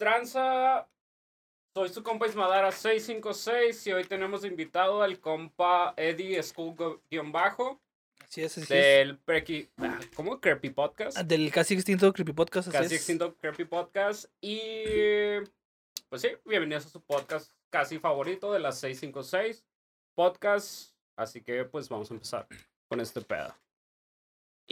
tranza? Soy su compa Ismadara 656 y hoy tenemos invitado al compa Eddie School-bajo Así es, así es. del Prequi... ah, ¿Cómo? Creepy Podcast. Ah, Del casi extinto Creepy Podcast. Así Casi es. extinto Creepy Podcast. Y pues sí, bienvenidos a su podcast casi favorito de las 656 Podcast. Así que pues vamos a empezar con este pedo.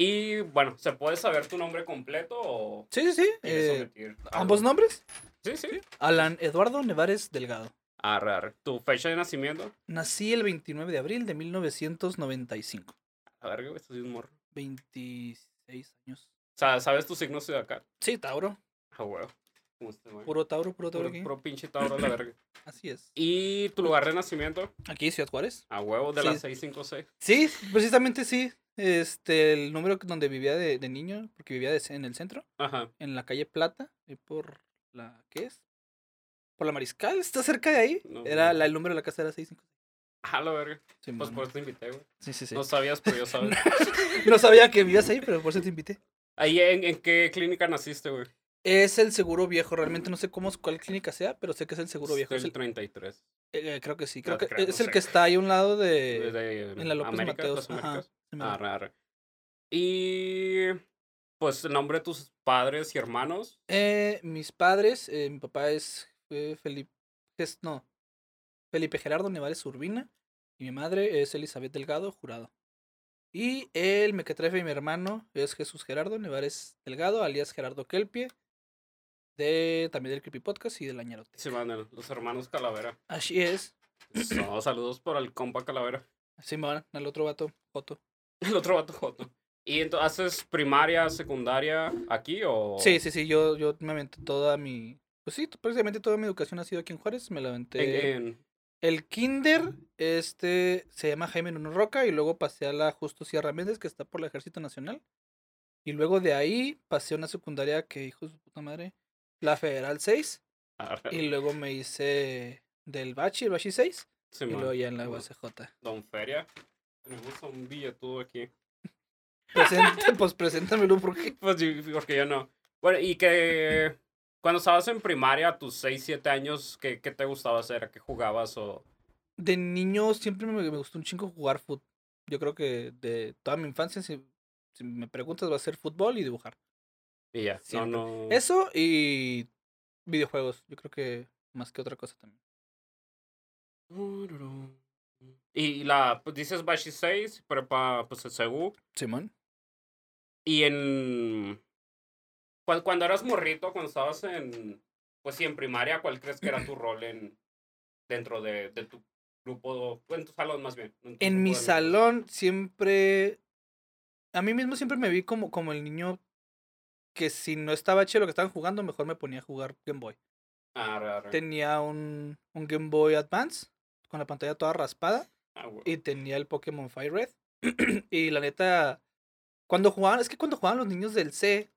Y bueno, ¿se puede saber tu nombre completo o Sí, sí, sí. eh? ¿Ambos nombres? Sí, sí. Alan Eduardo Nevares Delgado. Arre, arre. ¿Tu fecha de nacimiento? Nací el 29 de abril de 1995. A ver, güey, estás bien morro. 26 años. ¿sabes tu signo zodiacal? Sí, Tauro. Ah, huevo. ¿Cómo este, güey? Puro Tauro, puro Tauro Puro, aquí. puro pinche Tauro a la verga. Así es. ¿Y tu lugar de nacimiento? Aquí, Ciudad Juárez. A huevo, de Sí. las 656. Sí, precisamente sí. Este, el número donde vivía de, de niño, porque vivía de- en el centro, Ajá. en la calle Plata, y por la, ¿qué es? Por la Mariscal, está cerca de ahí. No, era la, el número de la casa era 65. A la verga. Sí, Pues por eso te invité, güey. sí, sí, sí. No sabías, pero yo sabía. No sabía que vivías ahí, pero por eso te invité. Ahí, en, en qué clínica naciste, güey? Es el seguro viejo, realmente no sé cómo cuál clínica sea, pero sé que es el seguro viejo. Es El el- 33. eh, creo que sí, creo No que creo, no es el sé. que está ahí a un lado de, en la López América, Mateos. Ajá. Arre, arre. Y pues el nombre de tus padres y hermanos. Eh, mis padres, eh, mi papá es Felipe, es, no, Felipe Gerardo Nevares Urbina y mi madre es Elizabeth Delgado Jurado. Y el mequetrefe y mi hermano es Jesús Gerardo Nevares Delgado, alias Gerardo Kelpie, de también del Creepy Podcast y del Añarote. Se van los hermanos Calavera. Así es. So, saludos por el compa Calavera. Me van al otro vato, Joto. El otro vato Joto. ¿Y entonces haces primaria, secundaria aquí o...? Sí, sí, sí, yo, yo me aventé toda mi, pues sí, prácticamente toda mi educación ha sido aquí en Juárez, me la aventé. En, en- El kinder, este, se llama Jaime Nuno Roca y luego pasé a la Justo Sierra Méndez, que está por el Ejército Nacional. Y luego de ahí pasé a una secundaria que, hijo de su puta madre, la Federal 6. arre, Y luego me hice del Bachi, el Bachi 6. sí, Y man. luego ya en la UACJ. Don Feria. Tenemos un billetudo aquí. Presente, pues preséntamelo porque... Pues porque yo no. Bueno, y que cuando estabas en primaria, a tus 6, 7 años, ¿qué, qué te gustaba hacer? ¿A qué jugabas? O... De niño siempre me, me gustó un chingo jugar fútbol. Yo creo que de toda mi infancia, si, si me preguntas, va a ser fútbol y dibujar. Y ya, no, Siempre. no. Eso y videojuegos. Yo creo que más que otra cosa también. Y la, pues dices Bashi 6, prepa, pues el CEU. Simón. Y en. Cuando, cuando eras morrito, cuando estabas en. Pues sí, en primaria, ¿cuál crees que era tu rol en. dentro de, de tu grupo, en tu salón más bien? tu En mi salón siempre. A mí mismo siempre me vi como, como el niño que si no estaba chido lo que estaban jugando, mejor me ponía a jugar Game Boy. Arre, arre. Tenía un, un Game Boy Advance con la pantalla toda raspada Ah, y tenía el Pokémon Fire Red. y la neta, cuando jugaban, es que cuando jugaban los niños del C,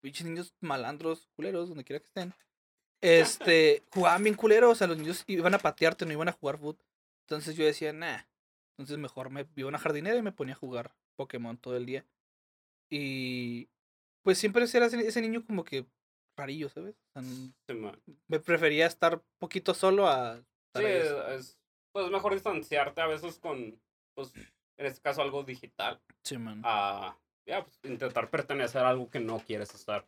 pinches niños malandros, culeros, donde quiera que estén, este, jugaban bien culeros, o sea, los niños iban a patearte, no iban a jugar fútbol. Entonces yo decía, nah, entonces mejor me iba a una jardinera y me ponía a jugar Pokémon todo el día. Y pues siempre era ese, ese niño como que rarillo, ¿sabes? O sea, Sí, me prefería estar poquito solo a... Sí, es, es- pues mejor distanciarte a veces con, pues, en este caso algo digital, Sí, man. a ya, pues, intentar pertenecer a algo que no quieres estar.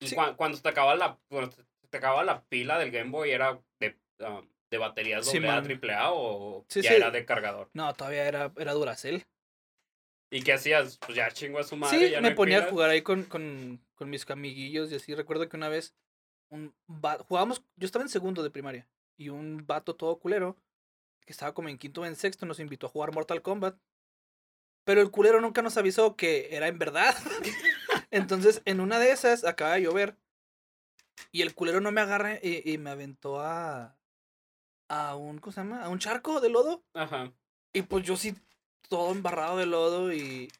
Y Sí. cua- cuando te acaba la, cuando te acaba la pila del Game Boy, ¿era de, ah, de baterías Sí, doble A, man. triple A o Sí, ya sí. era de cargador? No, todavía era, era Duracell. ¿Y qué hacías? Pues ya chingo a su madre. Sí, ya me ponía a jugar ahí con, con, con mis amiguillos y así. Recuerdo que una vez un va- jugábamos, yo estaba en segundo de primaria y un vato todo culero que estaba como en quinto o en sexto nos invitó a jugar Mortal Kombat. Pero el culero nunca nos avisó que era en verdad. Entonces, en una de esas acaba de llover y el culero no me agarra y, y me aventó a a un ¿cómo se llama? a un charco de lodo. Ajá. Y pues yo sí, todo embarrado de lodo y,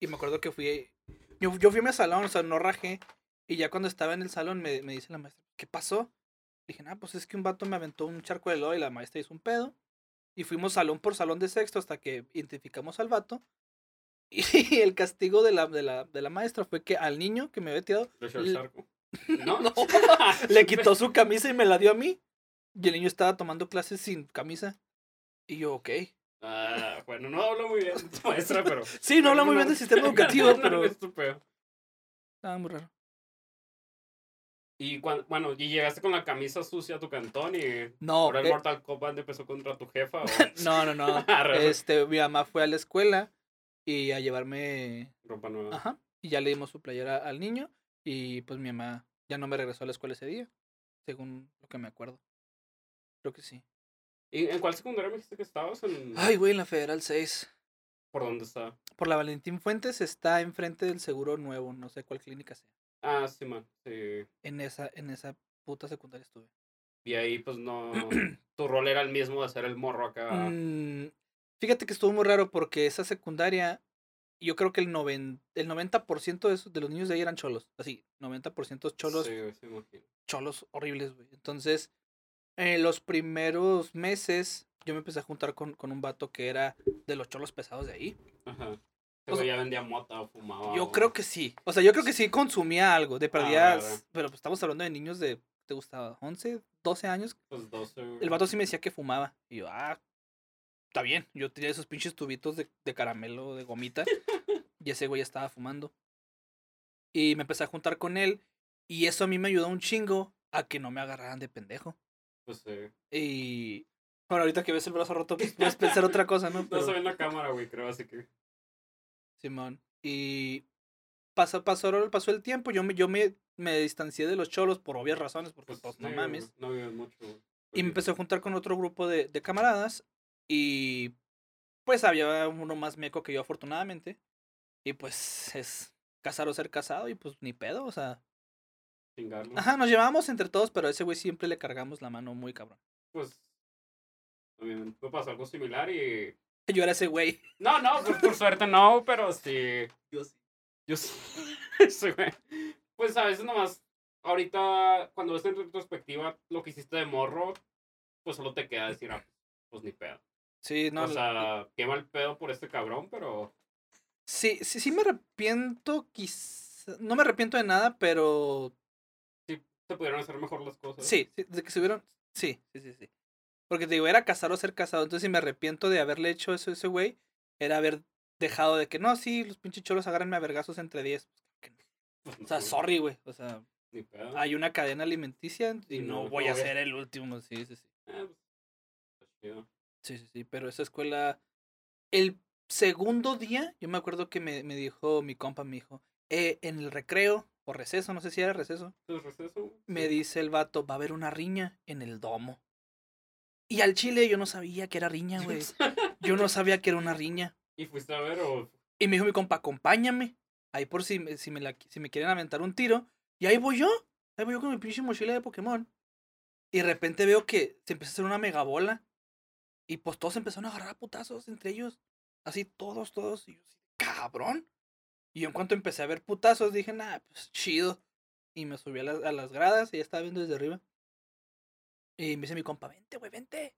y me acuerdo que fui, yo, yo fui a mi salón, o sea, no rajé. Y ya cuando estaba en el salón me, me dice la maestra, ¿qué pasó? Dije, ah, pues es que un vato me aventó un charco de lodo y la maestra hizo un pedo. Y fuimos salón por salón de sexto hasta que identificamos al vato. Y el castigo de la, de la, de la maestra fue que al niño que me había tirado, Le charco. ¿No? No. Le quitó su camisa y me la dio a mí. Y el niño estaba tomando clases sin camisa. Y yo, ok. Ah, bueno, no habla muy bien de tu maestra, pero. Sí, no habla muy bien del sistema educativo, pero estaba muy raro. Y cuan- bueno, y llegaste con la camisa sucia a tu cantón y No, ahora el eh, Mortal Kombat empezó contra tu jefa. ¿o? no, no, no. Arre, Este, mi mamá fue a la escuela y a llevarme. Ropa nueva. Ajá. Y ya le dimos su playera al niño. Y pues mi mamá ya no me regresó a la escuela ese día. Según lo que me acuerdo. Creo que sí. ¿Y en cuál secundaria me dijiste que estabas? En... Ay, güey, en la Federal 6. ¿Por dónde está? Por la Valentín Fuentes está enfrente del seguro nuevo. No sé cuál clínica sea. Ah, sí, man. Sí. En esa, en esa puta secundaria estuve. Y ahí, pues no. tu rol era el mismo de ser el morro acá. Mm, fíjate que estuvo muy raro porque esa secundaria, yo creo que el, noven, el 90% de, esos- de los niños de ahí eran cholos. Así, 90% cholos, Sí, sí, imagino. cholos horribles, güey. Entonces, en los primeros meses, yo me empecé a juntar con, con un vato que era de los cholos pesados de ahí. Ajá. O sea, ya vendía mota o fumaba. Yo o- creo que sí. O sea, yo creo que sí consumía algo. De Ah, vale. pero pues estamos hablando de niños de, ¿te gustaba? ¿11, 12 años? Pues 12. güey. El vato sí me decía que fumaba. Y yo, ah, está bien. Yo tenía esos pinches tubitos de, de caramelo, de gomita. y ese güey estaba fumando. Y me empecé a juntar con él. Y eso a mí me ayudó un chingo a que no me agarraran de pendejo. Pues sí. Y. Bueno, ahorita que ves el brazo roto, pues puedes pensar otra cosa, ¿no? No Pero- se ve en la cámara, güey, creo, así que. Simón. Y pasó, pasó, pasó el tiempo, yo me, yo me, me distancié de los cholos por obvias razones, porque Pues, pues, no güey, mames. No viven mucho, güey. Y me Pues, empecé a juntar con otro grupo de, de camaradas y pues había uno más meco que yo afortunadamente. Y pues es casar o ser casado y pues ni pedo, o sea. Chingarlo. Ajá, nos llevábamos entre todos, pero a ese güey siempre le cargamos la mano muy cabrón. Pues. Mí me pasó algo similar y. Yo era ese güey. No, no, pues por suerte no, pero sí. Yo sí. Yo sí. Sí, güey. Pues a veces nomás. Ahorita, cuando ves en retrospectiva lo que hiciste de morro, pues solo te queda decir, ah, pues ni pedo. Sí, no. o sea, qué mal pedo por este cabrón, pero. Sí, sí, sí me arrepiento, quizá. No me arrepiento de nada, pero se pudieron hacer mejor las cosas. Sí, sí, de que se hubieron. Sí, sí, sí, sí. Porque te digo, era casar o ser casado. Entonces, si me arrepiento de haberle hecho eso a ese güey, era haber dejado de que no, sí, los pinches cholos agárrenme a vergazos entre 10. Pues, Pues, O sea, sorry, güey. O sea, hay una cadena alimenticia y no voy a ser el último. Sí, sí, sí. Eh, pues. Sí, sí, sí. Pero esa escuela. El segundo día, yo me acuerdo que me, me dijo mi compa, me dijo, eh, en el recreo o receso, no sé si era receso. Me dice el vato, va a haber una riña en el domo. Y al chile yo no sabía que era riña, güey. Yo no sabía que era una riña. ¿Y fuiste a ver o.? Y me dijo mi compa, acompáñame. Ahí por si, me- si, me la, si me quieren aventar un tiro. Y ahí voy yo. Ahí voy yo con mi pinche mochila de Pokémon. Y de repente veo que se empezó a hacer una megabola. Y pues todos empezaron a agarrar a putazos entre ellos. Así todos, todos. Y yo así, cabrón. Y yo en cuanto empecé a ver putazos dije, nah, pues chido. Y me subí a las, a las gradas y ya estaba viendo desde arriba. Y me dice mi compa, vente, güey, vente.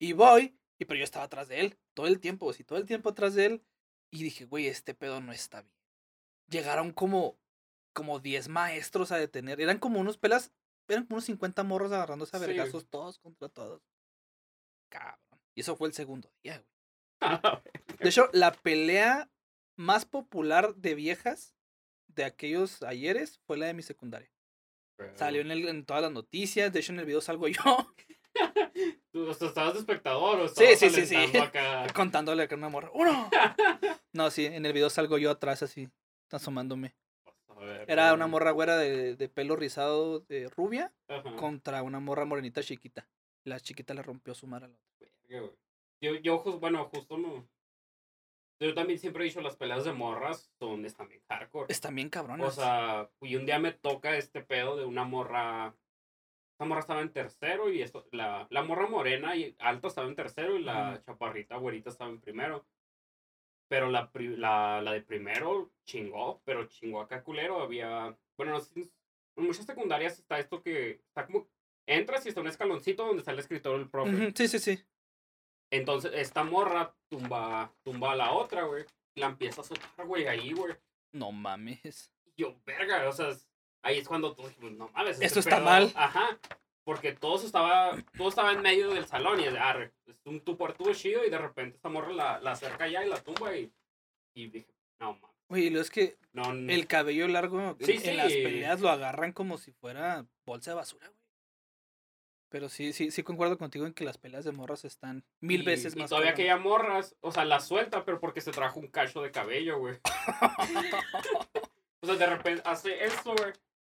Y voy, y pero yo estaba atrás de él, todo el tiempo, así, todo el tiempo atrás de él. Y dije, güey, este pedo no está bien. Llegaron como, como 10 maestros a detener. Eran como unos pelas, eran como unos 50 morros agarrándose a Sí. vergazos todos contra todos. Cabrón. Y eso fue el segundo día, güey. De hecho, la pelea más popular de viejas de aquellos ayeres fue la de mi secundaria. Salió en, el- en todas las noticias, de hecho en el video salgo yo ¿Tú estabas de espectador o estabas sí, sí, sí. acá? contándole una morra. ¡Uno! No, sí, en el video salgo yo atrás así, asomándome. Ver, Era una morra güera de, de pelo rizado de rubia Ajá. contra una morra morenita chiquita. La chiquita le rompió su madre a la otra. Yo, yo, bueno, justo no. Yo también siempre he dicho las peleas de morras son están bien hardcore. Están bien cabrones. O sea, y un día me toca este pedo de una morra. Esta morra estaba en tercero y esto, la, la morra morena y alta estaba en tercero y la chaparrita güerita estaba en primero. Pero la, la, la de primero chingó, pero chingó acá culero. Había. Bueno, no sé si- en muchas secundarias está esto que está como. Entras y está un escaloncito donde está el escritorio del profe. Sí, sí, sí. Entonces, esta morra tumba, tumba a la otra, güey. La empieza a azotar, güey, ahí, güey. No mames. Y yo, verga, o sea, ahí es cuando todos dijimos, no mames. este Esto está pedo- mal. Ajá. Porque todos estaba, todo estaba en medio del salón y es de, arre, es un tú por tú chido y de repente esta morra la, la acerca ya y la tumba y, y dije, no mames. Oye, luego es que No, no. el cabello largo en-. Sí, en las sí. peleas lo agarran como si fuera bolsa de basura, güey. Pero sí, sí, sí concuerdo contigo en que las peleas de morras están mil y- veces y más. todavía que ella morras, o sea, la suelta, pero porque se trajo un cacho de cabello, güey. O sea, de repente hace esto, güey.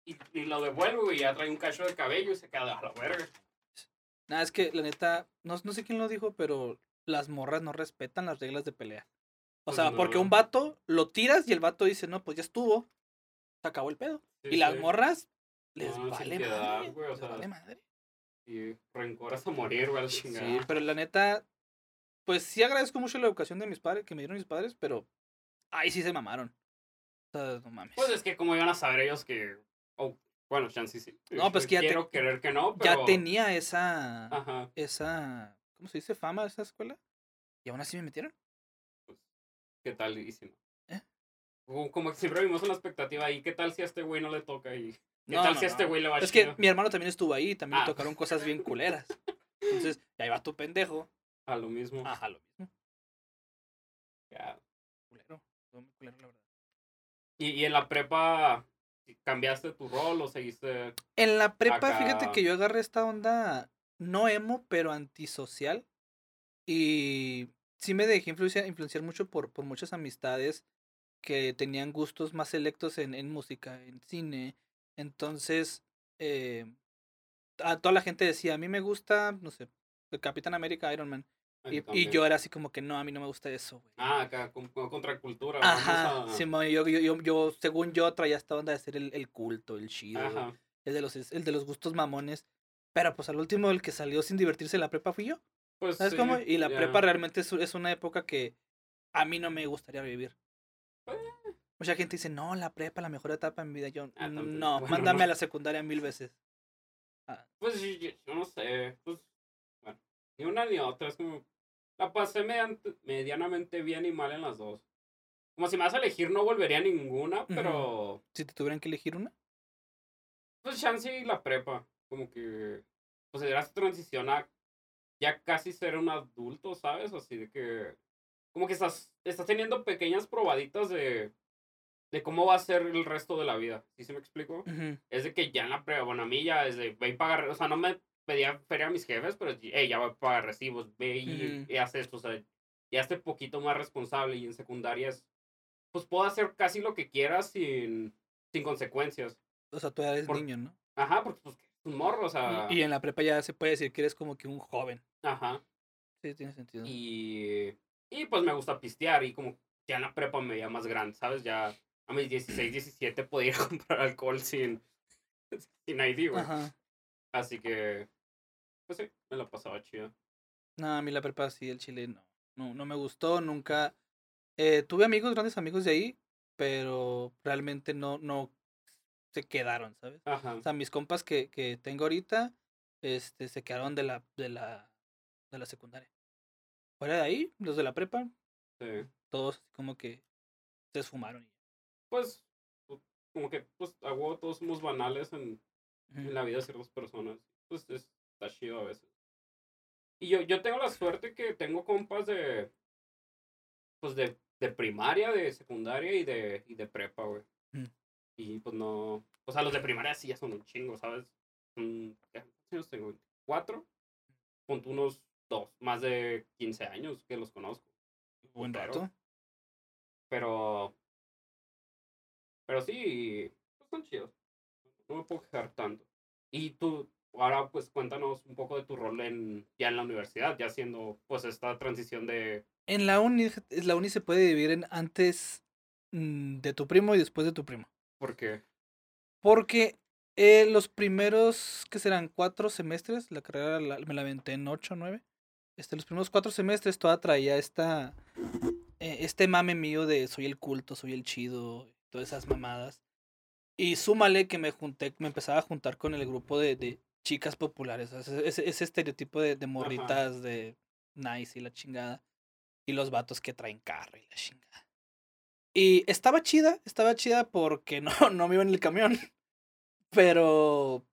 Y, y lo devuelve, güey, y ya trae un cacho de cabello y se queda a la verga. Nada, es que la neta, no, no sé quién lo dijo, pero las morras no respetan las reglas de pelea. O Pues sea, porque un vato lo tiras y el vato dice, no, pues ya estuvo. Se acabó el pedo. Sí, y las sí. morras les No, vale piedad, madre. les sea, vale madre. Y rencor hasta morir, güey, al Sí, chingada. pero la neta, pues sí agradezco mucho la educación de mis padres, que me dieron mis padres, pero ahí sí se mamaron. O sea, no mames. Pues es que como iban a saber ellos que... oh, bueno, chance sí. No, pues que ya te- Quiero querer que no, pero... ya tenía esa, Ajá. esa, ¿cómo se dice? Fama esa escuela. Y aún así me metieron. ¿Qué tal? Y si no? ¿Eh? Como, como que siempre vimos una expectativa ahí. ¿Qué tal si a este güey no le toca? Y ¿Qué No, tal no, si a este no. güey le va Es que mi hermano también estuvo ahí, también Ah. le tocaron cosas bien culeras. Entonces, y ahí va tu pendejo. A lo mismo. Ajá, lo mismo. Ya. Culero. Muy culero, la verdad. Y, y en la prepa, ¿cambiaste tu rol o seguiste...? En la prepa, Acá. fíjate que yo agarré esta onda, no emo, pero antisocial. Y sí me dejé influenciar, influenciar mucho por, por muchas amistades que tenían gustos más selectos en, en música, en cine. Entonces, eh, a toda la gente decía, a mí me gusta, no sé, el Capitán América, Iron Man. Y, yo era así como que no, a mí no me gusta eso, güey. Ah, acá, con, con contracultura. Ajá, a- Simón, yo, yo, yo, yo, según yo, traía esta onda de ser el, el culto, el chido, Ajá. el de, los, el de los gustos mamones. Pero pues al último, el que salió sin divertirse en la prepa fui yo. Pues ¿Sabes sí, cómo? Y la prepa realmente es, es una época que a mí no me gustaría vivir. Mucha gente dice, no, la prepa, la mejor etapa en mi vida. Yo, Ah, no, Bueno, mándame no. a la secundaria mil veces. Pues yo, yo- no sé. Pues, bueno, ni una ni otra. Es como. La pasé medianamente bien y mal en las dos. Como si me vas a elegir, no volvería a ninguna, pero. Si te tuvieran que elegir una. Pues chance y la prepa. Como que. Pues era esa transición a ya casi ser un adulto, ¿sabes? Así de que. Como que estás, estás teniendo pequeñas probaditas de. De cómo va a ser el resto de la vida. ¿Sí se me explico? Es de que ya en la prueba, bueno, a mí ya es de, ve y paga, o sea, no me pedía feria a mis jefes, pero hey, ya voy a pagar recibos, ve y, y haz esto, o sea, ya esté poquito más responsable y en secundaria es, pues puedo hacer casi lo que quiera sin, sin consecuencias. O sea, tú eres Por- niño, ¿no? Ajá, porque pues es un morro, o sea, Y, y en la prepa ya se puede decir que eres como que un joven. ajá, Sí, tiene sentido. y, y pues me gusta pistear y como ya en la prepa me veía más grande, ¿sabes? Ya a mis 16, 17 podía comprar alcohol sin, sin ID, güey. Ajá. Así que, pues sí, me la pasaba chido. No, a mí la prepa sí, el chile no. No, no me gustó, nunca. Eh, tuve amigos, grandes amigos de ahí, pero realmente no, no se quedaron, ¿sabes? Ajá. O sea, mis compas que, que tengo ahorita, este, se quedaron de la, de la, de la secundaria. Fuera de ahí, los de la prepa, Sí. todos como que se esfumaron. Pues, pu- como que, pues, a huevo todos somos banales en, en la vida de ciertas personas. Pues, es, está chido a veces. Y yo, yo tengo la suerte que tengo compas de, pues, de, de primaria, de secundaria y de, y de prepa, güey. Mm. Y, pues, no, o sea, los de primaria sí ya son un chingo, ¿sabes? Son, ¿qué ¿Cuántos tengo? ¿Cuatro? Punto unos dos, más de 15 años que los conozco. Buen rato. Pero. Pero sí, pues son chidos. No me puedo quejar tanto. Y tú, ahora pues cuéntanos un poco de tu rol en, ya en la universidad, ya haciendo pues esta transición de... En la uni, la uni se puede dividir en antes mm, de tu primo y después de tu primo. Porque... Porque eh, los primeros, que serán cuatro semestres, la carrera la- me la aventé en ocho o nueve. Este, los primeros cuatro semestres toda traía esta, eh, este mame mío de soy el culto, soy el chido, todas esas mamadas. Y súmale que me junté, me empezaba a juntar con el grupo de, de chicas populares, ese, ese estereotipo de, de morritas de nice y la chingada. Y los vatos que traen carro y la chingada. Y estaba chida, estaba chida porque no, no me iba en el camión. Pero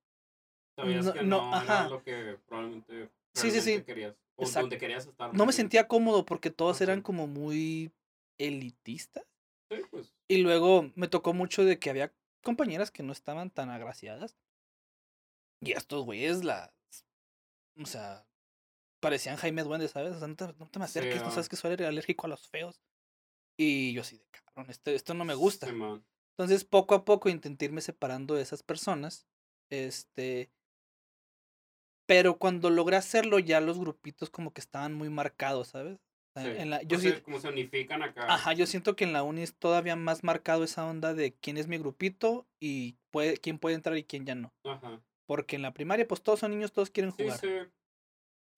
Sabías No- que no, no, era ajá. lo que probablemente Sí, sí, sí. querías. O donde querías estar. no me sentía cómodo porque todos eran como muy elitistas. Sí, pues. Y luego me tocó mucho de que había compañeras que no estaban tan agraciadas. Y estos güeyes las. O sea, parecían Jaime Duende, ¿sabes? O sea, no te, no te me Sí, acerques, no sabes que soy alérgico a los feos. Y yo así de cabrón, esto, esto no me gusta. Entonces, poco a poco intenté irme separando de esas personas. Este. Pero cuando logré hacerlo, ya los grupitos como que estaban muy marcados, ¿sabes? O Sí. en la- O yo sea, sí, como se unifican acá. ajá, yo siento que en la uni es todavía más marcado esa onda de quién es mi grupito y puede, quién puede entrar y quién ya no. Ajá. Porque en la primaria, pues todos son niños, todos quieren Sí, jugar. sí.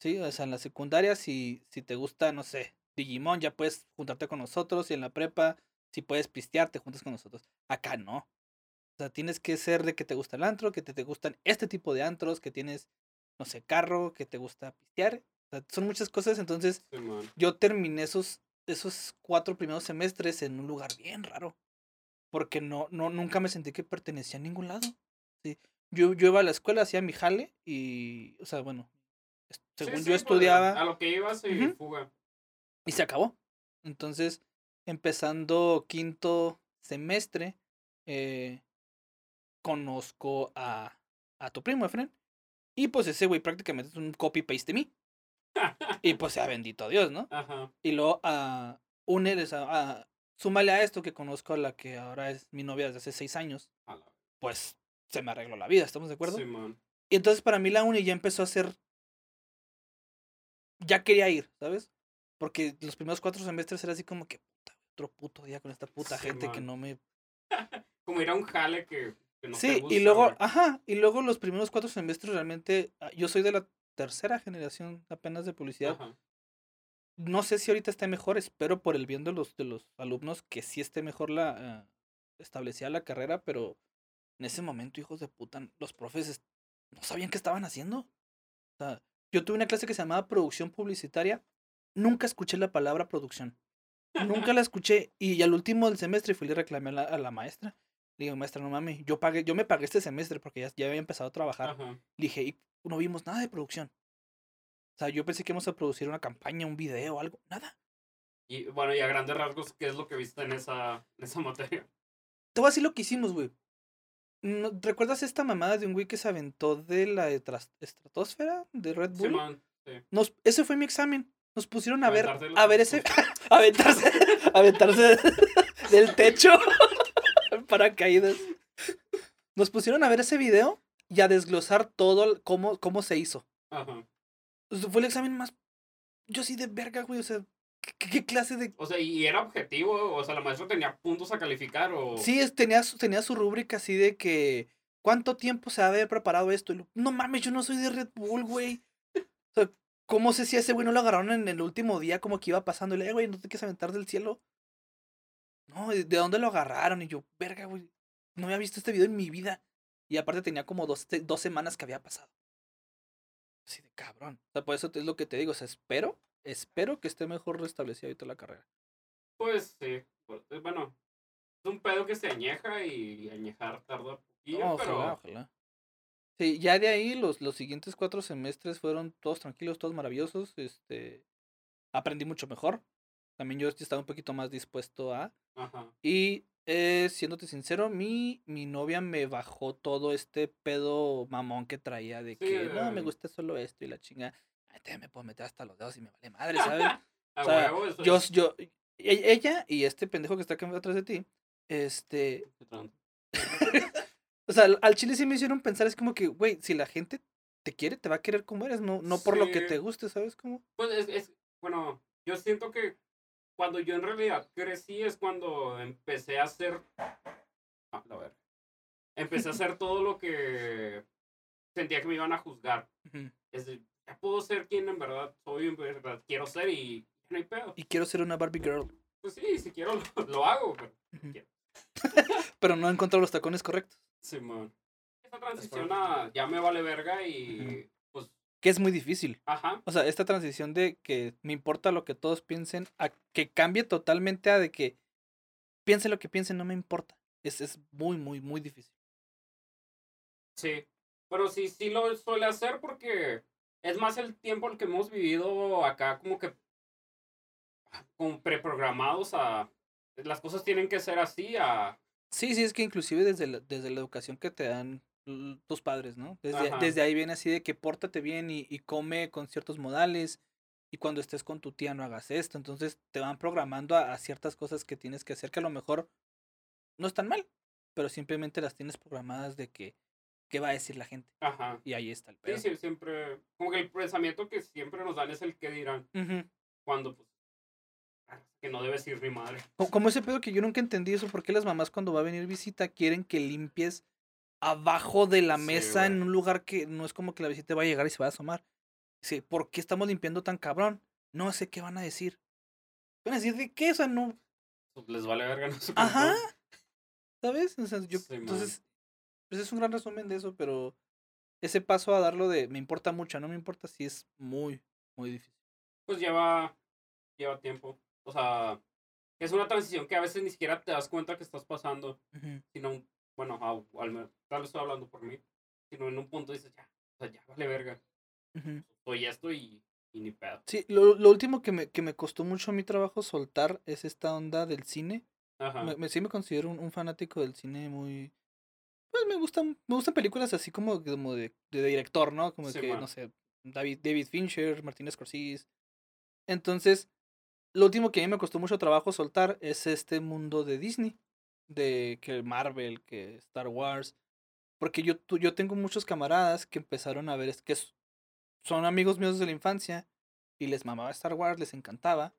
Sí, o sea, en la secundaria, si, si te gusta, no sé, Digimon, ya puedes juntarte con nosotros. Y en la prepa, si puedes pistear, te juntas con nosotros. Acá no. O sea, tienes que ser de que te gusta el antro, que te, te gustan este tipo de antros, que tienes, no sé, carro, que te gusta pistear. Sea, son muchas cosas. Entonces, yo terminé esos, esos cuatro primeros semestres en un lugar bien raro. Porque no, no, nunca me sentí que pertenecía a ningún lado. Sí. Yo, yo iba a la escuela, hacía mi jale y, o sea, bueno, según sí, yo pues, estudiaba A lo que ibas y fuga. y se acabó. Entonces, empezando quinto semestre, eh, conozco a, a tu primo, Efren. Y pues ese güey prácticamente es un copy-paste de mí. Y pues sea bendito Dios, ¿no? Ajá. Y luego a úneles a, a- súmale a esto que conozco a la que ahora es mi novia desde hace seis años, pues se me arregló la vida, ¿estamos de acuerdo? Simón. Y entonces para mí la uni ya empezó a ser. Ya quería ir, ¿sabes? Porque los primeros cuatro semestres era así como que otro puto día con esta puta gente que no me. Como ir a un jale que, que no te sí, gusta, y luego, ajá, y luego los primeros cuatro semestres realmente. ah, Yo soy de la tercera generación apenas de publicidad. Ajá. No sé si ahorita esté mejor, espero por el bien de los, de los alumnos que sí esté mejor la eh, establecida la carrera, pero en ese momento, hijos de puta, los profes es- no sabían qué estaban haciendo. O sea, yo tuve una clase que se llamaba producción publicitaria, nunca escuché la palabra producción. Nunca la escuché y al último del semestre fui y le reclamé a la, a la maestra. Le digo, maestra, no mames, yo pagué, yo me pagué este semestre porque ya, ya había empezado a trabajar. Ajá. Le dije, y no vimos nada de producción. O sea, yo pensé que íbamos a producir una campaña, un video, algo, nada. Y bueno, y a grandes rasgos, ¿qué es lo que viste en esa, en esa materia? Te voy a decir lo que hicimos, güey. No- ¿Recuerdas esta mamada de un güey que se aventó de la estratosfera de Red Bull? Sí. Nos, ese fue mi examen. Nos pusieron a ver, a ver ese, aventarse, aventarse del techo, paracaídas. Nos pusieron a ver ese video y a desglosar todo cómo, cómo se hizo. Ajá. O sea, fue el examen más, yo sí de verga, güey, o sea, ¿qué, qué clase de O sea, y era objetivo, o sea, la maestra tenía puntos a calificar o... Sí, es, tenía, su, tenía su rúbrica así de que. ¿Cuánto tiempo se ha de haber preparado esto? Y lo- no mames, yo no soy de Red Bull, güey. O sea, ¿cómo sé si a ese güey no lo agarraron en el último día como que iba pasando? Y le, "Eh, güey, ¿no te quieres aventar del cielo? No, ¿de de dónde lo agarraron? Y yo, verga, güey. No había visto este video en mi vida. Y aparte tenía como dos, dos semanas que había pasado. Así de cabrón. O sea, por eso es lo que te digo. O sea, espero, espero que esté mejor restablecida ahorita la carrera. Pues sí. eh, Bueno, es un pedo que se añeja y añejar tarda poquillo, No, pero... ojalá, ojalá. Sí, ya de ahí los, los siguientes cuatro semestres fueron todos tranquilos, todos maravillosos. Este, aprendí mucho mejor. También yo estaba un poquito más dispuesto a. Ajá. Y eh, siéndote sincero, mi, mi novia me bajó todo este pedo mamón que traía de Sí, que no, me de- gusta solo esto y la chinga. Ay, me puedo meter hasta los dedos y me vale madre, ¿sabes? A O sea, huevo, eso yo, yo, e- ella y este pendejo que está acá atrás de ti, este, o sea, al- chile sí me hicieron pensar, es como que, güey, si la gente te quiere, te va a querer como eres, no, no por lo que te guste, ¿sabes cómo? Pues es, es, bueno, yo siento que cuando yo en realidad crecí es cuando empecé a hacer. Ah, la verga. Empecé a hacer todo lo que sentía que me iban a juzgar. Es de, ya puedo ser quien en verdad soy, en verdad quiero ser y no hay pedo. Y quiero ser una Barbie girl, Pues sí, si quiero lo, lo hago. Pero. Quiero. pero no he encontrado los tacones correctos, Simón. Esa transición a ya me vale verga y que es muy difícil. ajá. O sea, esta transición de que me importa lo que todos piensen, a que cambie totalmente a de que piensen lo que piensen, no me importa. Es, es muy, muy, muy difícil. Sí. Pero sí, sí lo suele hacer porque es más el tiempo el que hemos vivido acá como que como preprogramados a las cosas tienen que ser así a Sí, sí, es que inclusive desde la, desde la educación que te dan tus padres, ¿no? Desde, desde ahí viene así de que pórtate bien y, y come con ciertos modales y cuando estés con tu tía no hagas esto. Entonces te van programando a, a ciertas cosas que tienes que hacer que a lo mejor no están mal, pero simplemente las tienes programadas de que qué va a decir la gente. ajá. Y ahí está el Sí, pedo. sí, siempre como que el pensamiento que siempre nos dan es el que dirán cuando pues que no debes ir ni madre. Co- Como ese pedo que yo nunca entendí eso, ¿por qué las mamás cuando va a venir visita quieren que limpies abajo de la Sí, mesa en un lugar que no es como que la visita va a llegar y se va a asomar? Dice, ¿por qué estamos limpiando tan cabrón? No sé qué van a decir. ¿Van a decir de qué? O sea, no. Pues, les vale verga no su Ajá. ¿Sabes? O sea, yo, Sí, entonces, pues es un gran resumen de eso, pero ese paso a darlo de me importa mucho, no me importa si es muy, muy difícil. Pues lleva lleva tiempo. O sea, es una transición que a veces ni siquiera te das cuenta que estás pasando, sino bueno, a- al tal vez estoy hablando por mí, sino en un punto dices, ya, o sea, ya vale verga. Ujú. Soy esto y, y ni pedo. Sí, lo, lo último que me, que me costó mucho mi trabajo soltar es esta onda del cine. Ajá. Me, me- sí me considero un, un fanático del cine muy... Pues me gustan, me gustan películas así como, como de, de director, ¿no? Como Sí, que, man. no sé, David, David Fincher, Martin Scorsese. Entonces, lo último que a mí me costó mucho trabajo soltar es este mundo de Disney. De que Marvel, que Star Wars. Porque yo, yo tengo muchos camaradas que empezaron a ver, es que son amigos míos desde la infancia y les mamaba Star Wars, les encantaba.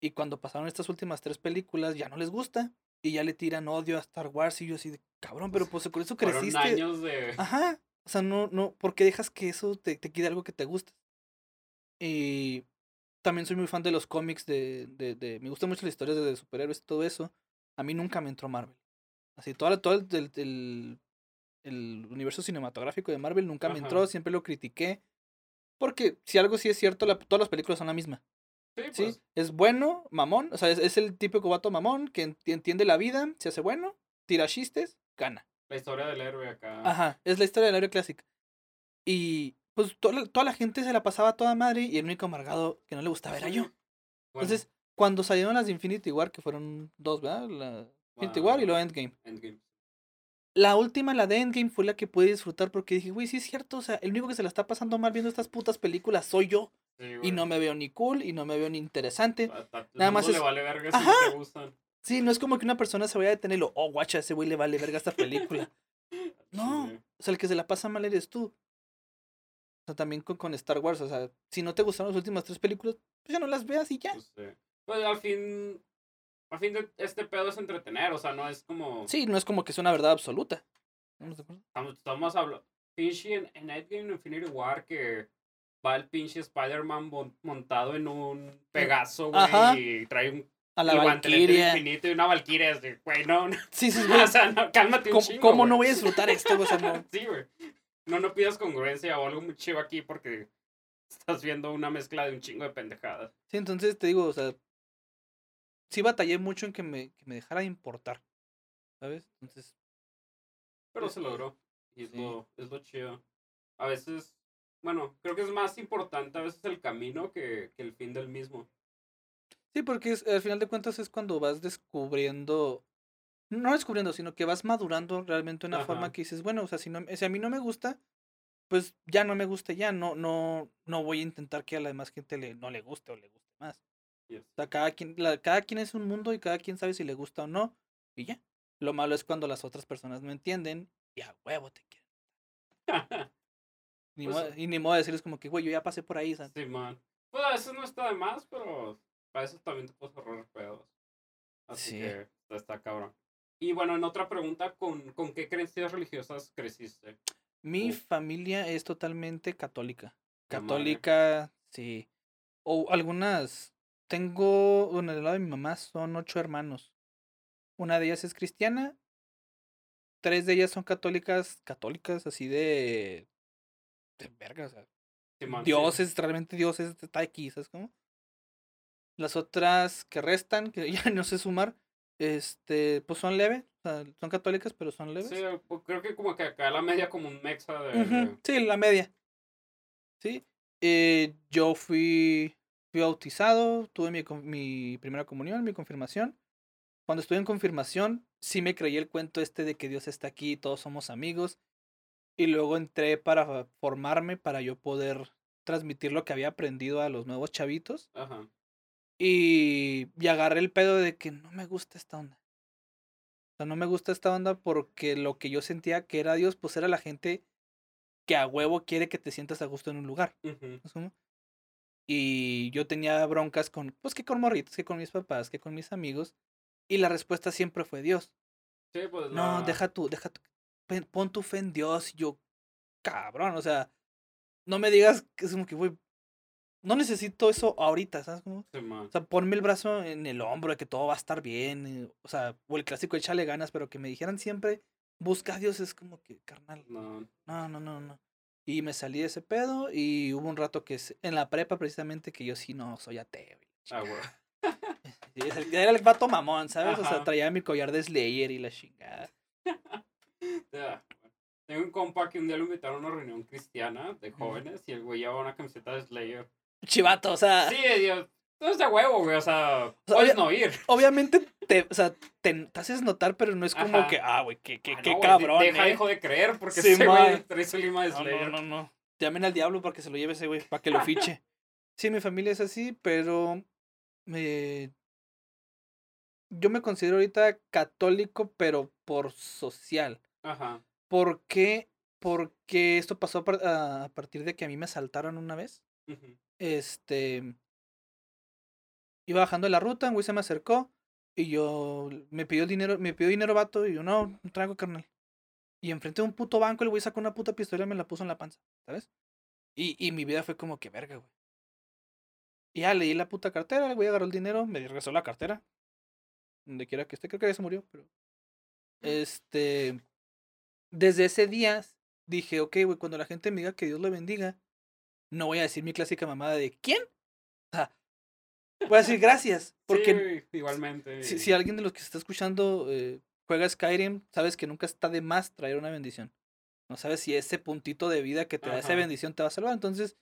Y cuando pasaron estas últimas tres películas ya no les gusta y ya le tiran odio a Star Wars y yo así de cabrón, pero pues con eso creciste. años de... Ajá. O sea, no, no, ¿por qué dejas que eso te, te quite algo que te gusta? Y también soy muy fan de los cómics de, de, de- me gustan mucho las historias de, de superhéroes y todo eso. A mí nunca me entró Marvel. Así, todo, el- todo el, el, el- el universo cinematográfico de Marvel nunca me entró, siempre lo critiqué. Porque si algo sí es cierto, la- todas las películas son la misma. Sí, ¿sí? pues, Es bueno, mamón, o sea, es, es el típico vato mamón que enti- entiende la vida, se hace bueno, tira chistes, gana. la historia del héroe acá. Ajá, es la historia del héroe clásica. Y pues to- toda la gente se la pasaba a toda madre y el único amargado que no le gustaba era yo. Bueno, Entonces, cuando salieron las de Infinity War, que fueron dos, ¿verdad? La Infinity War y luego Endgame. Endgame. La última, la de Endgame, fue la que pude disfrutar porque dije, güey, sí es cierto, o sea, el único que se la está pasando mal viendo estas putas películas soy yo. Sí, Y no me veo ni cool y no me veo ni interesante. A- a- nada más es- le vale verga si Ajá. no te gustan. Sí, no es como que una persona se vaya a detener y lo, oh, guacha, ese güey le vale verga esta película. No, Sí. o sea, el que se la pasa mal eres tú. O sea, también con, con Star Wars, o sea, si no te gustaron las últimas tres películas, pues ya no las veas y ya. Pues, sí. Pues, al fin, al fin de este pedo es entretener, o sea, no es como... Sí, no es como que sea una verdad absoluta. ¿Estamos de? Estamos, hablando... Pinche en, en Endgame Infinity War que va el pinche Spider-Man mon- montado en un Pegaso, Ajá. güey, y trae un A la Valkyria. infinito y una Valkyria, así, güey, no, no, Sí, sí, güey. o sea, no, cálmate un ¿Cómo, chingo, cómo no voy a disfrutar esto? güey? O sea, no. Sí, güey. No, no pidas congruencia o algo muy chivo aquí porque estás viendo una mezcla de un chingo de pendejadas. Sí, entonces te digo, o sea, sí batallé mucho en que me, que me dejara de importar. ¿Sabes? Entonces, Pero se logró. Y es, Sí. lo, es lo chido. A veces, bueno, creo que es más importante a veces el camino que, que el fin del mismo. sí, porque es, al final de cuentas es cuando vas descubriendo, no descubriendo, sino que vas madurando realmente de una forma que dices, bueno, o sea, si, no, si a mí no me gusta, pues ya no me gusta, ya no, no, no voy a intentar que a la demás gente le, no le guste o le guste más. Yes. O sea, cada quien, la- cada quien es un mundo y cada quien sabe si le gusta o no, y ya. Lo malo es cuando las otras personas no entienden y a huevo te quieren. Ni Pues, modo- y ni modo de decirles como que, güey, yo ya pasé por ahí, sea, sí, man. Pues a veces no está de más, pero a veces también te puedes ahorrar pedos. Así Sí. que está, está cabrón. Y bueno, en otra pregunta, ¿con, ¿con qué creencias religiosas creciste? Mi familia es totalmente católica. Católica, sí. O algunas. Tengo, bueno, del lado de mi mamá son ocho hermanos. Una de ellas es cristiana. Tres de ellas son católicas, católicas, así de. de verga, o sea. Sí. Realmente dioses, está aquí, ¿sabes cómo? Las otras que restan, que ya no sé sumar, este, pues son leves, o sea, son católicas, pero son leves. Sí, pues, creo que como que acá la media como un mexa de- Sí, la media. Sí. eh, yo fui, fui bautizado, tuve mi, mi primera comunión, mi confirmación. Cuando estuve en confirmación, sí me creí el cuento este de que Dios está aquí, todos somos amigos. Y luego entré para formarme, para yo poder transmitir lo que había aprendido a los nuevos chavitos. Ajá. Y, y agarré el pedo de que no me gusta esta onda. O sea, no me gusta esta onda porque lo que yo sentía que era Dios, pues era la gente que a huevo quiere que te sientas a gusto en un lugar. ujú, ¿sabes cómo? Y yo tenía broncas con, pues que con morritos, que con mis papás, que con mis amigos. Y la respuesta siempre fue Dios. Sí, pues No, la- deja tu, deja tu, pen- pon tu fe en Dios. Y yo, cabrón, o sea, no me digas que es como que, güey, no necesito eso ahorita, ¿sabes cómo? Sí, man. O sea, ponme el brazo en el hombro de que todo va a estar bien. eh, O sea, o el clásico échale ganas, pero que me dijeran siempre, busca a Dios, es como que, carnal, No. no, no, no, no. Y me salí de ese pedo y hubo un rato que en la prepa precisamente que yo sí no soy ateo. Ah, güey. Era el vato mamón, ¿sabes? O sea, traía mi collar de Slayer y la chingada. Bueno. Tengo un compa que un día lo invitaron a una reunión cristiana de jóvenes y el güey llevaba una camiseta de Slayer. Chivato, o sea, Sí, Dios. No es de huevo, güey. O sea, sea, puedes no ir. obviamente te, o sea, te, te haces notar, pero no es como Ajá. que, ah, güey, qué, qué, Ah, qué no, cabrón. Deja, eh". hijo de creer porque Sí, ese güey trae su lima de No, Slayer. no, no, no. Llamen al diablo para que se lo lleve ese güey, para que lo fiche. Sí, mi familia es así, pero me... yo me considero ahorita católico, pero por social. Ajá. ¿Por qué? Porque esto pasó a par- a a partir de que a mí me asaltaron una vez. ujú, Este. Iba bajando la ruta, un güey se me acercó y yo me pidió dinero, me pidió dinero vato y yo no, no traigo carnal. Y enfrente de un puto banco el güey sacó una puta pistola y me la puso en la panza, ¿sabes? Y, y mi vida fue como que verga, güey. Y ya leí la puta cartera, el güey agarró el dinero, me regresó la cartera. Donde quiera que esté, creo que ya se murió, pero. Este. Desde ese día dije, ok, güey, cuando la gente me diga que Dios lo bendiga, no voy a decir mi clásica mamada de ¿quién? Voy a decir gracias. Porque Sí, igualmente. si, si alguien de los que está escuchando eh, juega Skyrim, sabes que nunca está de más traer una bendición. No sabes si ese puntito de vida que te da esa bendición te va a salvar. Entonces,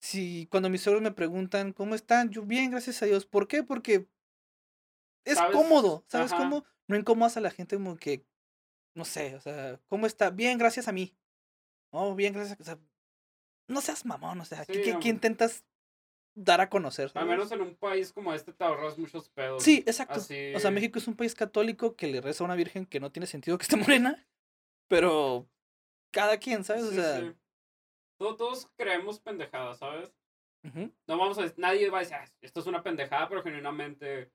si cuando mis suegros me preguntan cómo están, yo bien, gracias a Dios. ¿Por qué? Porque es Sabes, cómodo. ¿Sabes ajá. cómo? No incomodas a la gente como que, no sé, o sea, ¿cómo está? Bien, gracias a mí. Oh, bien, gracias. O sea, no seas mamón, o sea, ¿qué, Sí, qué- intentas dar a conocer? Al menos en un país como este te ahorras muchos pedos. Sí, exacto. Así. O sea, México es un país católico que le reza a una virgen que no tiene sentido que esté morena, pero cada quien, ¿sabes? O Sí, sea, sí. Todos, todos creemos pendejadas, ¿sabes? ujú, No vamos a nadie va a decir, "Ah, esto es una pendejada, pero genuinamente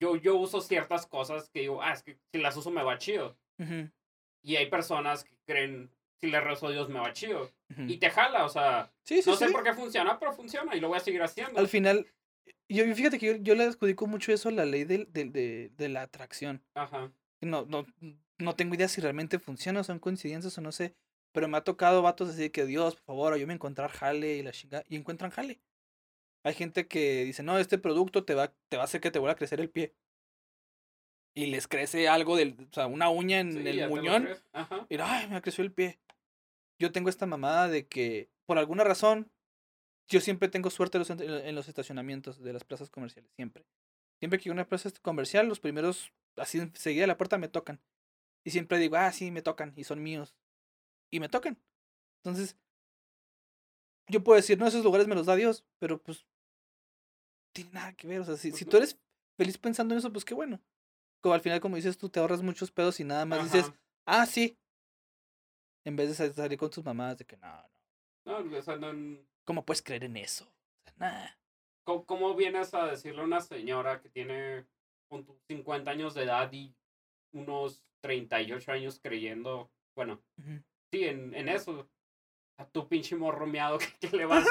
yo, yo uso ciertas cosas que digo, ah, es que si las uso me va chido. ujú, Y hay personas que creen, si le rezo a Dios me va chido. ujú. Y te jala, o sea, Sí, sí, no sé sí. por qué funciona, pero funciona y lo voy a seguir haciendo. Al final, yo fíjate que yo, yo le adjudico mucho eso a la ley del- de, de la atracción. Ajá. No, no, no tengo idea si realmente funciona son coincidencias o no sé, pero me ha tocado vatos así de que Dios, por favor, ayúdame a encontrar jale y la chingada, y encuentran jale. Hay gente que dice, no, este producto te va, te va a hacer que te vuelva a crecer el pie. Y les crece algo del, o sea, una uña en Sí, el muñón. Y ay, me creció el pie. Yo tengo esta mamada de que, por alguna razón, yo siempre tengo suerte en los, ent- en los estacionamientos de las plazas comerciales. Siempre. Siempre que una plaza comercial, los primeros, así enseguida de la puerta me tocan. Y siempre digo, ah, sí, me tocan y son míos. Y me tocan. Entonces, yo puedo decir, no, esos lugares me los da Dios, pero pues, tiene nada que ver. O sea, si, si tú eres feliz pensando en eso, pues qué bueno. Como al final, como dices tú, te ahorras muchos pedos y nada más dices, ah, sí. En vez de sal- salir con tus mamás de que no, no. No, o sea, no- ¿Cómo puedes creer en eso? O sea, nah. ¿Cómo, cómo vienes a decirle a una señora que tiene pon tú, 50 años de edad y unos 38 años creyendo, bueno, sí, en, en eso, a tu pinche morro miado, ¿qué, qué le vas,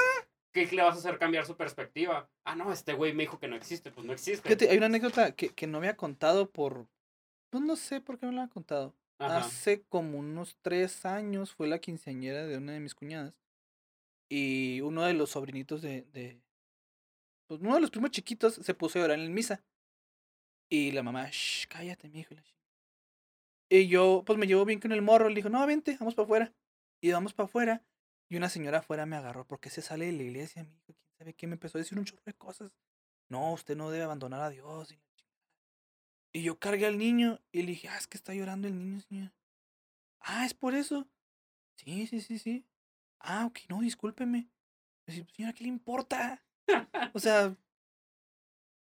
qué le vas a hacer cambiar su perspectiva? Ah, no, este güey me dijo que no existe, pues no existe. Fíjate, hay una anécdota que, que no me ha contado por. Pues no sé por qué no la ha contado. Hace como unos tres años fue la quinceañera de una de mis cuñadas. Y uno de los sobrinitos de. de pues uno de los primos chiquitos se puso a llorar en misa. Y la mamá, shh, cállate, mi hijo. Y yo, pues me llevo bien con el morro. Le dijo, no, vente, vamos para afuera. Y vamos para afuera. Y una señora afuera me agarró porque se sale de la iglesia, mi hijo. ¿Quién sabe qué? Me empezó a decir un chorro de cosas. No, usted no debe abandonar a Dios. Y yo cargué al niño y le dije, ah, es que está llorando el niño, señora. Ah, es por eso. Sí, sí, sí, sí. Ah, ok, no, discúlpeme. Decir, señora, ¿qué le importa? o sea,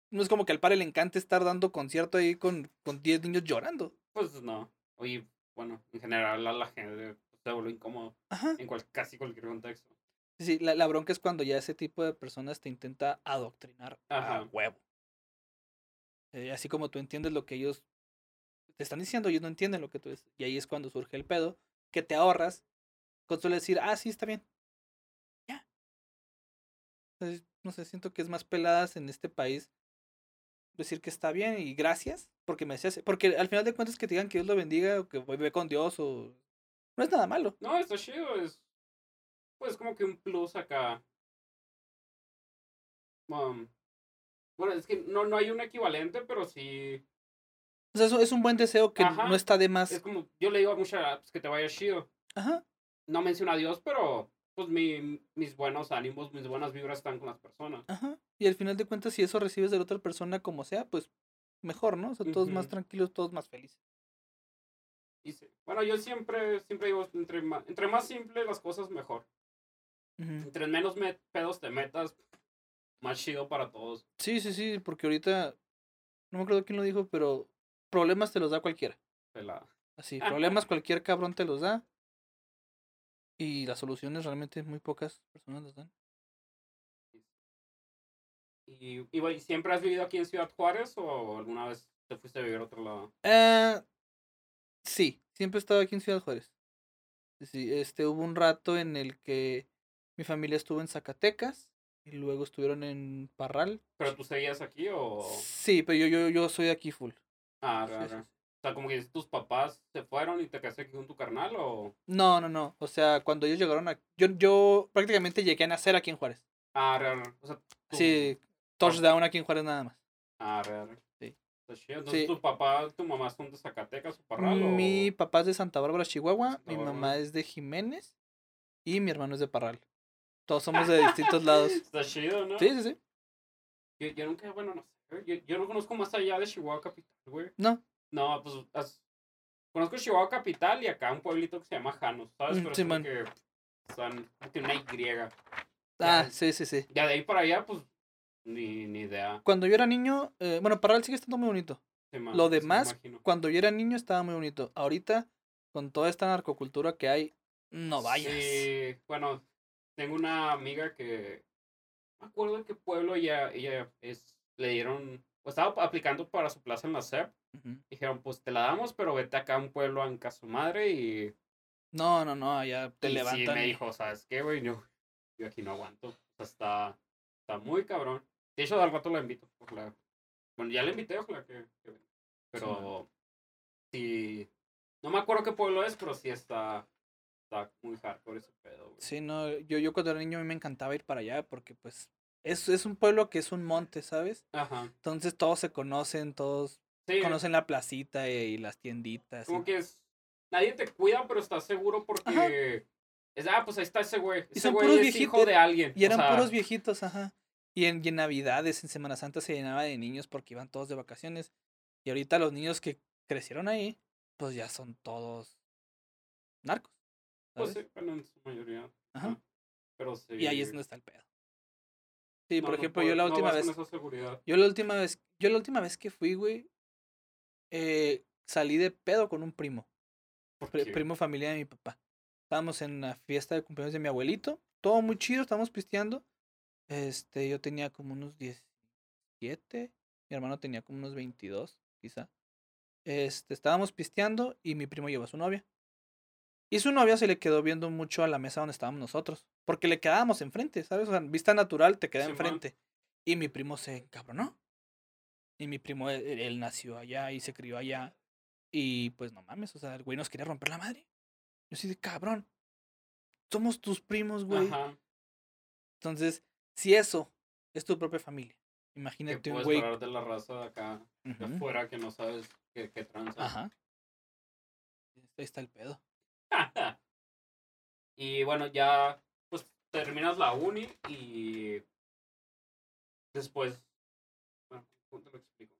no es como que al padre le encante estar dando concierto ahí con, con 10 niños llorando. Pues no. Oye, bueno, en general a la gente se vuelve incómodo Ajá. en cual, casi cualquier contexto. Sí, la, la bronca es cuando ya ese tipo de personas te intenta adoctrinar a Ajá. huevo. Eh, así como tú entiendes lo que ellos te están diciendo, ellos no entienden lo que tú dices. Y ahí es cuando surge el pedo, que te ahorras con solo decir, ah, sí, está bien. Ya. No sé, siento que es más peladas en este país decir que está bien y gracias, porque me hacías, porque al final de cuentas que te digan que Dios lo bendiga o que voy ve con Dios o no es nada malo. No, está chido, es pues como que un plus acá. Um, bueno, es que no, no hay un equivalente, pero sí. O sea, eso es un buen deseo que Ajá. no está de más. Es como, yo le digo a muchas apps que te vaya chido. Ajá. No menciona a Dios, pero pues mi, mis buenos ánimos, mis buenas vibras están con las personas. Ajá. Y al final de cuentas, si eso recibes de la otra persona como sea, pues mejor, ¿no? O sea, todos más tranquilos, todos más felices. Y sí. Bueno, yo siempre, siempre digo, entre más, entre más simple las cosas, mejor. Entre menos me- pedos te metas, más chido para todos. Sí, sí, sí, porque ahorita, no me acuerdo quién lo dijo, pero problemas te los da cualquiera. Pelada. Así, problemas cualquier cabrón te los da. Y las soluciones realmente muy pocas personas las dan. Y, y, ¿siempre has vivido aquí en Ciudad Juárez o alguna vez te fuiste a vivir a otro lado? Eh, sí, siempre he estado aquí en Ciudad Juárez. Sí, este, hubo un rato en el que mi familia estuvo en Zacatecas y luego estuvieron en Parral. ¿Pero tú seguías aquí o...? Sí, pero yo, yo, yo soy de aquí full. Ah, Sí, sí, sí. O sea, como que tus papás se fueron y te aquí con tu carnal o... No, no, no. O sea, cuando ellos llegaron a... Yo, yo prácticamente llegué a nacer aquí en Juárez. Ah, ra. O sea, tu- Sí, touchdown aquí en Juárez nada más. Ah, ra. Sí. Entonces, Sí. ¿tu papá, tu mamá son de Zacatecas o Parral o...? Mi papá es de Santa Bárbara, Chihuahua. Santa mi Bárbara. mamá es de Jiménez. Y mi hermano es de Parral. Todos somos de distintos lados. Está chido, ¿no? Sí, sí, sí. Yo, yo nunca, bueno, no sé. Yo, yo no conozco más allá de Chihuahua Capital, güey. No. No, pues as- conozco Chihuahua Capital y acá un pueblito que se llama Janos, ¿sabes? Mm, Pero Simón. como que son tiene una Y. Ah, Ya. sí, sí, sí. Ya de ahí para allá, pues, ni, ni idea. Cuando yo era niño, eh, bueno, Parral sigue estando muy bonito. Sí, Lo sí demás. Cuando yo era niño estaba muy bonito. Ahorita, con toda esta narcocultura que hay, no vayas. Sí, bueno, tengo una amiga que. No me acuerdo de qué pueblo ella, ella es, le dieron. O estaba aplicando para su plaza en la SEP. Dijeron, pues te la damos, pero vete acá a un pueblo en casa su madre y. No, no, no, ya te y levantan. Sí, me dijo, ¿sabes qué, güey? Yo, yo aquí no aguanto. O sea, está, está muy cabrón. De hecho, al rato la invito. Ojalá. Bueno, ya la invité, ojalá que, que. Pero sí. No me acuerdo qué pueblo es, pero sí está. Está muy hardcore ese pedo, güey. Sí, no, yo, yo cuando era niño a mí me encantaba ir para allá porque pues es, es un pueblo que es un monte, ¿sabes? Ajá. Entonces todos se conocen, todos Sí, conocen la placita y, y las tienditas. como y- que es. Nadie te cuida, pero estás seguro porque. Es, ah, pues ahí está ese güey. Ese son güey puros es hijo viejitos, de alguien. Y o eran sea, puros viejitos, ajá. Y en, y en Navidades, en Semana Santa se llenaba de niños porque iban todos de vacaciones. Y ahorita los niños que crecieron ahí, pues ya son todos narcos. Pues ¿sabes? sí, bueno, en su mayoría. Ajá. Pero sí. Y ahí es donde está el pedo. Sí, no- por ejemplo, puedo- yo la última vez. Yo la última vez, yo la última vez que fui, güey, eh, salí de pedo con un primo, primo familia de mi papá. Estábamos en la fiesta de cumpleaños de mi abuelito, todo muy chido, estábamos pisteando. Este, yo tenía como unos 17, mi hermano tenía como unos 22, quizá. Este, estábamos pisteando y mi primo llevó a su novia. Y su novia se le quedó viendo mucho a la mesa donde estábamos nosotros, porque le quedábamos enfrente, ¿sabes? O sea, vista natural te queda enfrente. Y mi primo se encabronó. Y mi primo, él, él nació allá y se crió allá. Y pues no mames, o sea, el güey nos quería romper la madre. Yo de cabrón. Somos tus primos, güey. Ajá. Entonces, si eso es tu propia familia ¿Qué Imagínate un güey. de la raza de acá, de afuera, que no sabes qué, qué tranza? Ajá. Ahí está el pedo. y bueno, ya pues terminas la uni y después, bueno, ¿cómo te lo explico?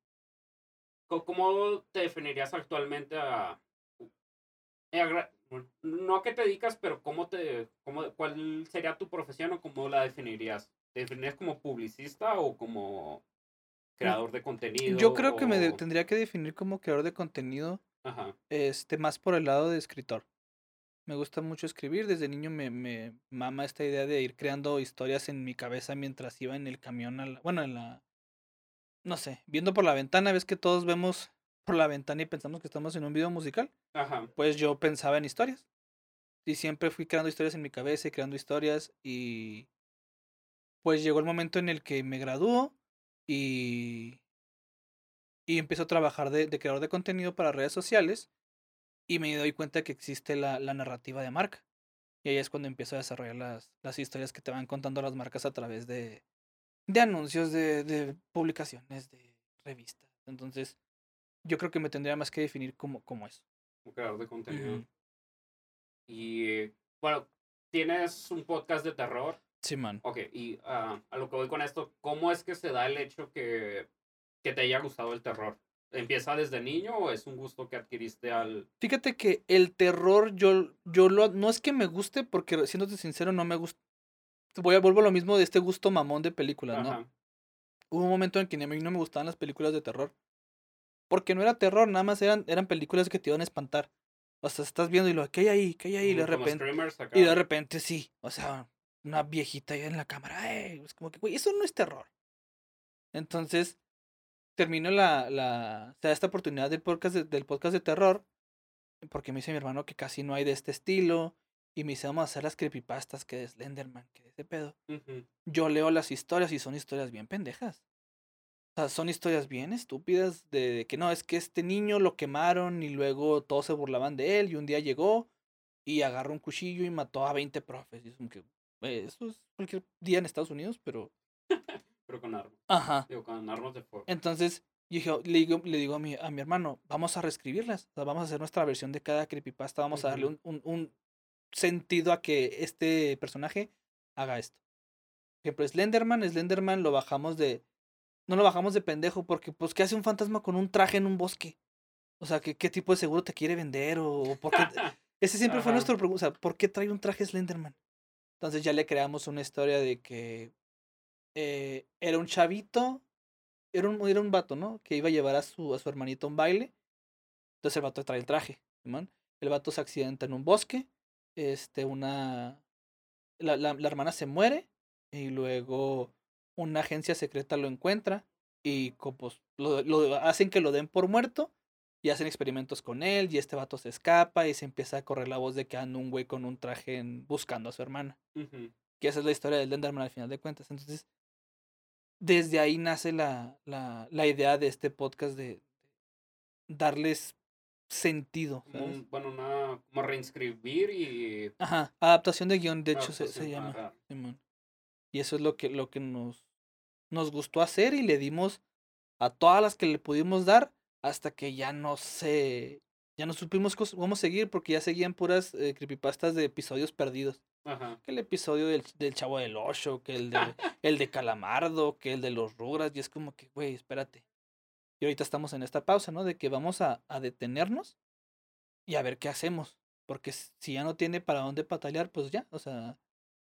Co- ¿Cómo te definirías actualmente a, eh, a no a qué te dedicas, pero cómo te, cómo, cuál sería tu profesión o cómo la definirías? ¿Te definirías como publicista o como creador de contenido? Yo creo que me de- tendría que definir como creador de contenido, Ajá, este, más por el lado de escritor. Me gusta mucho escribir, desde niño me, me mama esta idea de ir creando historias en mi cabeza mientras iba en el camión, a la- bueno, en la, no sé, viendo por la ventana, ves que todos vemos por la ventana y pensamos que estamos en un video musical, ajá, pues yo pensaba en historias. Y siempre fui creando historias en mi cabeza y creando historias y pues llegó el momento en el que me graduó y, y empiezo a trabajar de, de creador de contenido para redes sociales y me doy cuenta que existe la, la narrativa de marca. Y ahí es cuando empiezo a desarrollar las, las historias que te van contando las marcas a través de, de anuncios, de, de publicaciones, de revistas. Entonces, yo creo que me tendría más que definir como, como eso. como creador de contenido. Y bueno, tienes un podcast de terror. Sí, man. Ok, y ah, a lo que voy con esto, ¿cómo es que se da el hecho que, que te haya gustado el terror? ¿Empieza desde niño o es un gusto que adquiriste al... Fíjate que el terror, yo, yo lo, no es que me guste, porque siéndote sincero, no me gusta. Voy a vuelvo a lo mismo de este gusto mamón de películas, ¿no? Ajá, Hubo un momento en que a mí no me gustaban las películas de terror. Porque no era terror, nada más eran, eran películas que te iban a espantar. O sea, estás viendo y lo, ¿qué hay ahí? ¿Qué hay ahí? Y de repente, y de repente sí. O sea, una viejita ahí en la cámara. Es como que, güey, eso no es terror. Entonces, termino la, la, esta oportunidad del podcast de, del podcast de terror. Porque me dice mi hermano que casi no hay de este estilo. Y me dice, vamos a hacer las creepypastas que de Slenderman, que de ese pedo yo leo las historias y son historias bien pendejas. O sea, son historias bien estúpidas de que no, es que este niño lo quemaron y luego todos se burlaban de él y un día llegó y agarró un cuchillo y mató a 20 profes. Y es como que, güey, eso es cualquier día en Estados Unidos, pero... Pero con armas. Ajá. Digo, con armas de fuego. Entonces, yo dije, le digo, le digo a, mi, a mi hermano, vamos a reescribirlas. O sea, vamos a hacer nuestra versión de cada creepypasta, vamos a darle un, un, un sentido a que este personaje haga esto. Por ejemplo, Slenderman, Slenderman lo bajamos de. No lo bajamos de pendejo porque, pues, ¿qué hace un fantasma con un traje en un bosque? O sea, ¿qué, qué tipo de seguro te quiere vender? O, o por qué. Ese siempre fue nuestro pregunta. O sea, ¿por qué trae un traje Slenderman? Entonces ya le creamos una historia de que eh, era un chavito, era un, era un vato, ¿no? Que iba a llevar a su, a su hermanito a un baile. Entonces el vato trae el traje. El vato se accidenta en un bosque. Este, una. La, la, la hermana se muere. Y luego una agencia secreta lo encuentra. Y pues, lo, lo hacen que lo den por muerto. Y hacen experimentos con él. Y este vato se escapa. Y se empieza a correr la voz de que anda un güey con un traje en- buscando a su hermana. Que esa es la historia del Enderman al final de cuentas. Entonces, desde ahí nace la, la, la idea de este podcast de darles sentido. como ¿sabes? un- bueno, una... Como reinscribir y... Ajá, adaptación de guion, de hecho se, se llama. Simón. Y eso es lo que, lo que nos, nos gustó hacer y le dimos a todas las que le pudimos dar hasta que ya no sé, ya no supimos cómo seguir porque ya seguían puras eh, creepypastas de episodios perdidos. Ajá. Que el episodio del, del Chavo del Ocho, que el de, el de Calamardo, que el de los Rugras, y es como que, güey, espérate. Y ahorita estamos en esta pausa, ¿no? De que vamos a, a detenernos y a ver qué hacemos. Porque si ya no tiene para dónde patalear, pues ya, o sea,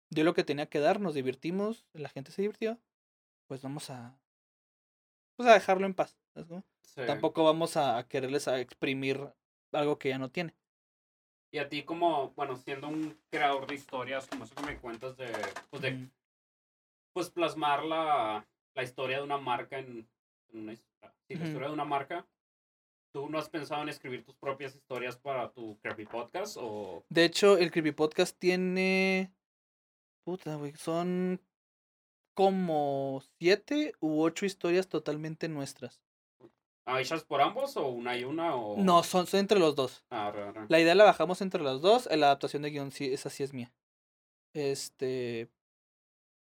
dio lo que tenía que dar, nos divertimos, la gente se divirtió, pues vamos a, pues a dejarlo en paz. Tampoco vamos a, a quererles a exprimir algo que ya no tiene. Y a ti como, bueno, siendo un creador de historias, como eso que me cuentas de, pues, de pues plasmar la, la historia de una marca en, en una his- sí, la historia de una marca. ¿Tú no has pensado en escribir tus propias historias para tu Crappy Podcast? O De hecho, el Creepy Podcast tiene. Puta, güey. Son como siete u ocho historias totalmente nuestras. Hechas por ambos o una y una? O... No, son, son entre los dos. Ah. La idea la bajamos entre las dos. La adaptación de guion, sí, esa sí es mía. Este.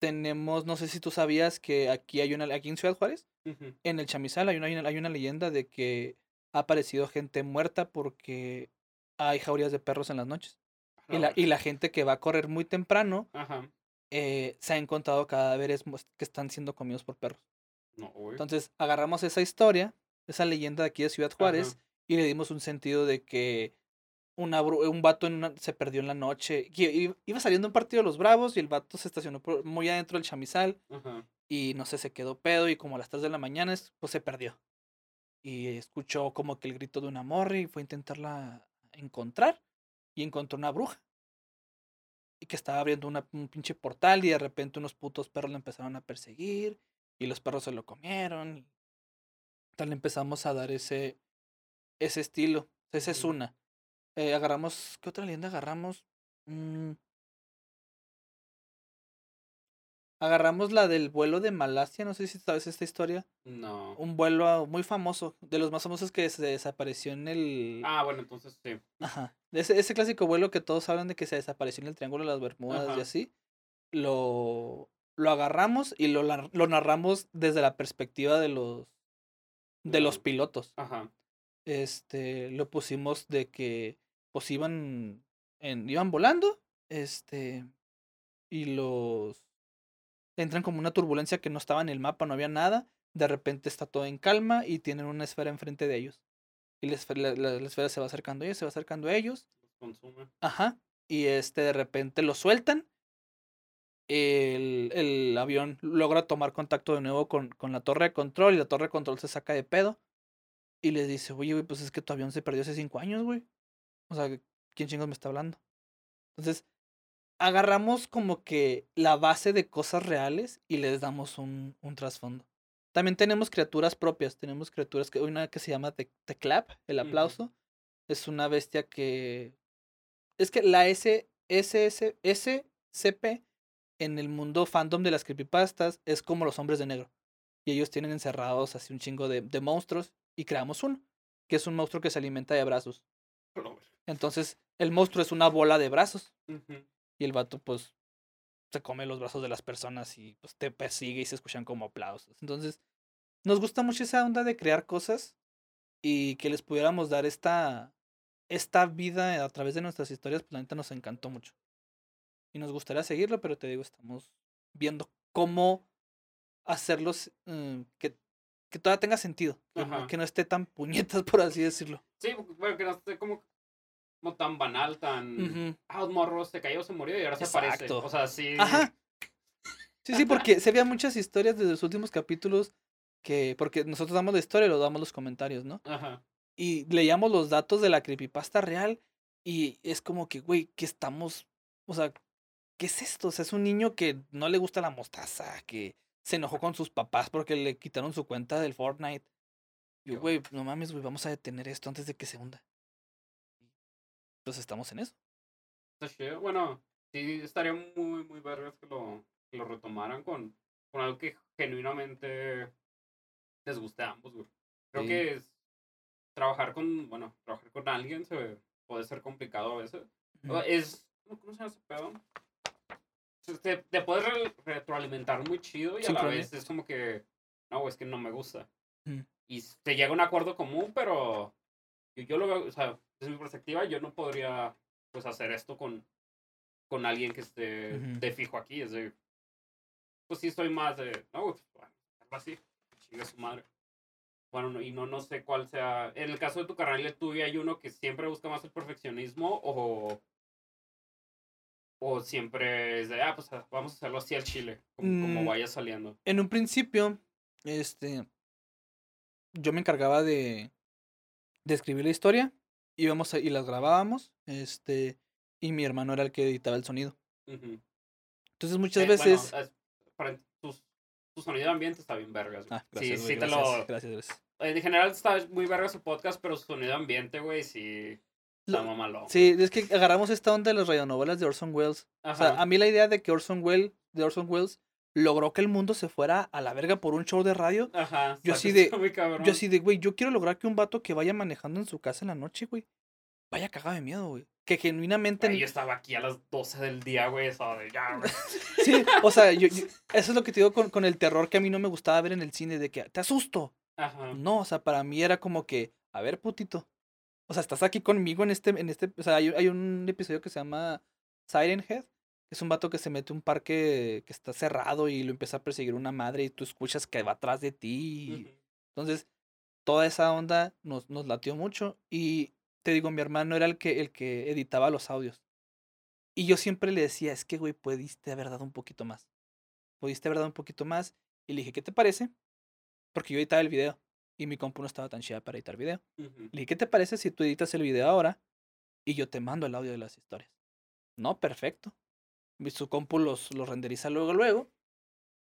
tenemos, no sé si tú sabías que aquí hay una, aquí en Ciudad Juárez, en el Chamizal hay una, hay una, hay una leyenda de que ha aparecido gente muerta porque hay jaurías de perros en las noches. Y la, y la gente que va a correr muy temprano Ajá. eh, se ha encontrado cadáveres mus- que están siendo comidos por perros. No. Entonces agarramos esa historia, esa leyenda de aquí de Ciudad Juárez, Ajá. y le dimos un sentido de que una, un vato en una- se perdió en la noche. y- Iba saliendo un partido de los Bravos y el vato se estacionó por- muy adentro del chamizal Ajá. y no sé, se quedó pedo y como a las 3 de la mañana es- pues se perdió. Y escuchó como que el grito de una morra y fue a intentarla encontrar y encontró una bruja. Y que estaba abriendo una, un pinche portal y de repente unos putos perros lo empezaron a perseguir y los perros se lo comieron. Le empezamos a dar ese, ese estilo. Esa es una. Eh, agarramos, ¿qué otra leyenda agarramos? Mm. Agarramos la del vuelo de Malasia, no sé si sabes esta historia. No. Un vuelo muy famoso, de los más famosos que se desapareció en el... Ah, bueno, entonces sí. Ajá. Ese, ese clásico vuelo que todos hablan de que se desapareció en el Triángulo de las Bermudas Ajá. y así. Lo, lo agarramos y lo, lo narramos desde la perspectiva de los, de los pilotos. Ajá. Este, lo pusimos de que pues iban, en, iban volando, este, y los entran como una turbulencia que no estaba en el mapa, no había nada. De repente está todo en calma y tienen una esfera enfrente de ellos. Y la esfera, la- la esfera se va acercando a ellos, se va acercando a ellos. Los consume. Ajá. Y este de repente lo sueltan. El, el avión logra tomar contacto de nuevo con, con la torre de control y la torre de control se saca de pedo. Y les dice, oye, güey, pues es que tu avión se perdió hace cinco años, güey. O sea, ¿quién chingos me está hablando? Entonces, agarramos como que la base de cosas reales y les damos un, un trasfondo. También tenemos criaturas propias. Tenemos criaturas que. Una que se llama The, The Clap, el aplauso. Es una bestia que. Es que la S, SS, SCP en el mundo fandom de las creepypastas es como los hombres de negro. Y ellos tienen encerrados así un chingo de, de monstruos. Y creamos uno. Que es un monstruo que se alimenta de brazos. A la verga. Entonces, el monstruo es una bola de brazos. Y el vato, pues, se come los brazos de las personas y pues te persigue y se escuchan como aplausos. Entonces, nos gusta mucho esa onda de crear cosas y que les pudiéramos dar esta, esta vida a través de nuestras historias, pues la neta nos encantó mucho. Y nos gustaría seguirlo, pero te digo, estamos viendo cómo hacerlos mm, que, que todavía tenga sentido. Que no, Ajá. que no esté tan puñetas, por así decirlo. Sí, bueno, que no esté como, como tan banal, tan. Ujú. Ah, un morro se cayó, se murió y ahora se aparece. O sea, sí. Ajá. Sí, sí, porque se veían muchas historias desde los últimos capítulos que, porque nosotros damos la historia y lo damos los comentarios, ¿no? Ajá. Y leíamos los datos de la creepypasta real y es como que, güey, ¿qué estamos? O sea, ¿qué es esto? O sea, es un niño que no le gusta la mostaza, que se enojó con sus papás porque le quitaron su cuenta del Fortnite. Yo, güey, no mames, güey, vamos a detener esto antes de que se hunda. Pues estamos en eso. Bueno, sí estaría muy, muy vergas que lo, que lo retomaran con, con algo que genuinamente les guste a ambos, güey. Creo Sí. que es trabajar con, bueno, trabajar con alguien se puede ser complicado a veces. Es, ¿cómo cómo se llama ese pedo? Te, te puedes re- retroalimentar muy chido y a la vez es como que, no, es que no me gusta. Ujú. Y se llega a un acuerdo común, pero yo, yo lo veo, o sea, desde mi perspectiva, yo no podría, pues, hacer esto con, con alguien que esté de fijo aquí. Es de, pues sí, soy más de, no, pues, bueno, algo así, chinga su madre. Bueno, no- y no, no sé cuál sea. En el caso de tu carnal y el tuyo, hay uno que siempre busca más el perfeccionismo o. O siempre es de, ah, pues ah, vamos a hacerlo así al chile, como, como Mm. vaya saliendo. en un principio, este, yo me encargaba de, de escribir la historia, íbamos a- y las grabábamos, este, y mi hermano era el que editaba el sonido. Entonces muchas Eh, veces... Bueno, es- para tu, tu sonido de ambiente está bien vergas. Ah, gracias, sí, güey, sí te gracias, lo. gracias, gracias. En general está muy verga su podcast, pero su sonido de ambiente, güey, sí. Lo- mamalón. Sí, es que agarramos esta onda de las radionovelas de Orson Welles. O sea, Ajá. a mí la idea de que Orson Welles, de Orson Welles logró que el mundo se fuera a la verga por un show de radio. Ajá. yo así de-. Yo así de, güey, yo quiero lograr que un vato que vaya manejando en su casa en la noche, güey, vaya cagado de miedo, güey. Que genuinamente. Güey, yo estaba aquí a las 12 del día, güey, eso de ya, güey. Sí, o sea, yo, yo- eso es lo que te digo con, con el terror que a mí no me gustaba ver en el cine, de que te asusto. Ajá. No, o sea, para mí era como que, a ver, putito. O sea, estás aquí conmigo en este, en este, o sea, hay, hay un episodio que se llama Siren Head, que es un vato que se mete a un parque que está cerrado y lo empieza a perseguir una madre y tú escuchas que va atrás de ti. Entonces, toda esa onda nos, nos latió mucho. Y te digo, mi hermano era el que, el que editaba los audios. Y yo siempre le decía, es que, güey, pudiste haber dado un poquito más. Pudiste haber dado un poquito más. Y le dije, ¿qué te parece? Porque yo editaba el video. Y mi compu no estaba tan chida para editar video. Ujú. Le dije, ¿qué te parece si tú editas el video ahora? Y yo te mando el audio de las historias. No, perfecto. Mi- Su compu los, los renderiza luego, luego.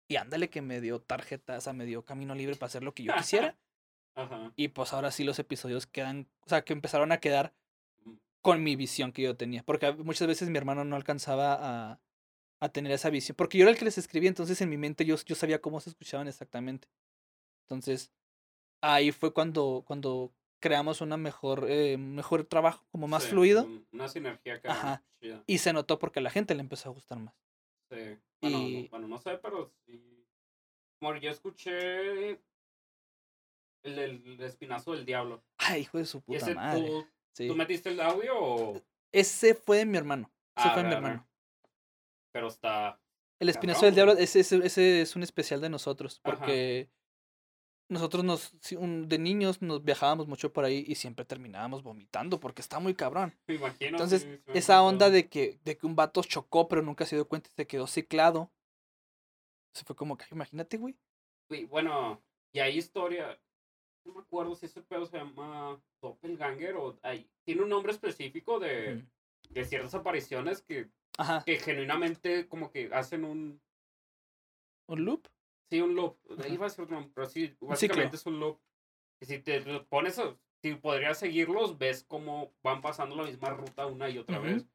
Y ándale que me dio tarjeta, o sea, me dio camino libre para hacer lo que yo quisiera. Ajá. Y pues ahora sí los episodios quedan, o sea, que empezaron a quedar Mm. con mi visión que yo tenía. Porque muchas veces mi hermano no alcanzaba a, a tener esa visión. Porque yo era el que les escribía, entonces en mi mente yo, yo sabía cómo se escuchaban exactamente. Entonces, ahí fue cuando, cuando creamos una mejor, eh, mejor trabajo, como más Sí, fluido. un- Una sinergia acá. Ajá. chida. Y se notó porque a la gente le empezó a gustar más. Sí. Bueno, no- bueno, no sé, pero sí. Bueno, yo escuché el del espinazo del diablo. Ay, hijo de su ¿Y puta ese madre. tú, Sí. tú metiste el audio o...? Ese fue de mi hermano. Ese Ah, fue de mi hermano. Pero está... El espinazo Cabrón, del diablo, ese, ese, ese es un especial de nosotros, Ajá. Nosotros nos, un- de niños nos viajábamos mucho por ahí y siempre terminábamos vomitando porque está muy cabrón. Me imagino. Entonces, esa onda de que, de que un vato chocó pero nunca se dio cuenta y se quedó ciclado. Se fue como que, imagínate, güey. Güey, bueno, y hay historia... No me acuerdo si ese pedo se llama Doppelganger o... Hay, tiene un nombre específico de, de ciertas apariciones que, que genuinamente como que hacen un... un loop. Sí, un loop. Iba a ser nombre, pero sí, básicamente es un loop. Y si te pones, si podrías seguirlos, ves cómo van pasando la misma ruta una y otra vez.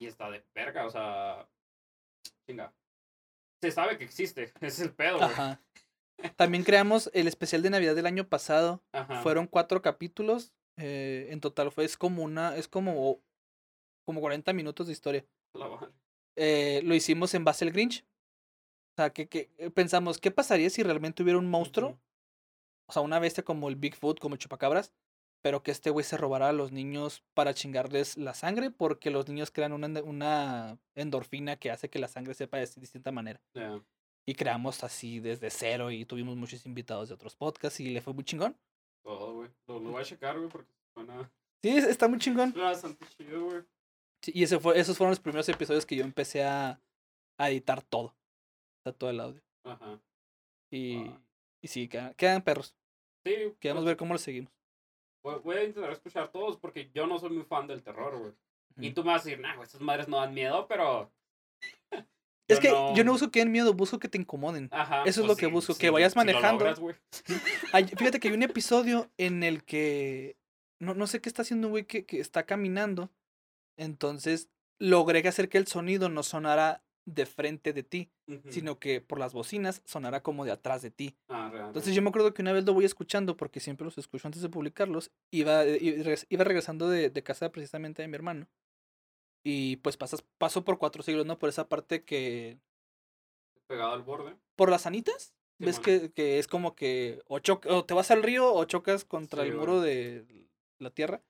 Y está de verga, o sea. Chinga. Se sabe que existe, es el pedo. Ajá. También creamos el especial de Navidad del año pasado. Ajá. Fueron cuatro capítulos. eh, en total fue, es como una, es como, como 40 minutos de historia. La eh, lo hicimos en base al Grinch. O sea, que, que eh, pensamos, ¿qué pasaría si realmente hubiera un monstruo? O sea, una bestia como el Bigfoot, como el Chupacabras, pero que este güey se robara a los niños para chingarles la sangre, porque los niños crean una, una endorfina que hace que la sangre sepa de distinta manera. Y creamos así desde cero y tuvimos muchos invitados de otros podcasts y le fue muy chingón. Todo, güey. Lo, lo voy a checar, güey, porque suena, Sí, es- está muy chingón. suena bastante chido, güey. Sí, y ese fue, esos fueron los primeros episodios que yo empecé a, a editar todo. Todo el audio. Ajá. Y, Ah. y sí, quedan, quedan perros. Sí, Queremos pues, ver cómo lo seguimos. voy, a intentar escuchar todos porque yo no soy muy fan del terror, güey. Y tú me vas a decir, nah, güey, estas madres no dan miedo, pero. Es que no- yo no busco que den miedo, busco que te incomoden. Ajá, Eso es pues lo que busco, sí, que vayas si manejando. logras, güey. Hay- fíjate que hay un episodio en el que no, no sé qué está haciendo un güey que, que está caminando. Entonces logré hacer que el sonido no sonara de frente de ti, sino que por las bocinas sonara como de atrás de ti. Ah, real, Entonces yo me acuerdo que una vez lo voy escuchando, porque siempre los escucho antes de publicarlos, iba, eh, iba regresando de, de casa precisamente de mi hermano. Y pues pasas, paso por cuatro siglos, ¿no? Por esa parte que... pegado al borde. Por las anitas. ¿Ves que, que es como que o, o te vas al río o chocas contra Sí, el muro de la tierra?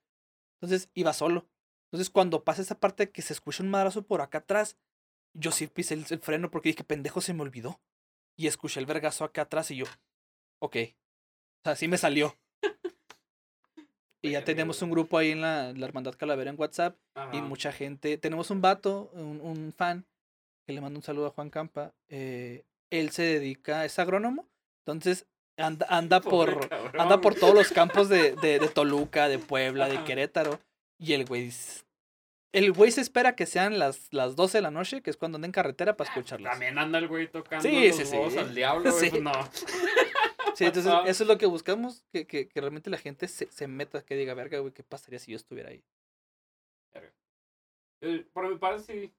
Entonces iba solo. Entonces cuando pasa esa parte que se escucha un madrazo por acá atrás, yo sí pisé el, el freno porque dije, pendejo, se me olvidó. Y escuché el vergazo acá atrás y yo, ok. O sea, sí me salió. y ya tenemos un grupo ahí en la, la Hermandad Calavera en WhatsApp y mucha gente. Tenemos un vato, un, un fan, que le mando un saludo a Juan Campa. eh, él se dedica, es agrónomo, entonces anda, anda Pobre por cabrón, anda por todos los campos de, de, de Toluca, de Puebla, de. Querétaro. Y el güey. El güey se espera que sean las, las 12 de la noche, que es cuando anda en carretera para Ah, escucharlas. También anda el güey tocando Sí, los sí, sí. al diablo. Sí. no. Sí, entonces eso es lo que buscamos, que, que, que realmente la gente se, se meta, que diga, verga, güey, ¿qué pasaría si yo estuviera ahí? Eh, Por mi parte, sí.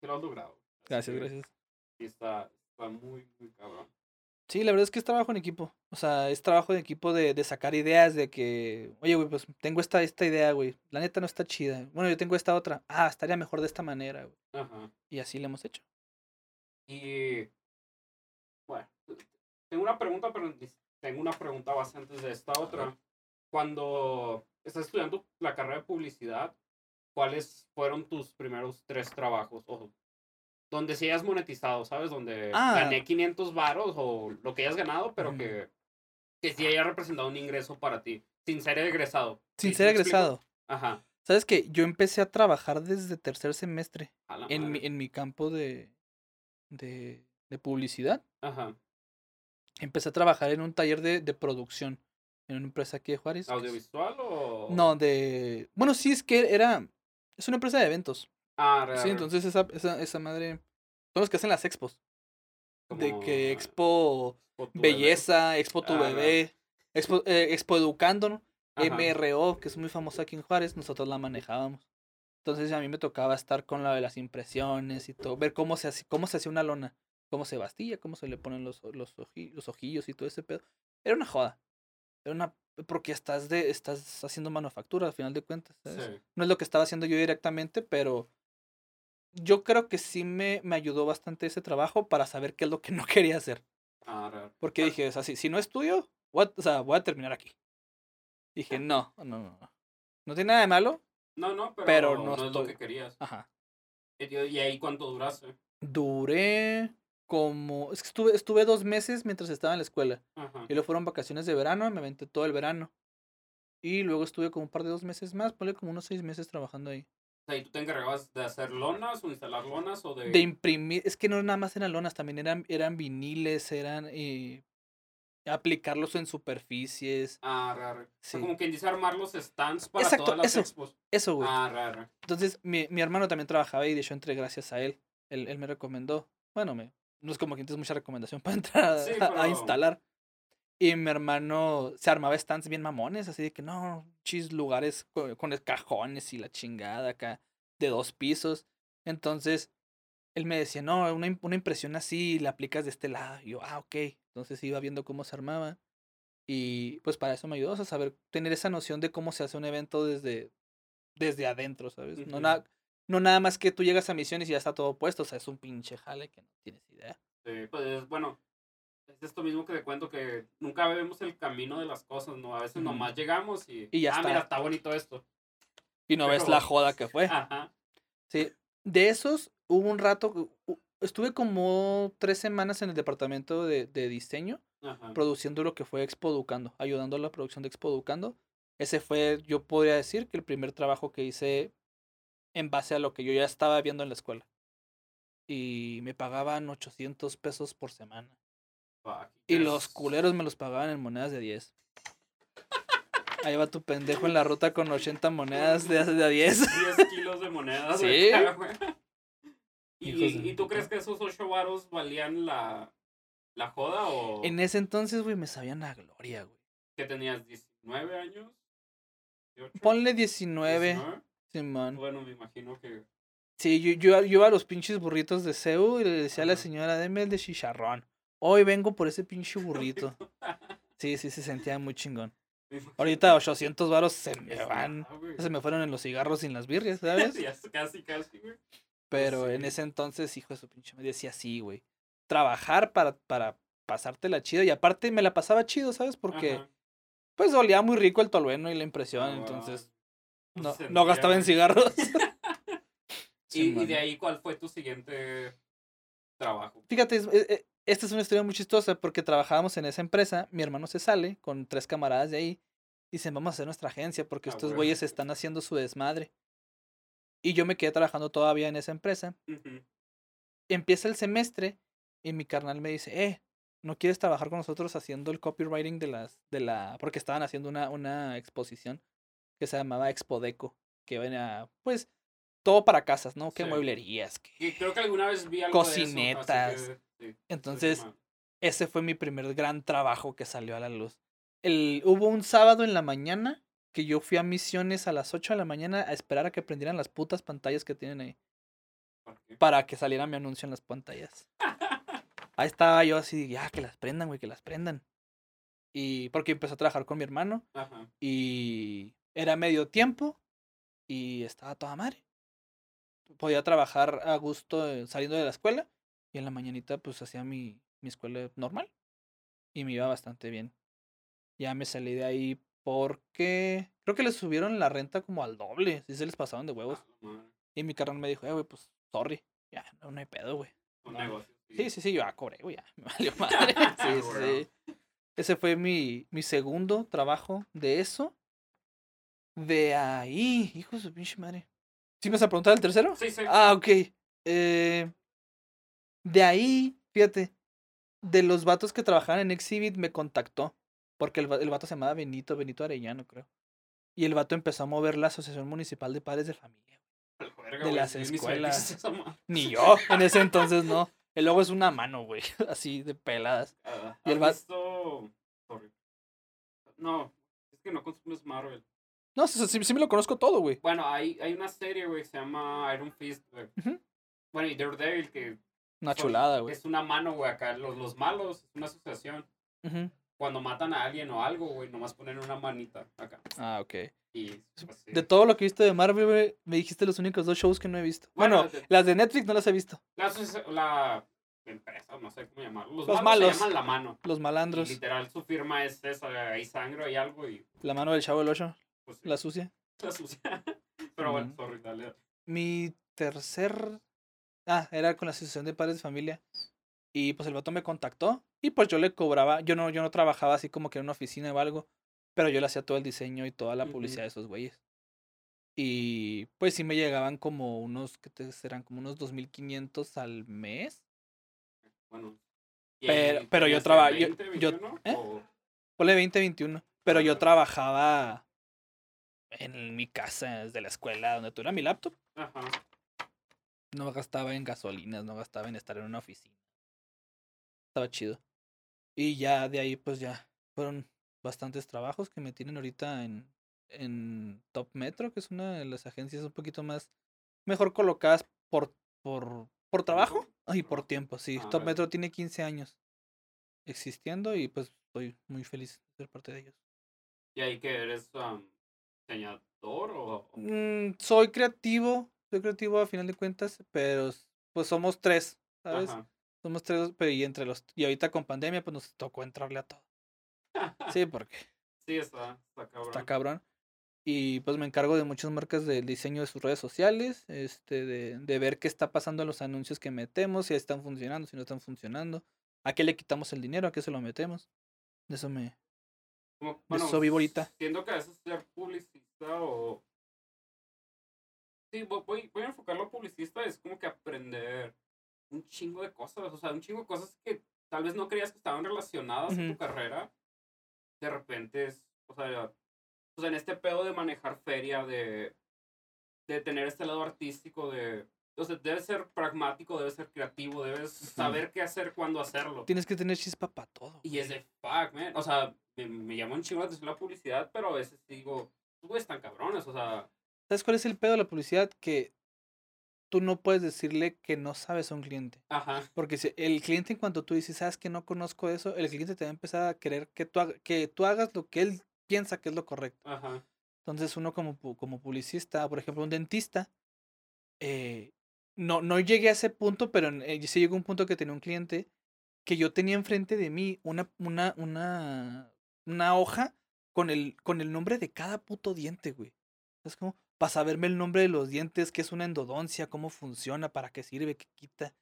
Sí lo has logrado. Gracias, que gracias. Sí, está, está muy, muy cabrón. Sí, la verdad es que es trabajo en equipo. O sea, es trabajo en equipo de, de sacar ideas, de que, oye, güey, pues tengo esta, esta idea, güey. La neta no está chida. Bueno, yo tengo esta otra. Ah, estaría mejor de esta manera, güey. Ajá. Y así le hemos hecho. Y bueno, tengo una pregunta, pero tengo una pregunta base antes de esta otra. Cuando estás estudiando la carrera de publicidad, ¿cuáles fueron tus primeros tres trabajos? O donde sí hayas monetizado, ¿sabes? Donde Ah. gané 500 varos o lo que hayas ganado, pero que, que sí haya representado un ingreso para ti, sin ser egresado. Sin ¿Sí ser egresado. Ajá. ¿Sabes qué? Yo empecé a trabajar desde tercer semestre en mi, en mi campo de, de, de publicidad. Ajá. Empecé a trabajar en un taller de, de producción en una empresa aquí de Juárez. que ¿Audiovisual o...? No, de... Bueno, sí, es que era... Es una empresa de eventos. Ah, re- Sí, entonces esa, esa, esa madre... Son los que hacen las expos. De que Expo bebé. Belleza, Expo Tu Ah, Bebé, Expo, eh, Expo Educando. MRO, que es muy famosa aquí en Juárez, nosotros la manejábamos. Entonces a mí me tocaba estar con la de las impresiones y todo, ver cómo se hace, cómo se hace una lona, cómo se bastilla, cómo se le ponen los, los, oji- los ojillos y todo ese pedo. Era una joda. Era una porque estás de estás haciendo manufactura al final de cuentas. No es lo que estaba haciendo yo directamente, pero yo creo que sí me, me ayudó bastante ese trabajo para saber qué es lo que no quería hacer. Ah, re- Porque Ah. dije, o sea, si, si no estudio, voy a, o sea, voy a terminar aquí. Dije, no, no, no, no. No tiene nada de malo. No, no, pero, Pero no, no es lo que querías. Ajá. ¿Y, y ahí cuánto duraste? Duré como... Es que estuve, estuve dos meses mientras estaba en la escuela. Ajá. Y luego fueron vacaciones de verano, me aventé todo el verano. Y luego estuve como un par de dos meses más, ponle como unos seis meses trabajando ahí. O sea, ¿y tú te encargabas de hacer lonas o instalar lonas o de...? De imprimir, es que no nada más eran lonas, también eran, eran viniles, eran eh, aplicarlos en superficies. Ah, re, re. O sea, Sí. como quien dice armar los stands para Exacto, todas las eso. expos. Eso, güey. Ah, re. Entonces, mi, mi hermano también trabajaba ahí, de hecho entré gracias a él. Él, él me recomendó. Bueno, me, no es como que tienes mucha recomendación para entrar a, Sí, a- instalar. Y mi hermano se armaba stands bien mamones, así de que no, chis, lugares con, con cajones y la chingada acá, de dos pisos. Entonces, él me decía, no, una, una impresión así la aplicas de este lado. Y yo, ah, ok. Entonces iba viendo cómo se armaba. Y pues para eso me ayudó, o sea, saber tener esa noción de cómo se hace un evento desde, desde adentro, ¿sabes? No, na- no nada más que tú llegas a misiones y ya está todo puesto, o sea, es un pinche jale que no tienes idea. Sí, pues bueno, es esto mismo que te cuento que nunca vemos el camino de las cosas, ¿no? A veces nomás llegamos y... Y ya ah, está. mira, está bonito esto. Y no ves la joda que fue. Ajá. Sí, de esos hubo un rato, estuve como tres semanas en el departamento de, de diseño, Ajá. produciendo lo que fue Expo Educando, ayudando a la producción de Expo Educando. Ese fue, yo podría decir, que el primer trabajo que hice en base a lo que yo ya estaba viendo en la escuela. Y me pagaban 800 pesos por semana. Y los culeros me los pagaban en monedas de 10. Ahí va tu pendejo en la ruta con 80 monedas de, de a 10. 10 kilos de monedas. Sí. acá, güey. ¿Y, de y tú crees que esos 8 varos valían la, la joda o En ese entonces, güey, me sabían a gloria, güey. que tenías 19 años? 18, Ponle 19, 19? Simón. Bueno, me imagino que... Sí, yo, yo, yo iba a los pinches burritos de Seu y le decía a la señora, deme el de chicharrón. Hoy vengo por ese pinche burrito. Sí, sí, se sentía muy chingón. Ahorita 800 varos se me van. Se me fueron en los cigarros sin las birrias, ¿sabes? Es casi, casi, güey. Pero en ese entonces, hijo de su pinche, me decía así, güey. Trabajar para, para pasártela chido. Y aparte me la pasaba chido, ¿sabes? Porque Ajá. pues olía muy rico el tolueno y la impresión. Entonces no, no gastaba en cigarros. Y, y de ahí, ¿cuál fue tu siguiente trabajo? Fíjate, es- e- e- esta es una historia muy chistosa porque trabajábamos en esa empresa, mi hermano se sale con tres camaradas de ahí, dicen, vamos a hacer nuestra agencia porque Ah, estos huevo. güeyes están haciendo su desmadre. Y yo me quedé trabajando todavía en esa empresa. Empieza el semestre y mi carnal me dice, eh, ¿no quieres trabajar con nosotros haciendo el copywriting de las, de la, porque estaban haciendo una, una exposición que se llamaba Expodeco, que venía, pues, todo para casas, ¿no? Que Sí. mueblerías, que Y creo que alguna vez vi algo de eso, Cocinetas. que, sí, Entonces, sí, ese fue mi primer gran trabajo que salió a la luz. El, hubo un sábado en la mañana que yo fui a misiones a las 8 de la mañana a esperar a que prendieran las putas pantallas que tienen ahí ¿por qué? para que saliera mi anuncio en las pantallas. Ahí estaba yo así, ya, que las prendan, güey, que las prendan. Y porque empezó a trabajar con mi hermano Ajá. y era medio tiempo y estaba toda madre. Podía trabajar a gusto eh, saliendo de la escuela y en la mañanita pues hacía mi, mi escuela normal y me iba bastante bien. Ya me salí de ahí porque creo que les subieron la renta como al doble, si se les pasaron de huevos. Ah, madre. Y mi carnal me dijo, eh, güey, pues sorry. Ya, no, no hay pedo, güey. Un No. negocio. Sí, sí, sí, yo ya cobré, güey, ya. Me valió madre. Sí, sí. Ese fue mi, mi segundo trabajo de eso. De ahí, hijo de su pinche madre. ¿Sí me vas a preguntar el tercero? Sí, sí. Ah, ok. Eh, de ahí, fíjate, de los vatos que trabajaban en Exhibit me contactó. Porque el, el vato se llamaba Benito, Benito Arellano, creo. Y el vato empezó a mover la Asociación Municipal de Padres de Familia. Verga, de las escuelas. Ni yo, en ese entonces no. El logo es una mano, güey. Así de peladas. Ah, Y el ¿has va- visto- Sorry. No, es que no consumes Marvel. No, sí, sí, sí me lo conozco todo, güey. Bueno, hay, hay una serie, güey, que se llama Iron Fist, güey. Bueno, y Daredevil, que Una son- chulada, güey. es una mano, güey, acá. Los, los malos, es una asociación. Cuando matan a alguien o algo, güey, nomás ponen una manita acá. Ah, ok. Y, pues, sí. De todo lo que viste de Marvel, güey, me dijiste los únicos dos shows que no he visto. Bueno, Bueno, de- las de Netflix no las he visto. La, la empresa, no sé cómo llamarlo. Los, Los malos, malos. se llaman la mano. Los Y malandros. literal, su firma es esa, hay sangre, hay algo y La mano del chavo del ocho. pues sí, La sucia. la sucia. Pero bueno, sorry, dale. Mi tercer. Ah, era con la Asociación de Padres de Familia. Y pues el vato me contactó. Y pues yo le cobraba. Yo no, yo no trabajaba así como que en una oficina o algo. Pero yo le hacía todo el diseño y toda la publicidad de esos güeyes. Y pues sí me llegaban como unos. ¿Qué te serán? Como unos 2500 al mes. Bueno. ¿y Pero- pero yo tenías que traba- yo- 20, yo- 21, ¿eh? o- Ponle 20, 21. Pero yo trabajaba en mi casa, desde la escuela, donde tuviera mi laptop. Ajá. No gastaba en gasolinas, no gastaba en estar en una oficina. Estaba chido. Y ya de ahí, pues ya fueron bastantes trabajos que me tienen ahorita en, en Top Metro, que es una de las agencias un poquito más mejor colocadas por, por, por trabajo y por tiempo. Sí, Ah, Top. Metro tiene 15 años existiendo y pues estoy muy feliz de ser parte de ellos. ¿Y ahí que eres um, diseñador o...? o- Mm, soy creativo, soy creativo a final de cuentas, pero pues somos tres, ¿sabes? Ajá. Somos tres, pero y entre los y ahorita con pandemia pues nos tocó entrarle a todo. Sí, porque Sí, está, está cabrón. está cabrón. Y pues me encargo de muchas marcas del diseño de sus redes sociales, este, de, de ver qué está pasando en los anuncios que metemos, si están funcionando, si no están funcionando, a qué le quitamos el dinero, a qué se lo metemos. De eso me. Como, de eso vivo ahorita. Que a veces ser publicista o... Sí, vo- voy, voy a enfocarlo publicista, es como que aprender un chingo de cosas, o sea, un chingo de cosas que tal vez no creías que estaban relacionadas a tu carrera. De repente es, o sea, o sea, en este pedo de manejar feria, de, de tener este lado artístico, de... O sea, debes ser pragmático, debes ser creativo, debes saber qué hacer, cuándo hacerlo. Tienes que tener chispa para todo. Y es de fuck, man. O sea, me, me llama un chingo la atención la publicidad, pero a veces digo, tú güeyes están cabrones, o sea, ¿Sabes cuál es el pedo de la publicidad? Que tú no puedes decirle que no sabes a un cliente. ajá, Porque si el cliente, en cuanto tú dices, sabes que no conozco eso, el cliente te va a empezar a querer que tú, que tú hagas lo que él piensa que es lo correcto. ajá, Entonces, uno como, como publicista, por ejemplo, un dentista, eh, no, no llegué a ese punto, pero eh, sí llegó un punto que tenía un cliente que yo tenía enfrente de mí una, una, una, una hoja con el, con el nombre de cada puto diente, güey. Es como, para saberme el nombre de los dientes, qué es una endodoncia, cómo funciona, para qué sirve, qué quita.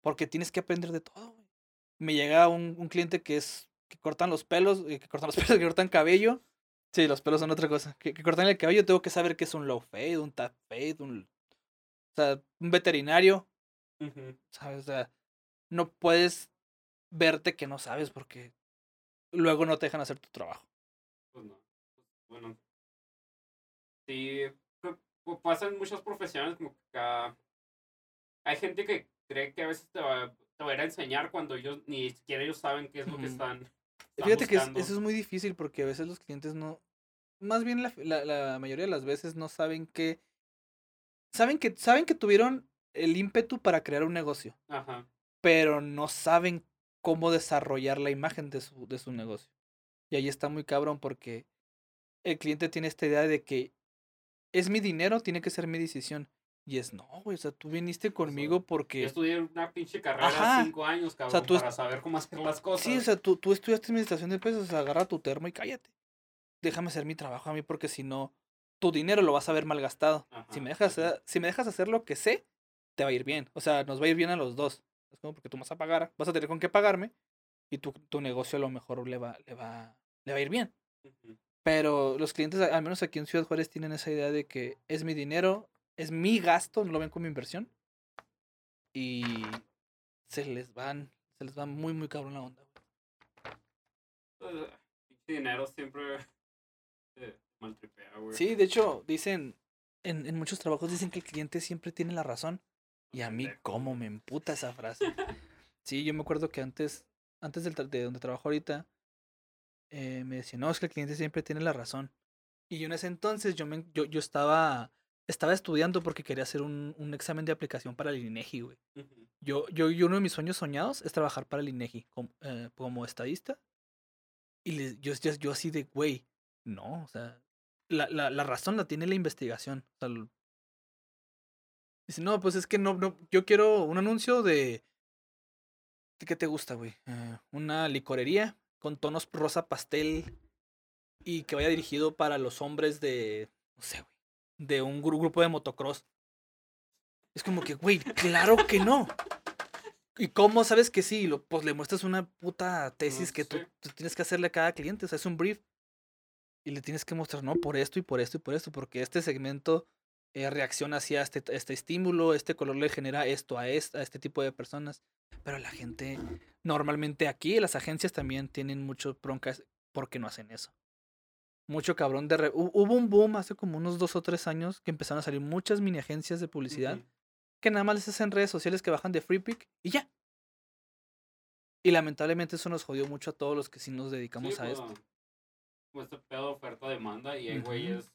Porque tienes que aprender de todo. Me llega un, un cliente que es, que cortan los pelos, eh, que cortan los pelos, que cortan cabello. Sí, los pelos son otra cosa. Que, que cortan el cabello, tengo que saber qué es un low fade, un tap fade, un... O sea, un veterinario, ¿sabes? O sea, no puedes verte que no sabes porque luego no te dejan hacer tu trabajo. pues no. Pues, bueno, sí, pu- pu- pasa en muchas profesiones como que hay gente que cree que a veces te va, te va a ir a enseñar cuando ellos ni siquiera ellos saben qué es lo que están, están Fíjate que es- eso es muy difícil porque a veces los clientes no, más bien la, la, la mayoría de las veces no saben que, saben que, saben que tuvieron el ímpetu para crear un negocio, Ajá, pero no saben cómo desarrollar la imagen de su, de su negocio. Y ahí está muy cabrón porque el cliente tiene esta idea de que es mi dinero, tiene que ser mi decisión. Y es, no, güey, o sea, tú viniste conmigo Yo porque... estudié una pinche carrera Ajá. cinco años, cabrón, tú es- para saber cómo hacer las cosas. Sí, o sea, tú, tú estudiaste administración de empresas, o sea, agarra tu termo y cállate. Déjame hacer mi trabajo a mí porque si no, tu dinero lo vas a ver mal gastado. Si Ajá, me dejas, si me dejas hacer lo que sé, te va a ir bien. O sea, nos va a ir bien a los dos. Es como porque tú vas a pagar, vas a tener con qué pagarme y tu, tu negocio a lo mejor le va, le va, le va a ir bien. Ujú. Pero los clientes, al menos aquí en Ciudad Juárez, tienen esa idea de que es mi dinero, es mi gasto, no lo ven como inversión. Y se les van, se les va muy, muy cabrón la onda. güey. Dinero siempre eh, maltripea, güey. Sí, de hecho, dicen, en, en muchos trabajos dicen que el cliente siempre tiene la razón. Y a mí, cómo me emputa esa frase. Sí, yo me acuerdo que antes, antes del de donde trabajo ahorita, eh, me decían, no, es que el cliente siempre tiene la razón. Y yo en ese entonces, yo, me, yo, yo estaba, estaba estudiando porque quería hacer un, un examen de aplicación para el INEGI, güey. Ujú. Yo, yo, yo uno de mis sueños soñados es trabajar para el INEGI como, eh, como estadista. Y les- yo, yo, yo así de, güey, no, o sea, la, la, la razón la tiene la investigación. O sea, dice, no, pues es que no, no, yo quiero un anuncio de, ¿de qué te gusta, güey? Eh, una licorería con tonos rosa pastel y que vaya dirigido para los hombres de, no sé, güey, de un gru- grupo de motocross. Es como que, güey, claro que no. ¿Y cómo sabes que sí? Lo, pues le muestras una puta tesis que tú, tú tienes que hacerle a cada cliente. O sea, es un brief. Y le tienes que mostrar, no, por esto y por esto y por esto, porque este segmento eh, reacciona hacia este, este estímulo, este color le genera esto a, este, a este tipo de personas. Pero la gente, normalmente aquí, las agencias también tienen mucho broncas porque no hacen eso. Mucho cabrón de... re- hu- Hubo un boom hace como unos dos o tres años que empezaron a salir muchas mini agencias de publicidad que nada más les hacen redes sociales que bajan de Free Pick y ya. Y lamentablemente eso nos jodió mucho a todos los que sí nos dedicamos Sí, a pues, esto. Como este pedo de oferta-demanda y hay güeyes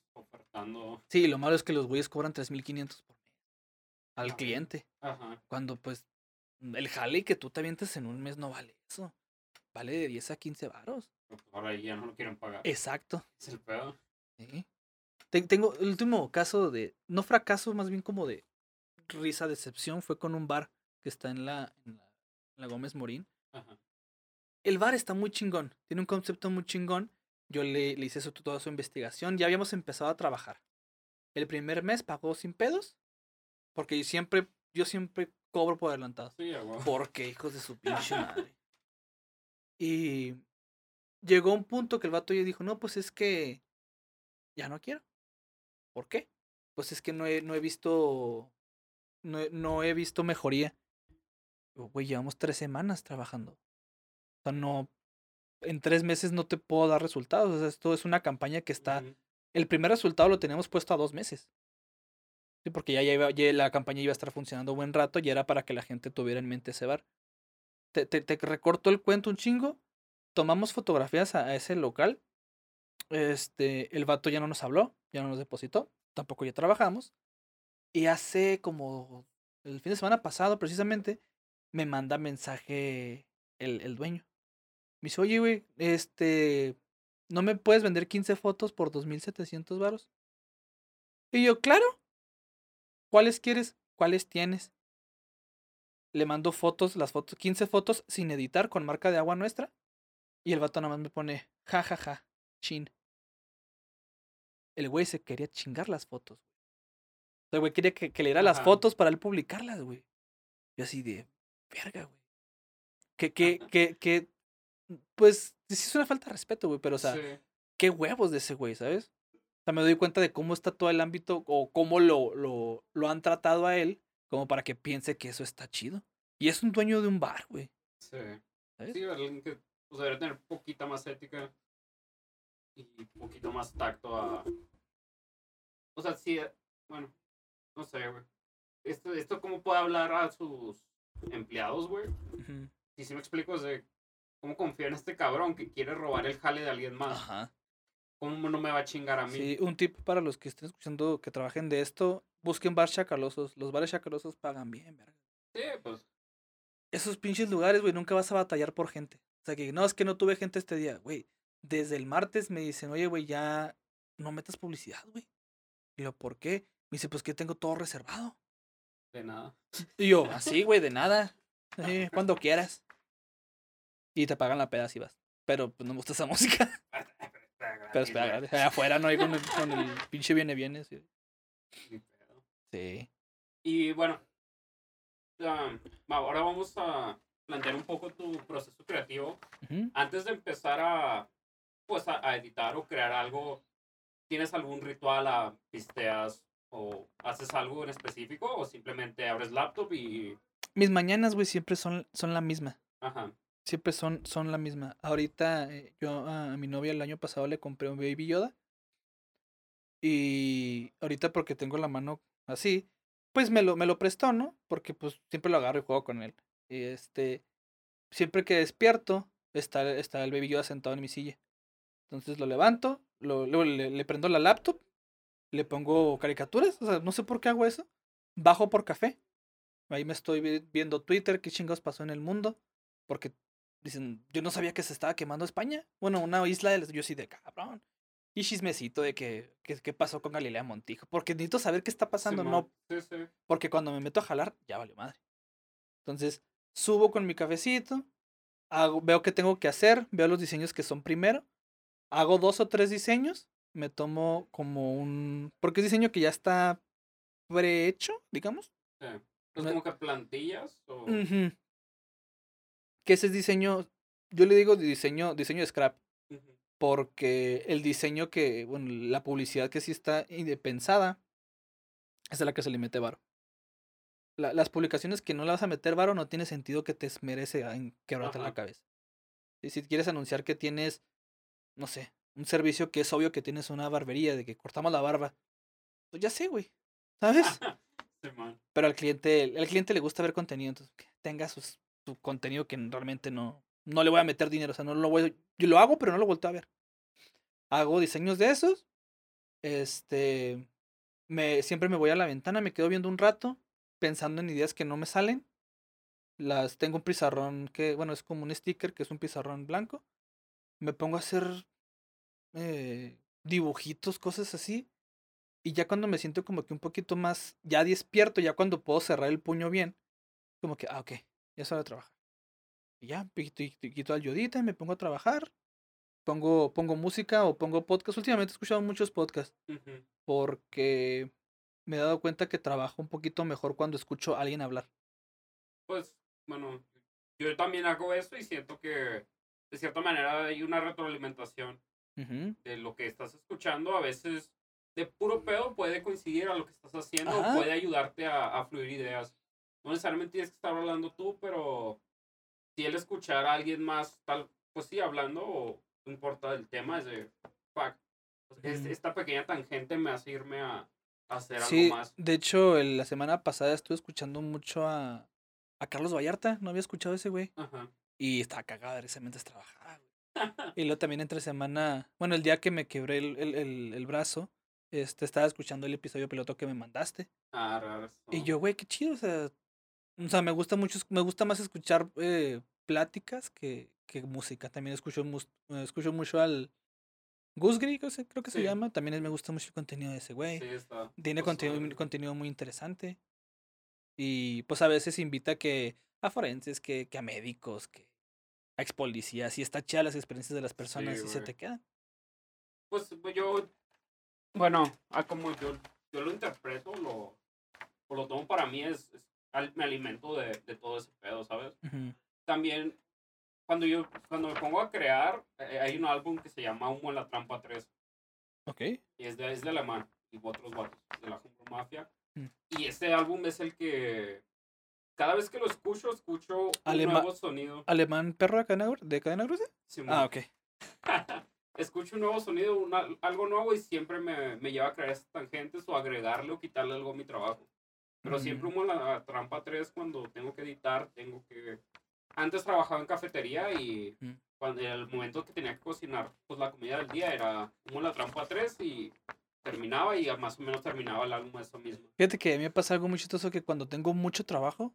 Sí, lo malo es que los güeyes cobran 3.500 por mes al Ajá. cliente. Ajá. Cuando pues el jale que tú te avientes en un mes no vale eso. Vale de 10 a 15 varos. pues ahora ya no lo quieren pagar. Exacto. Es el pedo. Sí. Te- Tengo el último caso de, no fracaso, más bien como de risa, decepción, fue con un bar que está en la, en la, en la Gómez Morín. Ajá. El bar está muy chingón, tiene un concepto muy chingón. Yo le, le hice su, toda su investigación, ya habíamos empezado a trabajar. El primer mes pagó sin pedos, porque yo siempre, yo siempre cobro por adelantado. Sí. Porque hijos de su pinche madre. Y llegó un punto que el vato ya dijo, no, pues es que ya no quiero. ¿Por qué? Pues es que no he, no he visto, no no he visto mejoría. Güey, llevamos tres semanas trabajando. O sea, no, en tres meses no te puedo dar resultados. O sea, esto es una campaña que está, el primer resultado lo teníamos puesto a dos meses. Sí, porque ya, ya, iba- ya la campaña iba a estar funcionando buen rato y era para que la gente tuviera en mente ese bar. Te, te, te recorto el cuento un chingo. Tomamos fotografías a, a ese local. Este, el vato ya no nos habló, ya no nos depositó. Tampoco ya trabajamos. Y hace como el fin de semana pasado, precisamente, me manda mensaje el, el dueño. Me dice, oye, güey, este, ¿no me puedes vender 15 fotos por 2.700 varos? Y yo, claro. ¿Cuáles quieres? ¿Cuáles tienes? Le mando fotos, las fotos, 15 fotos sin editar con marca de agua nuestra. Y el vato nada más me pone, ja, ja, ja, chin. El güey se quería chingar las fotos. O sea, el güey quería que, que le diera las Ajá. fotos para él publicarlas, güey. Yo así de, verga, güey. Que, que, que, que, pues, sí es una falta de respeto, güey, pero, o sea, Sí. qué huevos de ese güey, ¿sabes? O sea, me doy cuenta de cómo está todo el ámbito o cómo lo, lo, lo han tratado a él como para que piense que eso está chido. Y es un dueño de un bar, güey. Sí. ¿sabes? Sí, alguien que pues, debería tener poquita más ética y poquito más tacto a. O sea, sí, eh, bueno, no sé, güey. Esto, esto cómo puede hablar a sus empleados, güey. Y si me explico, es de cómo confía en este cabrón que quiere robar el jale de alguien más. Ajá. ¿Cómo no me va a chingar a mí? Sí, un tip para los que estén escuchando que trabajen de esto, busquen bar chacalosos. Los bares chacalosos pagan bien, verga. Sí, pues. esos pinches lugares, güey, nunca vas a batallar por gente. O sea, que no, es que no tuve gente este día, güey. Desde el martes me dicen, oye, güey, ya no metas publicidad, güey. Y yo, ¿por qué? Me dice, pues que tengo todo reservado. De nada. Y yo, así, güey, de nada. Sí, cuando quieras. Y te pagan la peda si vas. Pero pues no me gusta esa música. Pero espera, gratis. Allá afuera no hay con el, con el pinche viene viene. Sí. Y bueno, um, ahora vamos a plantear un poco tu proceso creativo. Antes de empezar a, pues, a, a editar o crear algo, ¿tienes algún ritual, a pisteas o haces algo en específico o simplemente abres laptop y... Mis mañanas, güey, siempre son, son la misma. Ajá. Siempre son, son la misma. Ahorita eh, yo a, mi novia el año pasado le compré un Baby Yoda. Y ahorita porque tengo la mano así, pues me lo, me lo prestó, ¿no? Porque pues siempre lo agarro y juego con él. Y este, siempre que despierto, está, está el Baby Yoda sentado en mi silla. Entonces lo levanto, lo, le, le prendo la laptop, le pongo caricaturas, o sea, no sé por qué hago eso. Bajo por café. Ahí me estoy vi- viendo Twitter, qué chingados pasó en el mundo. Porque dicen, yo no sabía que se estaba quemando España. Bueno, una isla del... Yo sí de cabrón. Y chismecito de que, qué pasó con Galilea Montijo. Porque necesito saber qué está pasando, no Simón. Sí, sí. porque cuando me meto a jalar, ya valió madre. Entonces, subo con mi cafecito, hago, veo qué tengo que hacer, veo los diseños que son primero, hago dos o tres diseños, me tomo como un... Porque es diseño que ya está prehecho, digamos. sí. Es como que plantillas o... Ujú. Que ese es diseño, yo le digo diseño, diseño de scrap, porque el diseño que, bueno, la publicidad que sí está pensada, es la que se le mete varo. La- las publicaciones que no le vas a meter varo no tiene sentido que te merece en quebrarte la cabeza. Y si quieres anunciar que tienes, no sé, un servicio que es obvio que tienes una barbería, de que cortamos la barba, pues ya sé, güey, ¿sabes? Pero al cliente, al cliente le gusta ver contenido, entonces que tenga sus, contenido que realmente no, no le voy a meter dinero, o sea, no lo voy, yo lo hago, pero no lo vuelto a ver. Hago diseños de esos, este, me, siempre me voy a la ventana, me quedo viendo un rato, pensando en ideas que no me salen. Las tengo un pizarrón que, bueno, es como un sticker, que es un pizarrón blanco. Me pongo a hacer eh, dibujitos, cosas así. Y ya cuando me siento como que un poquito más, ya despierto, ya cuando puedo cerrar el puño bien, como que, ah, ok, ya es hora de trabajar. Y ya, quito, quito ayudita y me pongo a trabajar. Pongo, pongo música o pongo podcast. Últimamente he escuchado muchos podcasts porque me he dado cuenta que trabajo un poquito mejor cuando escucho a alguien hablar. Pues, bueno, yo también hago eso y siento que de cierta manera hay una retroalimentación de lo que estás escuchando. A veces de puro pedo puede coincidir a lo que estás haciendo Ajá. o puede ayudarte a, a fluir ideas. No necesariamente tienes que estar hablando tú, pero si el escuchar a alguien más, tal, pues sí, hablando, o no importa el tema, es de, fuck, pues, es- esta pequeña tangente me hace irme a, a hacer Sí, algo más. de hecho, el- la semana pasada estuve escuchando mucho a, a Carlos Vallarta. No había escuchado ese güey. Ajá. Y estaba cagado de risa mientras trabajaba. güey. Y luego también entre semana, bueno, el día que me quebré el, el, el- el brazo, este, estaba escuchando el episodio piloto que me mandaste. Ah, raro. Y yo, güey, qué chido, o sea, o sea, me gusta mucho, me gusta más escuchar eh, pláticas que, que música. También escucho, eh, escucho mucho al Gus Gris, creo, que se llama. También me gusta mucho el contenido de ese güey. Sí, está. Tiene pues, contenido, contenido muy interesante. Y pues a veces invita que a forenses, que, que a médicos, que a ex policías. Y está chida las experiencias de las personas y se te quedan. Pues pues, yo, bueno, a como yo, yo lo interpreto, lo, o lo tomo para mí, es, es al- me alimento de, de todo ese pedo, ¿sabes? También, cuando yo, cuando me pongo a crear, eh, hay un álbum que se llama Humo en la Trampa 3, Ok. y es de, es de Alemán, y otros vatos, de la Humble Mafia. Mm. Y este álbum es el que, cada vez que lo escucho, escucho un nuevo sonido. ¿Alemán perro de cadena, de cadena gruesa? Simón. Ah, ok. escucho un nuevo sonido, una- algo nuevo y siempre me, me lleva a crear esas tangentes o agregarle o quitarle algo a mi trabajo. Pero siempre humo la trampa 3 cuando tengo que editar, tengo que... Antes trabajaba en cafetería y cuando el momento que tenía que cocinar pues la comida del día era humo la trampa 3 y terminaba y más o menos terminaba el álbum eso mismo. Fíjate que a mí me pasa algo muy chistoso que cuando tengo mucho trabajo,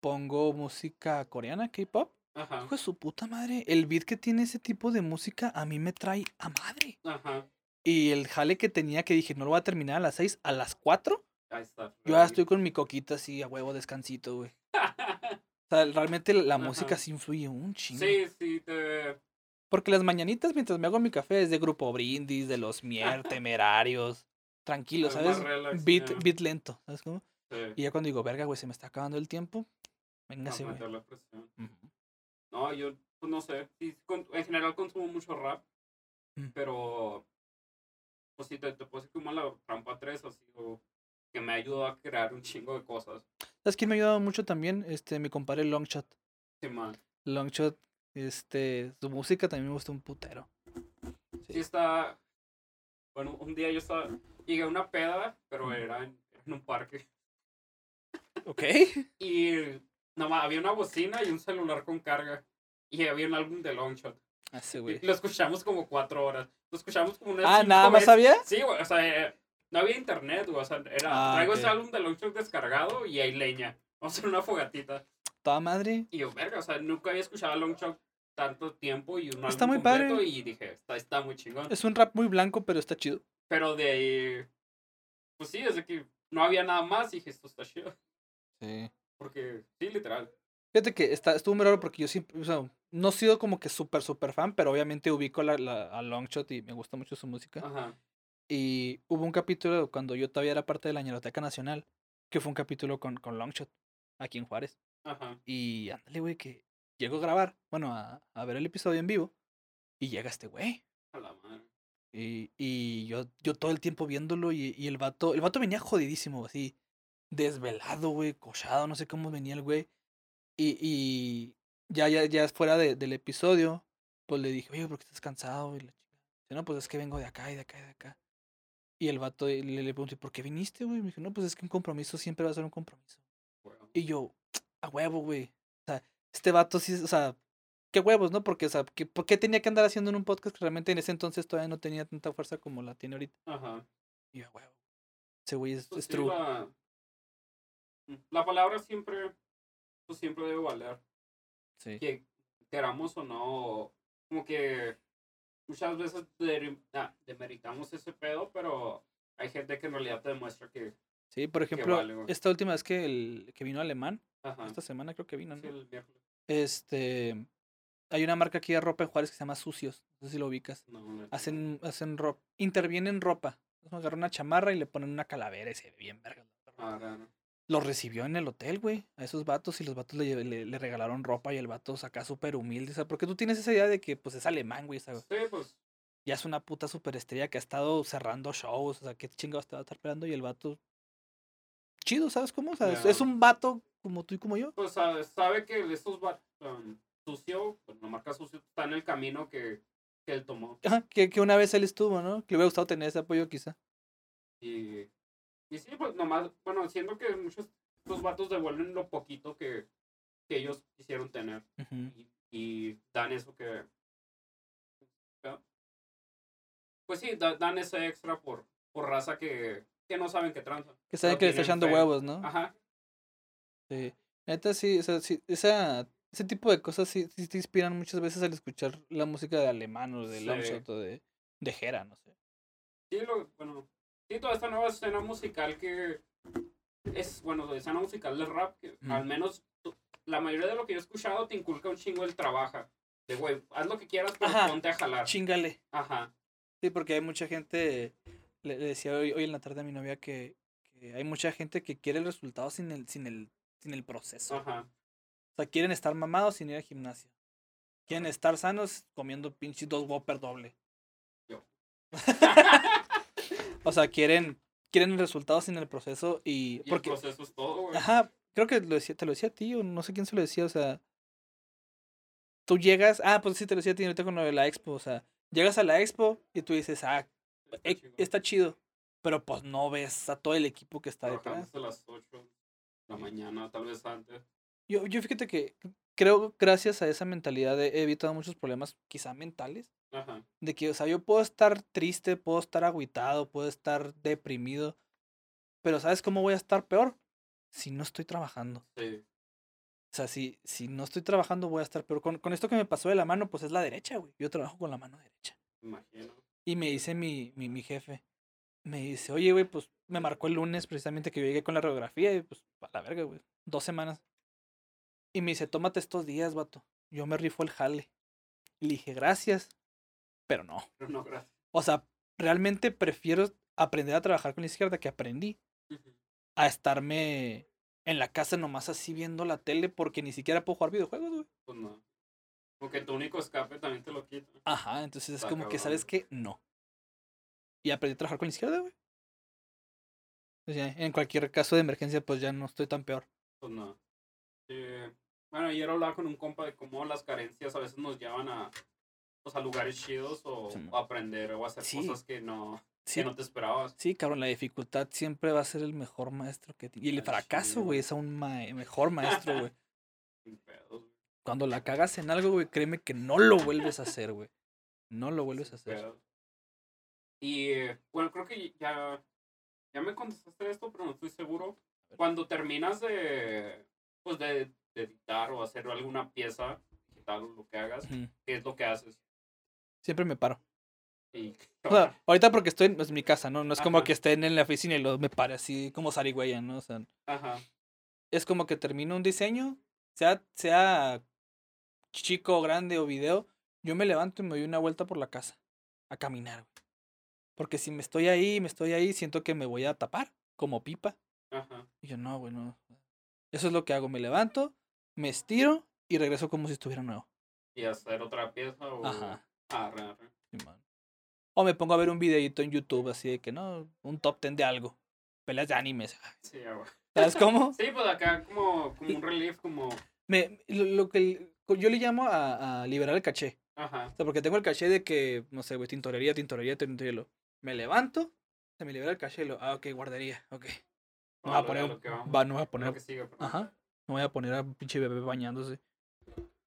pongo música coreana, K-pop. Hijo de su puta madre. El beat que tiene ese tipo de música a mí me trae a madre. Ajá. Y el jale que tenía que dije, no lo voy a terminar a las 6, a las 4. Yo ya estoy con mi coquita así, a huevo, descansito, güey. O sea, realmente la Ajá. música sí influye un chingo. Sí, sí, te. Porque las mañanitas mientras me hago mi café es de Grupo Brindis, de los Mier, Temerarios. Tranquilo, Es ¿sabes? relax, Beat, ya. beat lento, ¿sabes cómo? Sí. Y ya cuando digo, verga, güey, se me está acabando el tiempo. Véngase, güey. No, yo, pues no sé. Sí, con- en general consumo mucho rap. Mm. Pero. Pues sí, te, te puedo decir como la trampa 3, así, o que me ayudó a crear un chingo de cosas. ¿Sabes quién me ha ayudado mucho también? Este, mi compadre Longshot. Sí, man. Longshot, este, su música también me gusta un putero. Sí está. Bueno, un día yo estaba. Llegué a una peda, pero era en, en un parque. Ok. Y nomás había una bocina y un celular con carga. Y había un álbum de Longshot. Ese Y güey. lo escuchamos como cuatro horas. Lo escuchamos como unas Ah, nada más sabía. Sí, güey, o sea, eh, no había internet, güey, o sea, era, Ah, traigo ok. ese álbum de Longshot descargado y hay leña. Vamos a hacer una fogatita. Toda madre. Y yo, verga, o sea, nunca había escuchado a Longshot tanto tiempo y un Está álbum muy padre. y dije, está, está muy chingón. Es un rap muy blanco, pero está chido. Pero de ahí, pues sí, desde que no había nada más, dije, esto está chido. Sí. Porque, sí, literal. Fíjate que está, estuvo muy raro porque yo siempre, o sea, no he sido como que súper, súper fan, pero obviamente ubico la, la- a Longshot y me gusta mucho su música. Ajá. Y hubo un capítulo cuando yo todavía era parte de la Ñeroteca Nacional, que fue un capítulo con, con Longshot, aquí en Juárez. Ajá. Y ándale, güey, que llego a grabar, bueno, a, a ver el episodio en vivo, y llega este güey. A la madre. Y, y yo, yo todo el tiempo viéndolo y, y el vato, el vato venía jodidísimo, así, desvelado, güey, cochado, no sé cómo venía el güey. Y, y ya, ya, ya fuera de- del episodio, pues le dije, oye, ¿por qué estás cansado? Y la chica, no, pues es que vengo de acá y de acá y de acá. Y el vato y le, le pregunté, ¿por qué viniste, güey? Me dijo, no, pues es que un compromiso siempre va a ser un compromiso. Bueno, Y yo, a huevo, güey. O sea, este vato sí, o sea, qué huevos, ¿no? Porque, o sea, ¿qué, ¿por qué tenía que andar haciendo en un podcast que realmente en ese entonces todavía no tenía tanta fuerza como la tiene ahorita? Ajá. Y yo, a huevo. Ese güey es, Pues es sí, true. la, la palabra siempre, pues siempre debe valer. Sí. que queramos o no, como que muchas veces ah, demeritamos ese pedo, pero hay gente que en realidad te demuestra que, Sí, por ejemplo, vale, esta última vez que, el, que vino alemán, ajá, esta semana creo que vino, sí, ¿no? el miércoles, Este, hay una marca aquí de ropa en Juárez que se llama Sucios, no sé si lo ubicas. no, no, Hacen, hacen ropa, intervienen ropa. Agarran una chamarra y le ponen una calavera y se ve bien verga. ah, raro. Los recibió en el hotel, güey, a esos vatos y los vatos le, le, le regalaron ropa y el vato acá súper humilde, o sea, porque tú tienes esa idea de que pues es alemán, güey, sea, Sí, pues, ya es una puta superestrella que ha estado cerrando shows, o sea, qué chingados te va a estar esperando y el vato chido, ¿sabes cómo? O sea, es- un vato como tú y como yo. pues sabe, sabe que estos va um, sucio, pues, la marca sucio está en el camino que, que él tomó. Ajá, que, que una vez él estuvo, ¿no? Que le hubiera gustado tener ese apoyo quizá. Y, y sí, pues nomás, bueno, siento que muchos estos vatos devuelven lo poquito que, que ellos quisieron tener. Y, y dan eso que pues sí da- dan ese extra por por raza que, que no saben que tranza Que saben que le está echando fe. huevos, ¿no? ajá Sí. Neta, sí, o sea, sí, esa, ese tipo de cosas sí, sí te inspiran muchas veces al escuchar la música de alemán o de Sí. Longshot o de, de Jera, no sé. sí lo bueno sí toda esta nueva escena musical que es bueno de escena musical del rap que al menos la mayoría de lo que yo he escuchado te inculca un chingo el trabaja de güey haz lo que quieras pero Ajá. ponte a jalar Chingale. ajá Sí, porque hay mucha gente, le, le decía hoy, hoy en la tarde a mi novia que, que hay mucha gente que quiere el resultado sin el, sin el, sin el proceso. ajá O sea, quieren estar mamados sin ir al gimnasio. Quieren estar sanos comiendo pinches dos Whopper doble. Yo. o sea, quieren, quieren el resultado sin el proceso y... y porque, el proceso es todo güey Ajá, creo que lo decía, te lo decía a ti o no sé quién se lo decía, o sea, tú llegas, ah, pues sí te lo decía a ti ahorita con lo de la expo, o sea, llegas a la expo y tú dices, ah, Está eh, está chido, pero pues no ves a todo el equipo que está detrás. hasta las 8 de la mañana, tal vez antes. Yo, yo fíjate que creo, gracias a esa mentalidad he evitado muchos problemas, quizá mentales, Ajá. de que, o sea, yo puedo estar triste, puedo estar agüitado, puedo estar deprimido, pero ¿sabes cómo voy a estar peor? Si no estoy trabajando. Sí. sea, si, si no estoy trabajando voy a estar, pero con, con esto que me pasó de la mano, pues es la derecha, güey. Yo trabajo con la mano derecha. Imagino. Y me dice mi, mi, mi jefe, me dice, oye, güey, pues me marcó el lunes precisamente que yo llegué con la radiografía y pues, a la verga, güey, dos semanas. Y me dice, tómate estos días, vato. Yo me rifo el jale. Y le dije, gracias, pero no. Pero no, gracias. O sea, realmente prefiero aprender a trabajar con la izquierda que aprendí a estarme en la casa nomás así viendo la tele porque ni siquiera puedo jugar videojuegos, güey. Pues no. Porque tu único escape también te lo quita. Ajá, entonces es como que. ¿sabes qué? No. Y aprendí a trabajar con la izquierda, güey. O sea, en cualquier caso de emergencia, pues ya no estoy tan peor. Pues no. Sí. Bueno, ayer hablaba con un compa de cómo las carencias a veces nos llevan a, pues, a lugares chidos o Sí. o aprender o hacer Sí. cosas que no, Sí, que no te esperabas. sí, cabrón, la dificultad siempre va a ser el mejor maestro que ti- Y el fracaso, güey, es aún ma- mejor maestro, güey. Sin pedos, güey, Cuando la cagas en algo, güey, créeme que no lo vuelves a hacer, güey. No lo vuelves a hacer. Y eh, bueno, creo que ya, ya me contestaste esto, pero no estoy seguro. Cuando terminas de, pues de, de editar o hacer alguna pieza digital o lo que hagas. ¿qué es lo que haces? Siempre me paro. Y, O sea, ahorita porque estoy en, pues, mi casa, ¿no? No es como que estén en la oficina y lo, me pare así como zarigüeya, ¿no? O sea, Ajá. es como que termino un diseño, sea, sea chico, grande o video, yo me levanto y me doy una vuelta por la casa a caminar. Porque si me estoy ahí, me estoy ahí, siento que me voy a tapar como pipa. Ajá. Y yo, no, güey, no. Eso es lo que hago, me levanto, me estiro y regreso como si estuviera nuevo. Y hacer otra pieza o... Ajá. Arre, arre. Simón. O me pongo a ver un videito en YouTube así de que no, un top ten de algo. Peleas de animes. Sí, ah, güey. ¿Sabes cómo? Sí, pues acá como, como un relief, como... Me, lo, lo que yo le llamo a, a liberar el caché. Ajá. O sea, porque tengo el caché de que, no sé, güey, tintorería, tintorería, tintorería. Me levanto, se me libera el caché y lo, ah, ok, guardería, ok. No voy a poner, va, no voy a poner, sigue, ajá, no voy a poner a pinche bebé bañándose.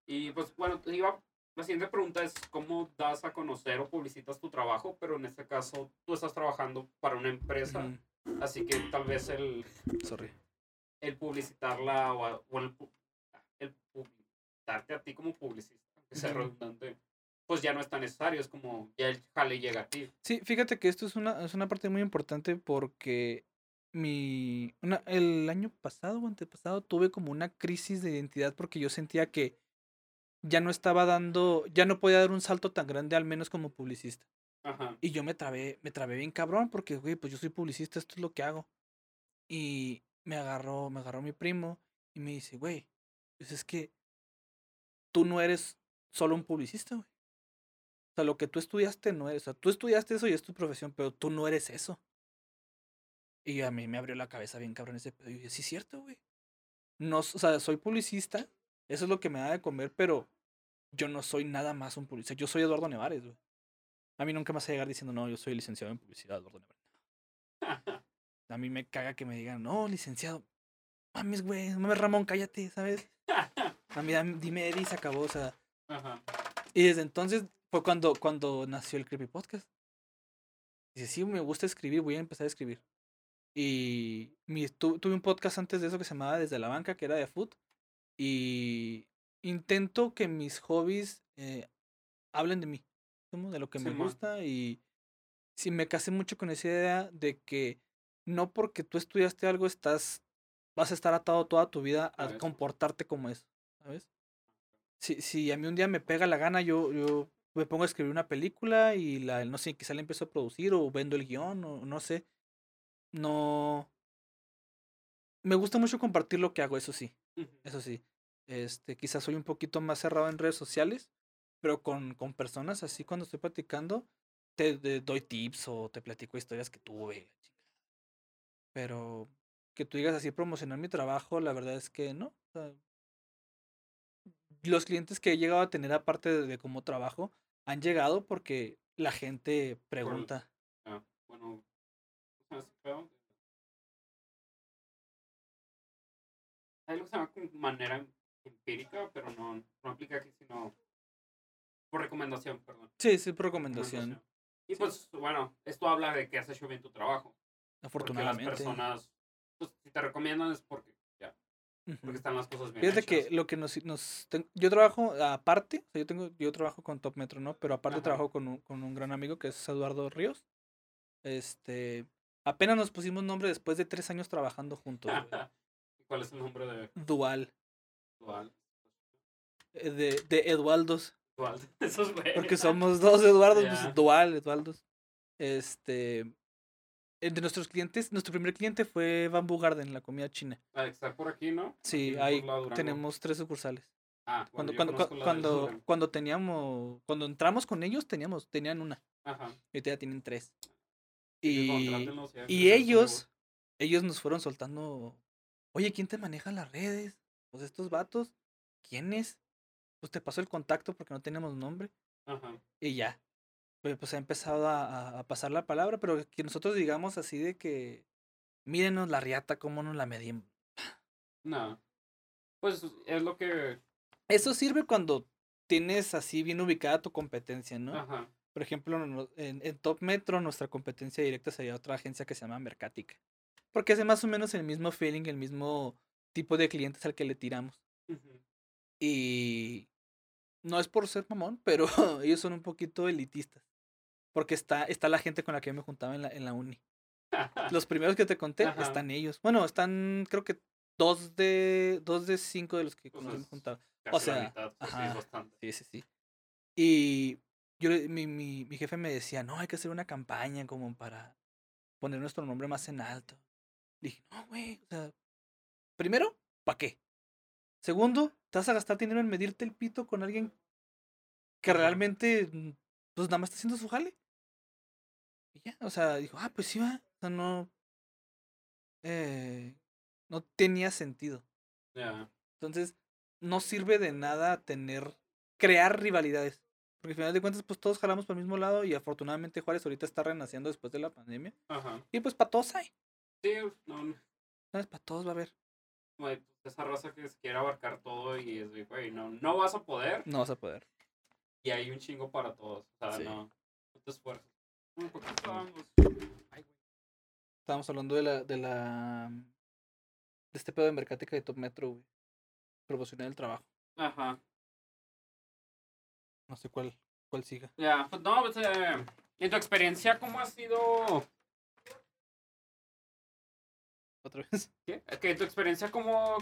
Y pues bueno, iba, la siguiente pregunta es cómo das a conocer o publicitas tu trabajo, pero en este caso tú estás trabajando para una empresa, así que tal vez el, Sorry. el publicitarla o, el, el publicitarte a ti como publicista, que sea redundante, pues ya no es tan necesario, es como ya el jale llega a ti. Sí, fíjate que esto es una, es una parte muy importante porque mi, una, el año pasado o antepasado tuve como una crisis de identidad porque yo sentía que ya no estaba dando, ya no podía dar un salto tan grande al menos como publicista. Ajá. Y yo me trabé, me trabé bien cabrón porque, güey, pues yo soy publicista, esto es lo que hago. Y me agarró, me agarró mi primo y me dice, güey, pues es que tú no eres solo un publicista, güey. O sea, lo que tú estudiaste no eres, o sea, tú estudiaste eso y es tu profesión, pero tú no eres eso. Y a mí me abrió la cabeza bien cabrón ese pedo. Y yo dije, sí es cierto, güey. No, o sea, soy publicista, eso es lo que me da de comer, pero yo no soy nada más un publicista. Yo soy Eduardo Nevares, güey. A mí nunca me vas a llegar diciendo, no, yo soy licenciado en publicidad, Eduardo Nevares. A mí me caga que me digan, no, licenciado. Mames, güey, mames, Ramón, cállate, ¿sabes? A mí, dime Eddie, se acabó, o sea. Ajá. Y desde entonces fue cuando, cuando nació el Creepy Podcast. Dice, sí, me gusta escribir, voy a empezar a escribir. Y mi, tu- tuve un podcast antes de eso que se llamaba Desde la Banca, que era de food. Y intento que mis hobbies eh, hablen de mí, de lo que me gusta. Y sí, me casé mucho con esa idea de que no porque tú estudiaste algo estás, vas a estar atado toda tu vida A comportarte como eso, ¿sabes? Si, si a mí un día me pega la gana, yo, yo me pongo a escribir una película y la, no sé, quizá la empiezo a producir o vendo el guion o no sé. No. Me gusta mucho compartir lo que hago, eso sí, eso sí. Este, quizás soy un poquito más cerrado en redes sociales, pero con, con personas así cuando estoy platicando, te, te doy tips o te platico historias que tuve. Pero que tú digas así promocionar mi trabajo, la verdad es que no. o sea, los clientes que he llegado a tener aparte de, de cómo trabajo han llegado porque la gente pregunta. Ah, bueno, algo que se llama manera empírica, pero no, no aplica aquí, sino por recomendación, perdón. Sí, sí, por recomendación. Y pues, bueno, esto habla de que has hecho bien tu trabajo. Porque las Afortunadamente. personas, pues, si te recomiendan es porque ya Porque están las cosas bien Fíjate que lo que nos, nos ten- yo trabajo aparte, o sea, yo tengo, yo trabajo con Top Metro, ¿no? Pero aparte Ajá. trabajo con un, con un gran amigo que es Eduardo Ríos. Este, apenas nos pusimos nombre después de tres años trabajando juntos. güey. ¿Y ¿Cuál es el nombre de Dual, de, de. Esos güeyes. Porque somos dos Eduardos, pues dual, Edualdos. Este, eh, de nuestros clientes, nuestro primer cliente fue Bamboo Garden, la comida china. Ah, está por aquí, ¿no? Sí, ahí de tenemos tres sucursales. Ah, Cuando, bueno, cuando, de cuando, cuando teníamos, cuando entramos con ellos, teníamos, tenían una. Ajá. Y ahorita ya tienen tres. Y, y con ellos, ellos nos fueron soltando, oye, ¿quién te maneja las redes? Pues estos vatos, ¿quiénes? Pues te pasó el contacto porque no tenemos nombre. Ajá. Y ya. Pues, pues ha empezado a, pasar la palabra, pero que nosotros digamos así de que, mírenos la riata, cómo nos la medimos. No. Pues es lo que. Eso sirve cuando tienes así bien ubicada tu competencia, ¿no? Ajá. Por ejemplo, en Top Metro nuestra competencia directa sería otra agencia que se llama Mercatica. Porque hace más o menos el mismo feeling, el mismo tipo de clientes al que le tiramos. Y no es por ser mamón, pero ellos son un poquito elitistas. Porque está, está la gente con la que yo me juntaba en la, en la uni. Los primeros que te conté Ajá. están ellos. Bueno, están creo que dos de dos de cinco de los que Pues me juntaba. La sea, mitad, pues ajá. Sí, sí, sí. Y yo, mi, mi, mi jefe me decía, no, hay que hacer una campaña como para poner nuestro nombre más en alto. Le dije, no, güey, o sea, primero, ¿para qué? Segundo, ¿te vas a gastar dinero en medirte el pito con alguien que realmente, mm, pues nada más está haciendo su jale? Y ya, o sea, dijo, ah, pues sí va. O sea, no, eh, no tenía sentido. Ya. Entonces, no sirve de nada tener, crear rivalidades. Porque al final de cuentas, pues todos jalamos por el mismo lado y afortunadamente Juárez ahorita está renaciendo después de la pandemia. Ajá. Y pues para todos hay. Sí, no, ¿Sabes? Para todos va a haber. Güey, esa raza que se quiere abarcar todo y es de, güey, no, no vas a poder. No vas a poder. Y hay un chingo para todos. O sea, Sí. no. No te esfuerces. Mm, ¿Por qué estábamos? Estábamos hablando de la, de la, de este pedo de mercática de Top Metro, güey. Promocionar el trabajo. Ajá. No sé cuál, cuál siga. Ya, pues no, pues, eh, en tu experiencia, ¿cómo ha sido? Otra vez. ¿Qué? En tu experiencia, ¿cómo,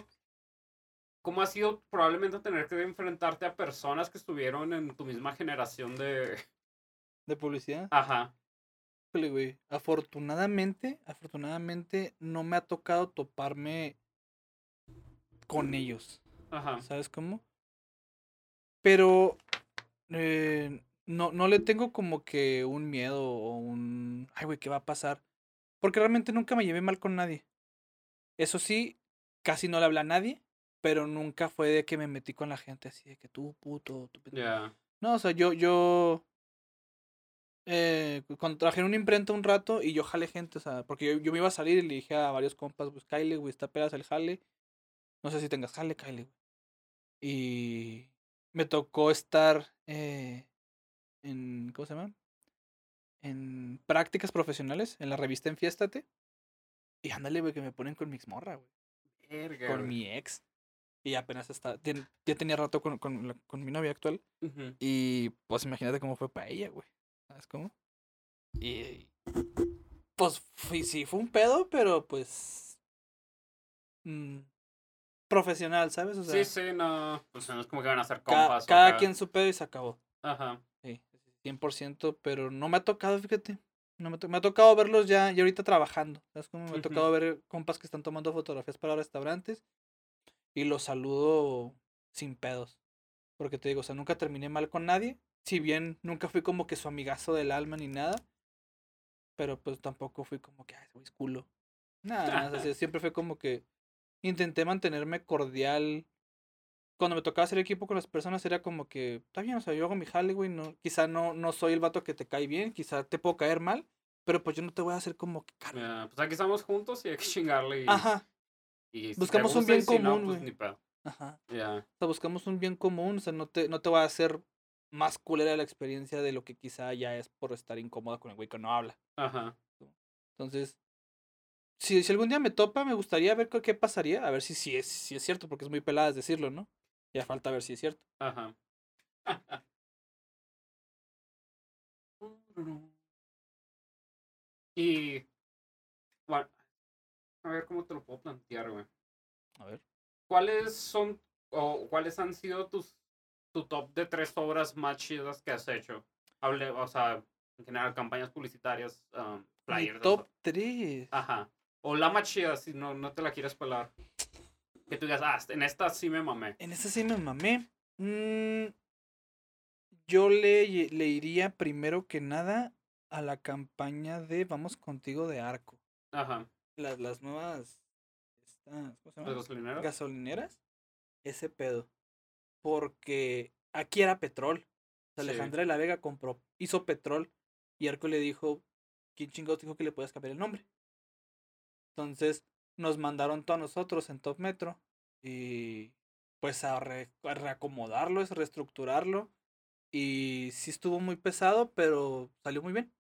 ¿cómo ha sido probablemente tener que enfrentarte a personas que estuvieron en tu misma generación de... De publicidad. Ajá. Güey. Afortunadamente, afortunadamente no me ha tocado toparme con ellos. Ajá. ¿Sabes cómo? Pero eh, no, no le tengo como que un miedo o un... Ay, güey, ¿qué va a pasar? Porque realmente nunca me llevé mal con nadie. Eso sí, casi no le hablé a nadie, pero nunca fue de que me metí con la gente así de que tú, puto, tú, pendejo". Ya. No, o sea, yo, yo... Eh, cuando trabajé en una imprenta un rato y yo jalé gente, o sea, porque yo, yo me iba a salir y le dije a varios compas, pues Kyle, güey, está pedas el jale. No sé si tengas jale, Kyle, güey. Y me tocó estar eh, en, ¿cómo se llama? En prácticas profesionales, en la revista Enfiéstate. Y ándale, güey, que me ponen con mi exmorra, güey. Verga, Con güey. mi ex. Y apenas está, tien- ya tenía rato con, con, la- con mi novia actual. Ujú. Y pues imagínate cómo fue para ella, güey. ¿Sabes cómo? Y pues fui- sí, fue un pedo, pero pues mm, profesional, ¿sabes? O sea, Sí, sí, no. Pues no es como que van a ca- compas. o cada acá. quien su pedo y se acabó. Ajá. Sí, 100%, pero no me ha tocado, fíjate. No me, ha to- me ha tocado verlos ya, y ahorita trabajando. ¿Sabes cómo? Me ha tocado ver compas que están tomando fotografías para restaurantes y los saludo sin pedos. Porque te digo, o sea, nunca terminé mal con nadie. Si bien nunca fui como que su amigazo del alma ni nada. Pero pues tampoco fui como que, ay, es culo. Nada, o sea, siempre fue como que intenté mantenerme cordial. Cuando me tocaba hacer equipo con las personas era como que, está bien, o sea, yo hago mi jale, güey, no, quizá no, no soy el vato que te cae bien, quizá te puedo caer mal, pero pues yo no te voy a hacer como que cargo. Ya, Pues aquí estamos juntos y hay que chingarle. Y, Ajá, y si te buscamos un gusta y bien si no, común, pues güey. ni pedo. ajá. Ya. O sea, buscamos un bien común, o sea, no te, no te va a hacer más culera la experiencia de lo que quizá ya es por estar incómoda con el güey que no habla. Ajá. Entonces, si, si algún día me topa, me gustaría ver qué, qué pasaría. A ver si, si, es, si es cierto, porque es muy pelada decirlo, ¿no? Ya falta ver si es cierto. Ajá. y. Bueno. A ver cómo te lo puedo plantear, güey. A ver. ¿Cuáles son o cuáles han sido tus tu top de tres obras más chidas que has hecho? Hable, o sea, en general, campañas publicitarias, um, Mi top 3. Ajá. O la más chida, si no, no te la quieres pelar. Que tú digas, ah, en esta sí me mamé. En esta sí me mamé. Mm, yo le, le iría primero que nada a la campaña de Vamos contigo de Arco. Ajá. Las, las nuevas. Estas, ¿Cómo se ¿Los llama? gasolineros? Gasolineras. Ese pedo. Porque aquí era petrol. O sea, Sí. Alejandra de la Vega compró, hizo petrol. Y Arco le dijo, ¿quién chingados dijo que le podías cambiar el nombre? Entonces nos mandaron todos nosotros en Top Metro. Y pues a, re- a reacomodarlo, es reestructurarlo. Y sí estuvo muy pesado, pero salió muy bien.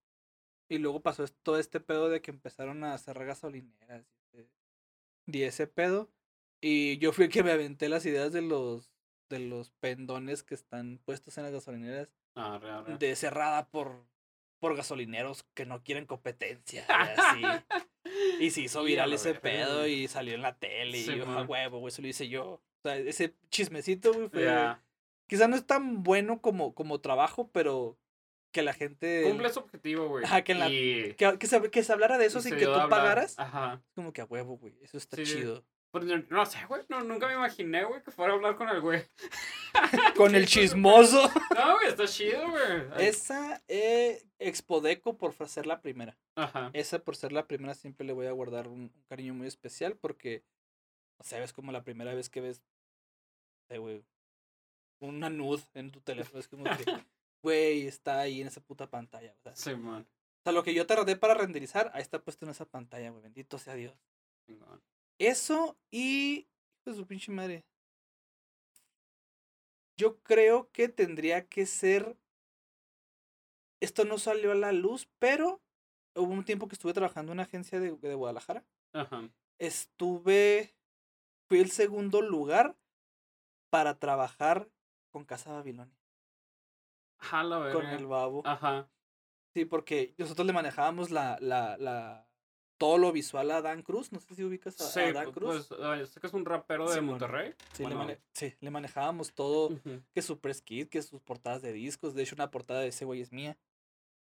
Y luego pasó todo este pedo de que empezaron a cerrar gasolineras. Y ese- y ese pedo. Y yo fui el que me aventé las ideas de los de los pendones que están puestos en las gasolineras Ah, de cerrada por por gasolineros que no quieren competencia así. Y se hizo viral ese pedo y salió en la tele y yo, a man. huevo, güey, eso lo hice yo. O sea, ese chismecito, güey, fue Ya. quizá no es tan bueno como como trabajo, pero que la gente Cumple su objetivo, güey. Ajá, que en la- Y- que, que se, que se hablara de eso sin que tú hablar. pagaras, Ajá. como que a huevo, güey, eso está Sí. chido. Pues, no- no sé, güey. No, nunca me imaginé, güey, que fuera a hablar con el güey. Con el chismoso. No, güey, está chido, güey. Esa eh, Expodeco por ser la primera. Ajá. Esa por ser la primera siempre le voy a guardar un, un cariño muy especial porque, o sea, es como la primera vez que ves, no sé, güey, una nud en tu teléfono. Es como que, güey, está ahí en esa puta pantalla. O sea, Sí, man. o sea, lo que yo tardé para renderizar, ahí está puesto en esa pantalla, güey. Bendito sea Dios. Chingón. Eso y. Hijo de su pinche madre. Yo creo que tendría que ser. Esto no salió a la luz, pero hubo un tiempo que estuve trabajando en una agencia de, de Guadalajara. Ajá. Estuve. Fui el segundo lugar para trabajar con Casa Babilonia. Güey. Con el babo. Ajá. Sí, porque nosotros le manejábamos la, la, la. Todo lo visual a Dan Cruz. No sé si ubicas a, Sí, a Dan Cruz. pues, sé que es un rapero de Simón. Monterrey. sí, le bueno. mane- sí, le manejábamos todo. Ujú. que su press kit, que sus portadas de discos. De hecho, una portada de ese güey es mía.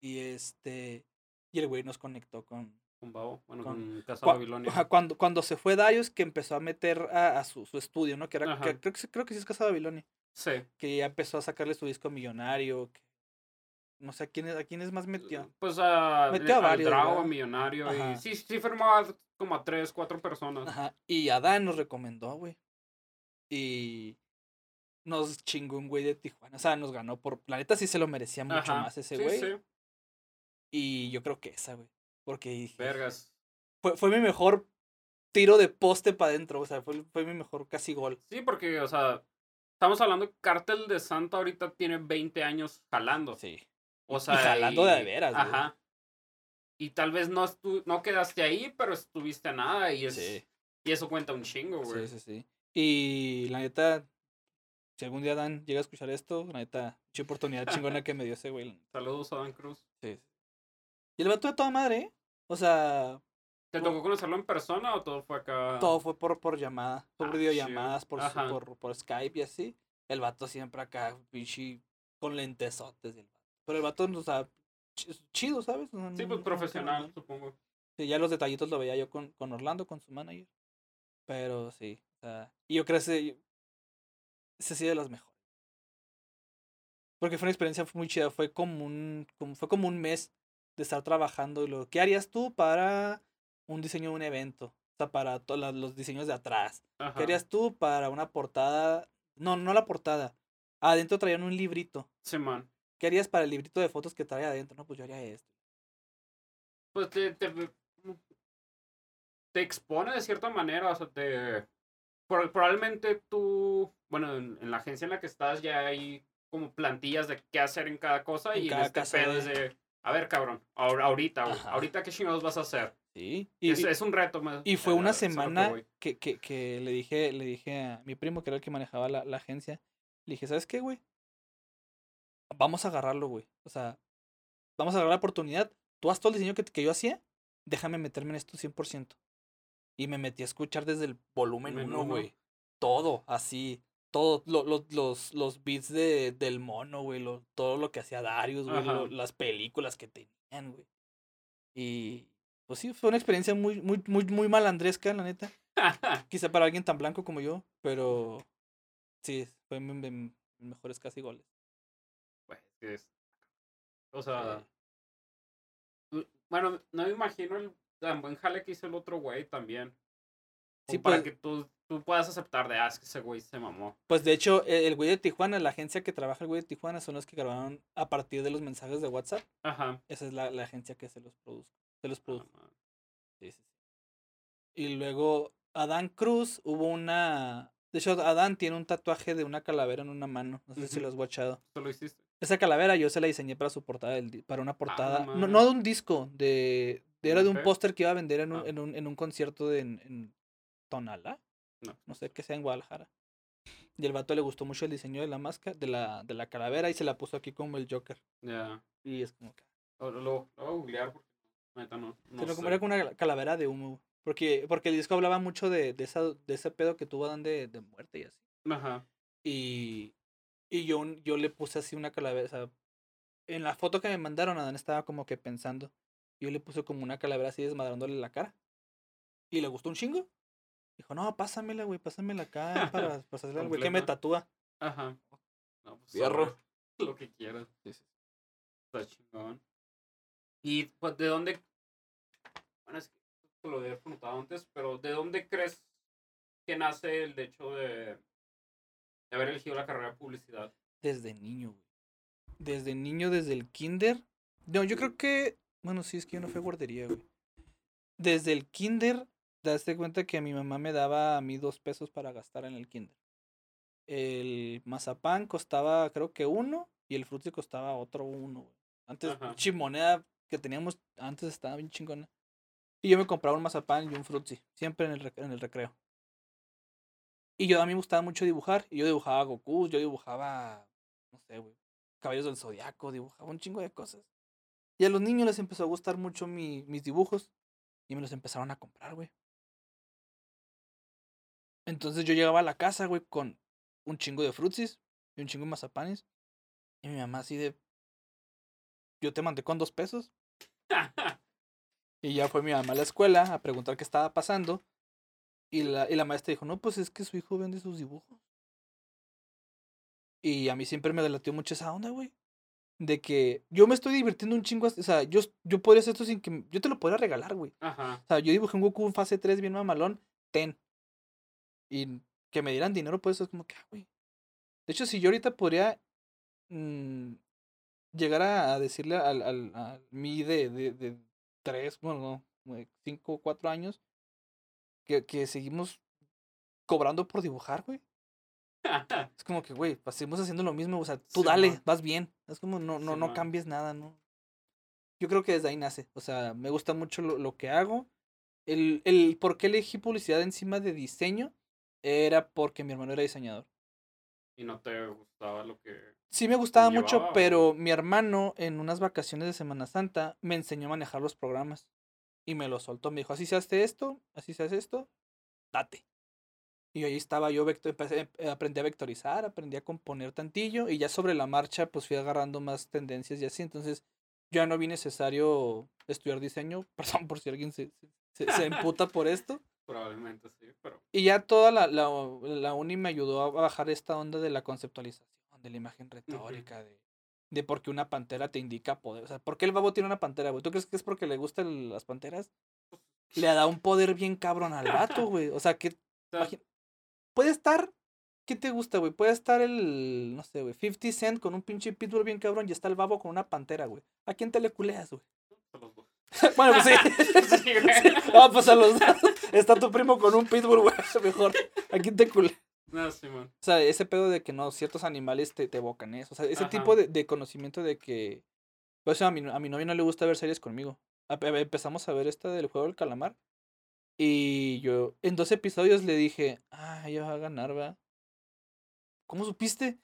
Y este. Y el güey nos conectó con. Con Babo. Bueno, Con- con Casa cua- Babilonia. cuando, cuando se fue Darius, que empezó a meter a, a su, su estudio, ¿no? Que era. Que creo, que, sí- creo que sí es Casa Babilonia. Sí. Que ya empezó a sacarle su disco millonario. que- no sé a quiénes, a quiénes más metió. Pues a, Metió a al varios, Drago, Millonario. Ajá. Y sí, sí firmaba como a tres, cuatro personas. Ajá. Y Adán nos recomendó, güey. Y. Nos chingó un güey de Tijuana. O sea, nos ganó por. La neta sí se lo merecía mucho Ajá. más ese Sí, güey. sí. Y yo creo que esa, güey. Porque dije, Vergas. fue, fue mi mejor tiro de poste para adentro. O sea, fue, fue mi mejor casi gol. Sí, porque, o sea, estamos hablando que Cártel de Santa ahorita tiene 20 años jalando. Sí. O Y sea, jalando de veras, güey. Ajá. Y tal vez no, no quedaste ahí, pero estuviste a nada. Y, es, Sí, y eso cuenta un chingo, güey. sí, sí, sí. Y la neta, si algún día Dan llega a escuchar esto, la neta, qué oportunidad chingona que me dio ese güey. Saludos a Dan Cruz. Sí. Y el vato de toda madre, ¿eh? O sea, ¿Te tocó conocerlo en persona o todo fue acá? todo fue por, por llamada, por Ah, videollamadas, por, por Skype y así. El vato siempre acá, pinche, con lentesotes. el vato. Pero el vato, o sea, ch- chido, ¿sabes? Sí, pues profesional, no- supongo. Sí, ya los detallitos lo veía yo con, con Orlando, con su manager. Pero sí, o sea, y yo creo que ese, sido de los mejores. Porque fue una experiencia muy chida, fue como un, como, fue como un mes de estar trabajando y lo, ¿qué harías tú para un diseño de un evento? O sea, para todos los diseños de atrás. Ajá. ¿Qué harías tú para una portada? No, no la portada. Adentro traían un librito. Sí, man. ¿Qué harías para el librito de fotos que trae adentro? No, pues yo haría esto. Pues te, te, te expone de cierta manera, o sea, te... probablemente tú, bueno, en, en la agencia en la que estás ya hay como plantillas de qué hacer en cada cosa En y en cada este casa pedo de- es de, a ver, cabrón, ahor- ahorita, güey, ahorita qué chingados vas a hacer. Sí. Y, es, y- es un reto más. y fue una que semana que, que, que le dije, le dije a mi primo, que era el que manejaba la, la agencia, le dije, ¿sabes qué, güey? Vamos a agarrarlo, güey. O sea, vamos a agarrar la oportunidad. Tú haz todo el diseño que, que yo hacía, déjame meterme en esto 100%. Y me metí a escuchar desde el volumen Men 1, uno. güey. Todo, así. Todo, lo- lo- los, los beats de, del mono, güey. lo- todo lo que hacía Darius, güey. Las películas que tenían, güey. Y pues sí, fue una experiencia muy, muy, muy, muy malandresca, la neta. Quizá para alguien tan blanco como yo, pero sí, fue mejores casi goles. Pues, es- O sea. Bueno, no me imagino el tan buen jale que hizo el otro güey también. Sí, para pues- que tú, tú puedas aceptar de, ah, es que ese güey se mamó. Pues de hecho, e- el güey de Tijuana, la agencia que trabaja el güey de Tijuana, son los que grabaron a partir de los mensajes de WhatsApp. Ajá. Esa es la, la agencia que se los produce. Se los Ah. Sí, sí, sí. Y luego, Adán Cruz, hubo una. De hecho, Adán tiene un tatuaje de una calavera en una mano. No sé si lo has watchado. ¿Tú lo hiciste? Esa calavera yo se la diseñé para su portada, del para una portada. no, no de un disco, de, de- era de un póster que iba a vender en un, Ah. en un, en un concierto de, en, en Tonala. No. No sé qué sea en Guadalajara. Y el vato le gustó mucho el diseño de la máscara, de la, de la calavera, y se la puso aquí como el Joker. Ya. Y es como que. Lo, lo, lo voy a googlear porque neta no. no como sé. era como una calavera de humo. Porque, porque el disco hablaba mucho de, de, esa, de ese pedo que tuvo Adán de, de muerte y así. Ajá. Y, y yo, yo le puse así una sea, en la foto que me mandaron, Adán estaba como que pensando. Yo le puse como una calavera así desmadrándole la cara. Y le gustó un chingo. Dijo, no, pásamela, güey, pásamela acá para pasarle al güey que me tatúa. Ajá. No, pues, Fierro. Lo que quieras. Está chingón. Y pues, ¿de dónde? Bueno, es que te lo había preguntado antes, pero ¿de dónde crees que nace el hecho de, de haber elegido la carrera de publicidad? Desde niño, güey. Desde niño, desde el kinder. No, yo creo que. Bueno, sí, es que yo no fui a guardería, güey. Desde el kinder, te das cuenta que mi mamá me daba a mí dos pesos para gastar en el kinder. El mazapán costaba, creo que uno, y el frutzi costaba otro uno, güey. Antes, Ajá. chimoneda que teníamos antes estaba bien chingona. Y yo me compraba un mazapán y un frutzi, siempre en el, en el recreo. Y yo a mí me gustaba mucho dibujar. Y yo dibujaba Goku, yo dibujaba, no sé, güey, Caballos del Zodiaco, dibujaba un chingo de cosas. Y a los niños les empezó a gustar mucho mi, mis dibujos. Y me los empezaron a comprar, güey. Entonces yo llegaba a la casa, güey, con un chingo de frutsis y un chingo de mazapanes. Y mi mamá así de... Yo te mandé con dos pesos. Y ya fue mi mamá a la escuela a preguntar qué estaba pasando. Y la, y la maestra dijo, no, pues es que su hijo vende sus dibujos. Y a mí siempre me delatió mucho esa onda, güey. De que yo me estoy divirtiendo un chingo. O sea, yo, yo podría hacer esto sin que... Yo te lo podría regalar, güey. Ajá. O sea, yo dibujé un Goku en fase 3 bien mamalón. Ten. Y que me dieran dinero por eso es como que, ah, güey. De hecho, si yo ahorita podría mm, llegar a, a decirle al, al, a mí de, de, de 3, bueno, no, 5 o 4 años, que, que seguimos cobrando por dibujar, güey. Es como que, güey, pues seguimos haciendo lo mismo, o sea, tú Sí, dale, man. vas bien. Es como, no, no, Sí, no man. cambies nada, ¿no? Yo creo que desde ahí nace. O sea, me gusta mucho lo, lo que hago. El, el por qué elegí publicidad encima de diseño era porque mi hermano era diseñador. y no te gustaba lo que. Sí me gustaba mucho, llevaba, o- pero mi hermano en unas vacaciones de Semana Santa me enseñó a manejar los programas. Y me lo soltó. Me dijo, así se hace esto, así se hace esto, date. Y ahí estaba yo, vector, empecé, eh, aprendí a vectorizar, aprendí a componer tantillo. Y ya sobre la marcha, pues fui agarrando más tendencias y así. Entonces, ya no vi necesario estudiar diseño. Perdón por si alguien se, se, se emputa por esto. Probablemente sí, pero. Y ya toda la, la, la uni me ayudó a bajar esta onda de la conceptualización, de la imagen retórica, de, de por qué una pantera te indica poder. O sea, ¿por qué el babo tiene una pantera, güey? ¿Tú crees que es porque le gustan las panteras? Le da un poder bien cabrón al vato, güey. O sea, que puede estar. ¿Qué te gusta, güey? Puede estar el. No sé, güey. 50 Cent con un pinche pitbull bien cabrón y está el babo con una pantera, güey. ¿A quién te le culeas, güey? a los dos. bueno, pues sí. Sí, güey. No, pues a los dos. Está tu primo con un pitbull, güey. Mejor. ¿A quién te culeas? No, sí, man. O sea, ese pedo de que no, ciertos animales te, te evocan eso. O sea, ese Ajá. tipo de, de conocimiento de que. Por eso a mi, a mi novia no le gusta ver series conmigo. a- a- empezamos a ver esta del juego del calamar. Y yo en dos episodios le dije, ah, ella va a ganar, va. ¿Cómo supiste?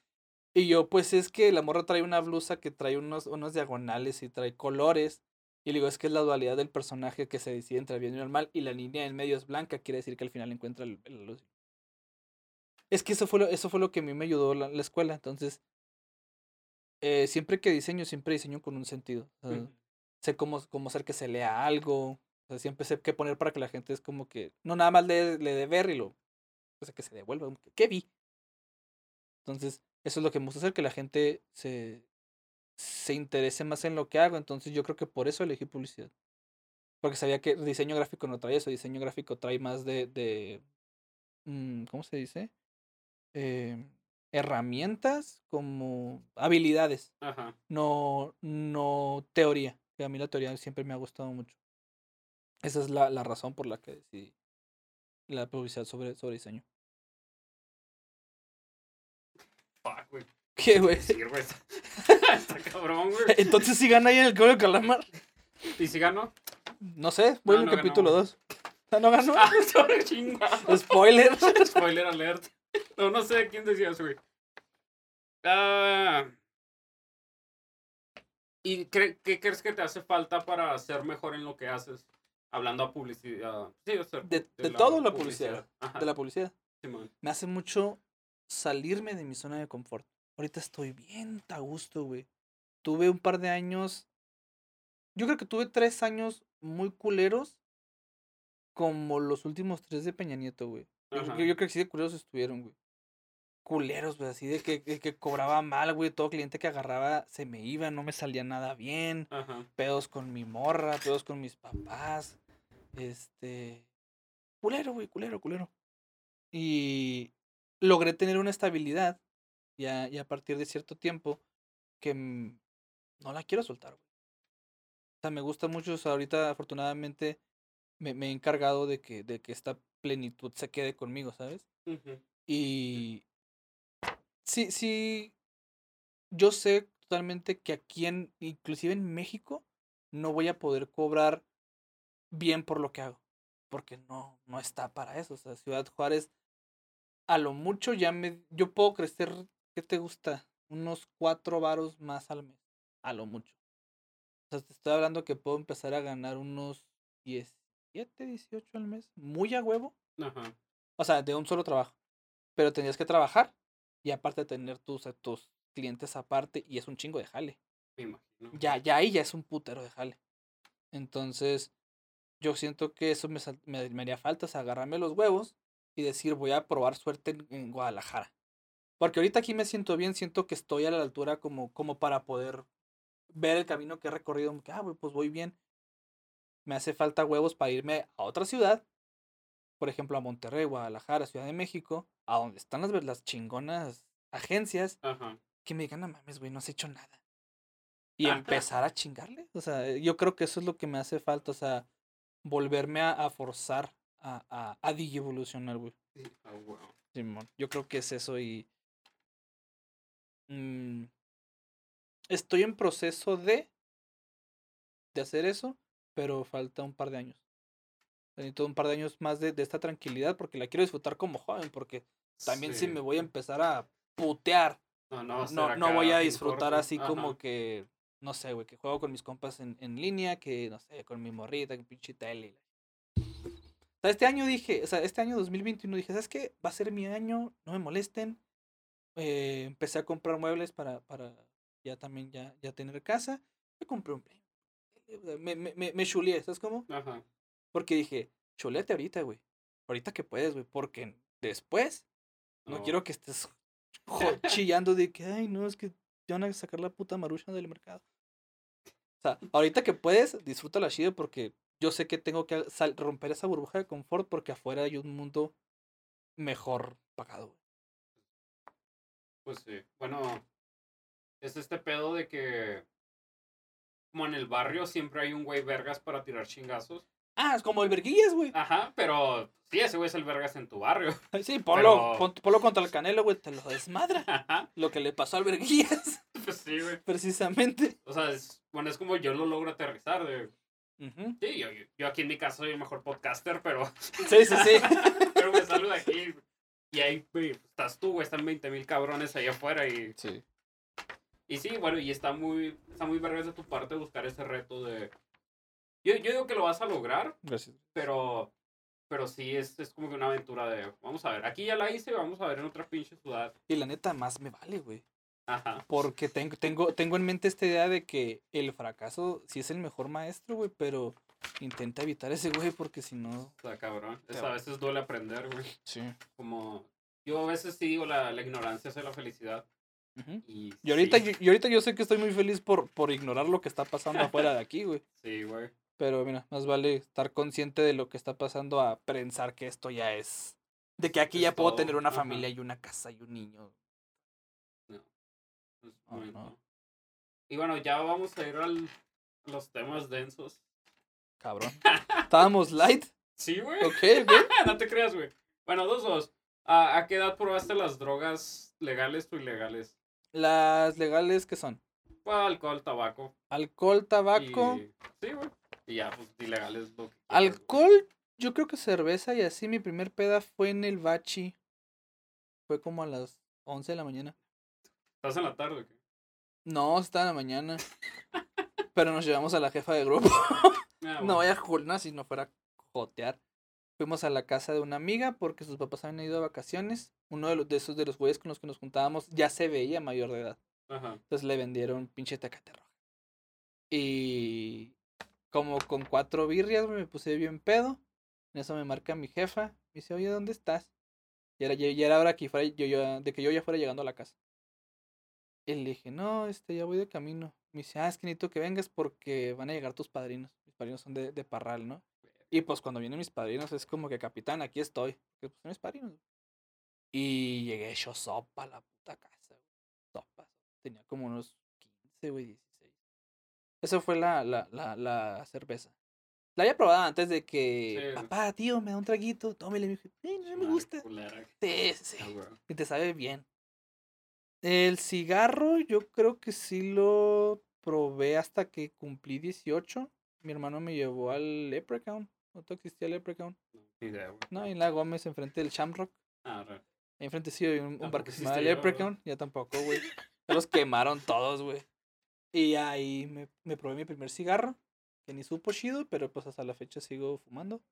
Y yo, pues es que la morra trae una blusa que trae unos, unos diagonales y trae colores. Y le digo, es que es la dualidad del personaje que se decide entre el bien y el mal. Y la línea en medio es blanca, quiere decir que al final encuentra el- la luz. Es que eso fue lo, eso fue lo que a mí me ayudó la, la escuela. Entonces, eh, siempre que diseño, siempre diseño con un sentido. o sea, Ujú. sé cómo, cómo hacer que se lea algo. O sea, siempre sé qué poner para que la gente es como que. No nada más le, le de ver y lo. O sea, que se devuelva. que, ¿Qué vi? Entonces, eso es lo que me gusta hacer, que la gente se, se interese más en lo que hago. Entonces, yo creo que por eso elegí publicidad. Porque sabía que diseño gráfico no trae eso. Diseño gráfico trae más de. de mm, ¿Cómo se dice? Eh, herramientas como habilidades Ajá. no, no teoría. Que a mí la teoría siempre me ha gustado mucho. Esa es la, la razón por la que decidí la publicidad sobre, sobre diseño. Fuck, güey. ¿Qué, güey? Sí, güey. Está cabrón, güey. Entonces si gana ahí en el Código Calamar. ¿Y si ganó? No sé, voy No, en el no ganó, capítulo güey. 2. ¿No ganó? Ah. Spoiler. Spoiler alert. No, no sé quién decía eso, güey. Ah. ¿Y cre- qué crees que te hace falta para ser mejor en lo que haces? Hablando a publicidad. Sí, o sea, De- de todo la publicidad. De la publicidad. Me hace mucho salirme de mi zona de confort. Ahorita estoy bien a gusto, güey. Tuve un par de años. Yo creo que tuve tres años muy culeros. Como los últimos tres de Peña Nieto, güey. Yo, creo- yo creo que sí de culeros estuvieron, güey. Culeros, güey, así de que, de que cobraba mal, güey. Todo cliente que agarraba se me iba, no me salía nada bien. Ajá. Pedos con mi morra, pedos con mis papás. Este. Culero, güey, culero, culero. Y logré tener una estabilidad ya, ya a partir de cierto tiempo que no la quiero soltar, güey. O sea, me gusta mucho. o sea, ahorita, afortunadamente, me, me he encargado de que, de que esta plenitud se quede conmigo, ¿sabes? Y sí, sí, yo sé totalmente que aquí en, inclusive en México, no voy a poder cobrar bien por lo que hago. Porque no, no está para eso. O sea, Ciudad Juárez, a lo mucho ya me, yo puedo crecer, ¿qué te gusta? Unos cuatro varos más al mes. A lo mucho. O sea, te estoy hablando que puedo empezar a ganar unos 17, 18 al mes. Muy a huevo. Ajá. O sea, de un solo trabajo. Pero tenías que trabajar y aparte tener tus, a tus clientes aparte y es un chingo de jale. Me imagino. Ya, ya ahí ya es un putero de jale. Entonces, yo siento que eso me, me, me haría falta, o sea, agarrarme los huevos y decir, voy a probar suerte en, en Guadalajara. Porque ahorita aquí me siento bien, siento que estoy a la altura como, como para poder ver el camino que he recorrido. ah, pues voy bien. Me hace falta huevos para irme a otra ciudad, por ejemplo, a Monterrey, Guadalajara, Ciudad de México, a donde están las, chingonas agencias, Ajá. que me digan, no mames, güey, no has hecho nada. Y empezar a chingarle. O sea, yo creo que eso es lo que me hace falta, o sea, volverme a, a forzar a, a, a digievolucionar, güey. Wow. Simón. Yo creo que es eso y. mm, estoy en proceso de. de hacer eso, pero falta un par de años. Necesito un par de años más de, de esta tranquilidad porque la quiero disfrutar como joven, porque también si Sí. me voy a empezar a putear, No, no, no, no voy a disfrutar corto. así Ajá. como que, no sé, güey, que juego con mis compas en, en línea, que, no sé, con mi morrita, que pinche tele. O sea, este año dije, o sea, este año 2021 dije, ¿sabes qué? Va a ser mi año, no me molesten. Eh, empecé a comprar muebles para, para ya también ya, ya tener casa. Me compré un play. Me, me, me, chuleé, ¿sabes cómo? Ajá. Porque dije, chulete ahorita, güey. Ahorita que puedes, güey. Porque después no No. quiero que estés chillando de que, ay, no, es que ya van a sacar la puta marucha del mercado. O sea, ahorita que puedes, disfruta la chida porque yo sé que tengo que sal- romper esa burbuja de confort porque afuera hay un mundo mejor pagado. güey. Pues sí. Bueno, es este pedo de que. Como en el barrio siempre hay un güey vergas para tirar chingazos. Ah, es como el verguillas, güey. Ajá, pero sí, ese güey es el vergas en tu barrio. Sí, ponlo, pero- pon- ponlo contra el canelo, güey, te lo desmadra. Ajá. Lo que le pasó al verguillas, Pues sí, güey. precisamente. O sea, es, bueno, es como yo lo logro aterrizar. Ujú. Sí, yo, yo- aquí en mi casa soy el mejor podcaster, pero, Sí, sí, sí. pero me salgo de aquí. Y ahí, güey, estás tú, güey, están 20 mil cabrones ahí afuera y... sí. Y sí, bueno, y está muy, está muy vergas de tu parte buscar ese reto de... Yo, yo digo que lo vas a lograr, Gracias. pero, pero sí es, es como que una aventura de... Vamos a ver, aquí ya la hice, vamos a ver en otra pinche ciudad. Y la neta, más me vale, güey. Ajá. Porque tengo, tengo, tengo en mente esta idea de que el fracaso sí es el mejor maestro, güey, pero intenta evitar ese güey porque si no... Está cabrón. Es, Cabrón. a veces duele aprender, güey. Sí. Como... Yo a veces sí digo la, la ignorancia es la felicidad. Y, Y ahorita, sí, y ahorita yo sé que estoy muy feliz por, por ignorar lo que está pasando afuera de aquí, güey. Sí, güey. Pero mira, más vale estar consciente de lo que está pasando a pensar que esto ya es... De que aquí Es ya puedo tener una ajá. familia y una casa y un niño. Es Oh, no. Y bueno, ya vamos a ir al, a los temas densos. Cabrón. Estábamos light. Sí, güey. Ok, ok. no te creas, güey. Bueno, dos, dos. ¿A, a qué edad probaste las drogas legales o ilegales? Las legales que son Pues alcohol, tabaco. alcohol, tabaco. y- Sí, güey. Y ya, pues ilegales. Lo que quieras, güey. Alcohol, yo creo que cerveza y así. Mi primer peda fue en el Bachi. Fue como a las 11 de la mañana. ¿Estás en la tarde o qué? No, estaba en la mañana. Pero nos llevamos a la jefa de grupo. Ah, No vaya a joder, si no fuera a jotear. Fuimos a la casa de una amiga porque sus papás habían ido de vacaciones. Uno de los de esos de los güeyes con los que nos juntábamos ya se veía mayor de edad. Ajá. Entonces le vendieron pinche tecate roja. Y como con cuatro birrias, me puse bien pedo. En eso me marca mi jefa. Me dice, oye, ¿dónde estás? Y era, ya ya era hora que fuera, yo, yo- de que yo ya fuera llegando a la casa. Y le dije, no, este, ya voy de camino. Me dice, ah, es que necesito que vengas porque van a llegar tus padrinos. Mis padrinos son de, de Parral, ¿no? Y pues cuando vienen mis padrinos es como que, capitán, aquí estoy. Porque pues son mis padrinos. Y llegué hecho sopa a la puta casa, güey. Sopa. Tenía como unos 15, güey, 16. Esa fue la, la, la, la cerveza. La había probado antes de que, Sí. papá, tío, me da un traguito, tómele. Me dijo, "Eh, no me gusta. culera. Sí, sí, Ah. Y te sabe bien. El cigarro, yo creo que sí lo probé hasta que cumplí 18. Mi hermano me llevó al Leprechaun. ¿No te existía el Leprechaun? No, ni idea, güey. No, en la Gómez, enfrente del Shamrock. Ah. Ahí enfrente sí hay un, un bar que se llama ya, Leprechaun. Ya tampoco, güey. Los quemaron todos, güey. Y ahí me, me probé mi primer cigarro. Que ni supo chido, pero pues hasta la fecha sigo fumando.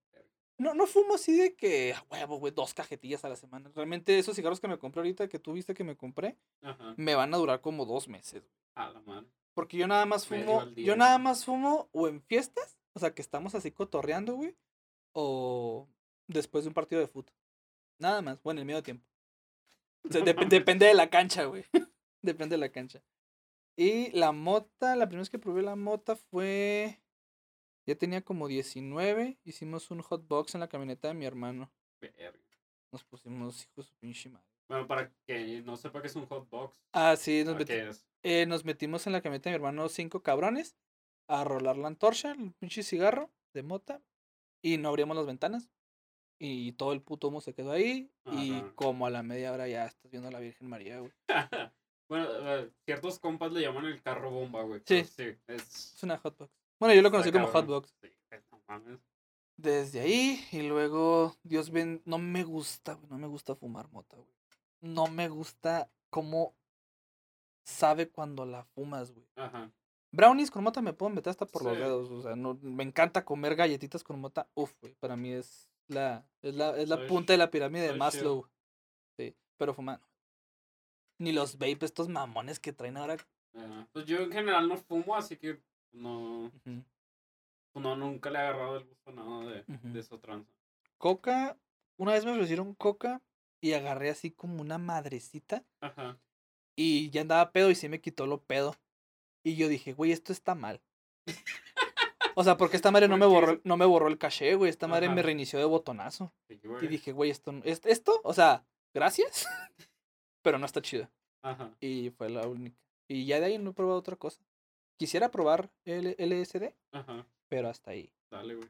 No, no fumo así de que, a huevo, güey, dos cajetillas a la semana. Realmente esos cigarros que me compré ahorita, que tú viste que me compré, Ajá. me van a durar como dos meses. A la madre. Porque yo nada más fumo, yo nada más fumo o en fiestas, o sea, que estamos así cotorreando, güey, o después de un partido de fútbol. Nada más, bueno, en el medio tiempo. O sea, dep- depende de la cancha, güey. depende de la cancha. Y la mota, la primera vez que probé la mota fue, ya tenía como 19, hicimos un hot box en la camioneta de mi hermano. Verga. Nos pusimos hijos de su pinche madre. Bueno, para que no sepa que es un hot box. Ah, sí, nos, ¿a meti- eh, nos metimos en la camioneta de mi hermano cinco cabrones a rolar la antorcha, el pinche cigarro de mota, y no abríamos las ventanas. Y todo el puto humo se quedó ahí. Y Ajá. como a la media hora ya estás viendo a la Virgen María, güey. bueno, eh, ciertos compas le llaman el carro bomba, güey. Sí. Sí, es. Es una hotbox. Bueno, yo lo conocí como hotbox. Sí, no mames. Desde ahí, y luego, Dios ven, no me gusta, güey, no me gusta fumar mota, güey. No me gusta cómo sabe cuando la fumas, güey. Ajá. Brownies con mota me puedo meter hasta por los dedos, o sea, no, me encanta comer galletitas con mota, uf, güey, para mí es la, es la, es la Soy punta de la pirámide de Maslow. Sí, pero fumar. Ni los vape, estos mamones que traen ahora. Ajá. Pues yo en general no fumo, así que no, no nunca le he agarrado el gusto nada de, Ujú. de esa tranza. Coca, una vez me ofrecieron coca y agarré así como una madrecita Ajá. y ya andaba pedo y sí me quitó lo pedo. Y yo dije, güey, esto está mal. O sea, porque esta madre no ¿Por me borró, no me borró el caché, güey. Esta madre me reinició de botonazo. Sí, Y dije, güey, esto, esto, o sea, gracias, pero no está chido. Ajá. Y fue la única. Y ya de ahí no he probado otra cosa. Quisiera probar el LSD, Ajá. pero hasta ahí. Dale, güey.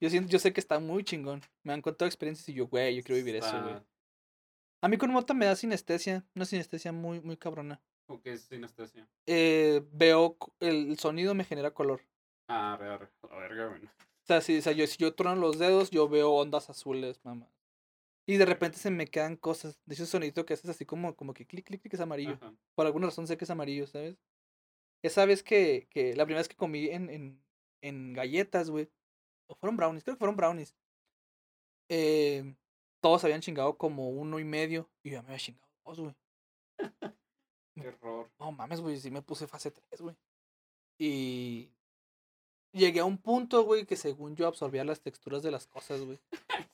Yo, siento, yo sé que está muy chingón. Me han contado experiencias y yo, güey, yo quiero vivir eso, güey. A mí con mota me da sinestesia, una sinestesia muy, muy cabrona. ¿O qué es sinestesia? Eh, veo, el sonido me genera color. Ah, arre, a la verga, güey. O sea, si, o sea, yo, si yo trono los dedos, yo veo ondas azules, mamá. Y de repente se me quedan cosas. De ese sonidito que haces así como, como que clic, clic, clic, es amarillo. Ajá. Por alguna razón sé que es amarillo, ¿sabes? Esa vez que, que la primera vez que comí en, en, en galletas, güey. O fueron brownies, creo que fueron brownies. Eh, todos habían chingado como uno y medio. Y yo ya me había chingado dos, güey. Qué horror. No mames, güey, sí me puse fase 3, güey. Y llegué a un punto, güey, que según yo absorbía las texturas de las cosas, güey.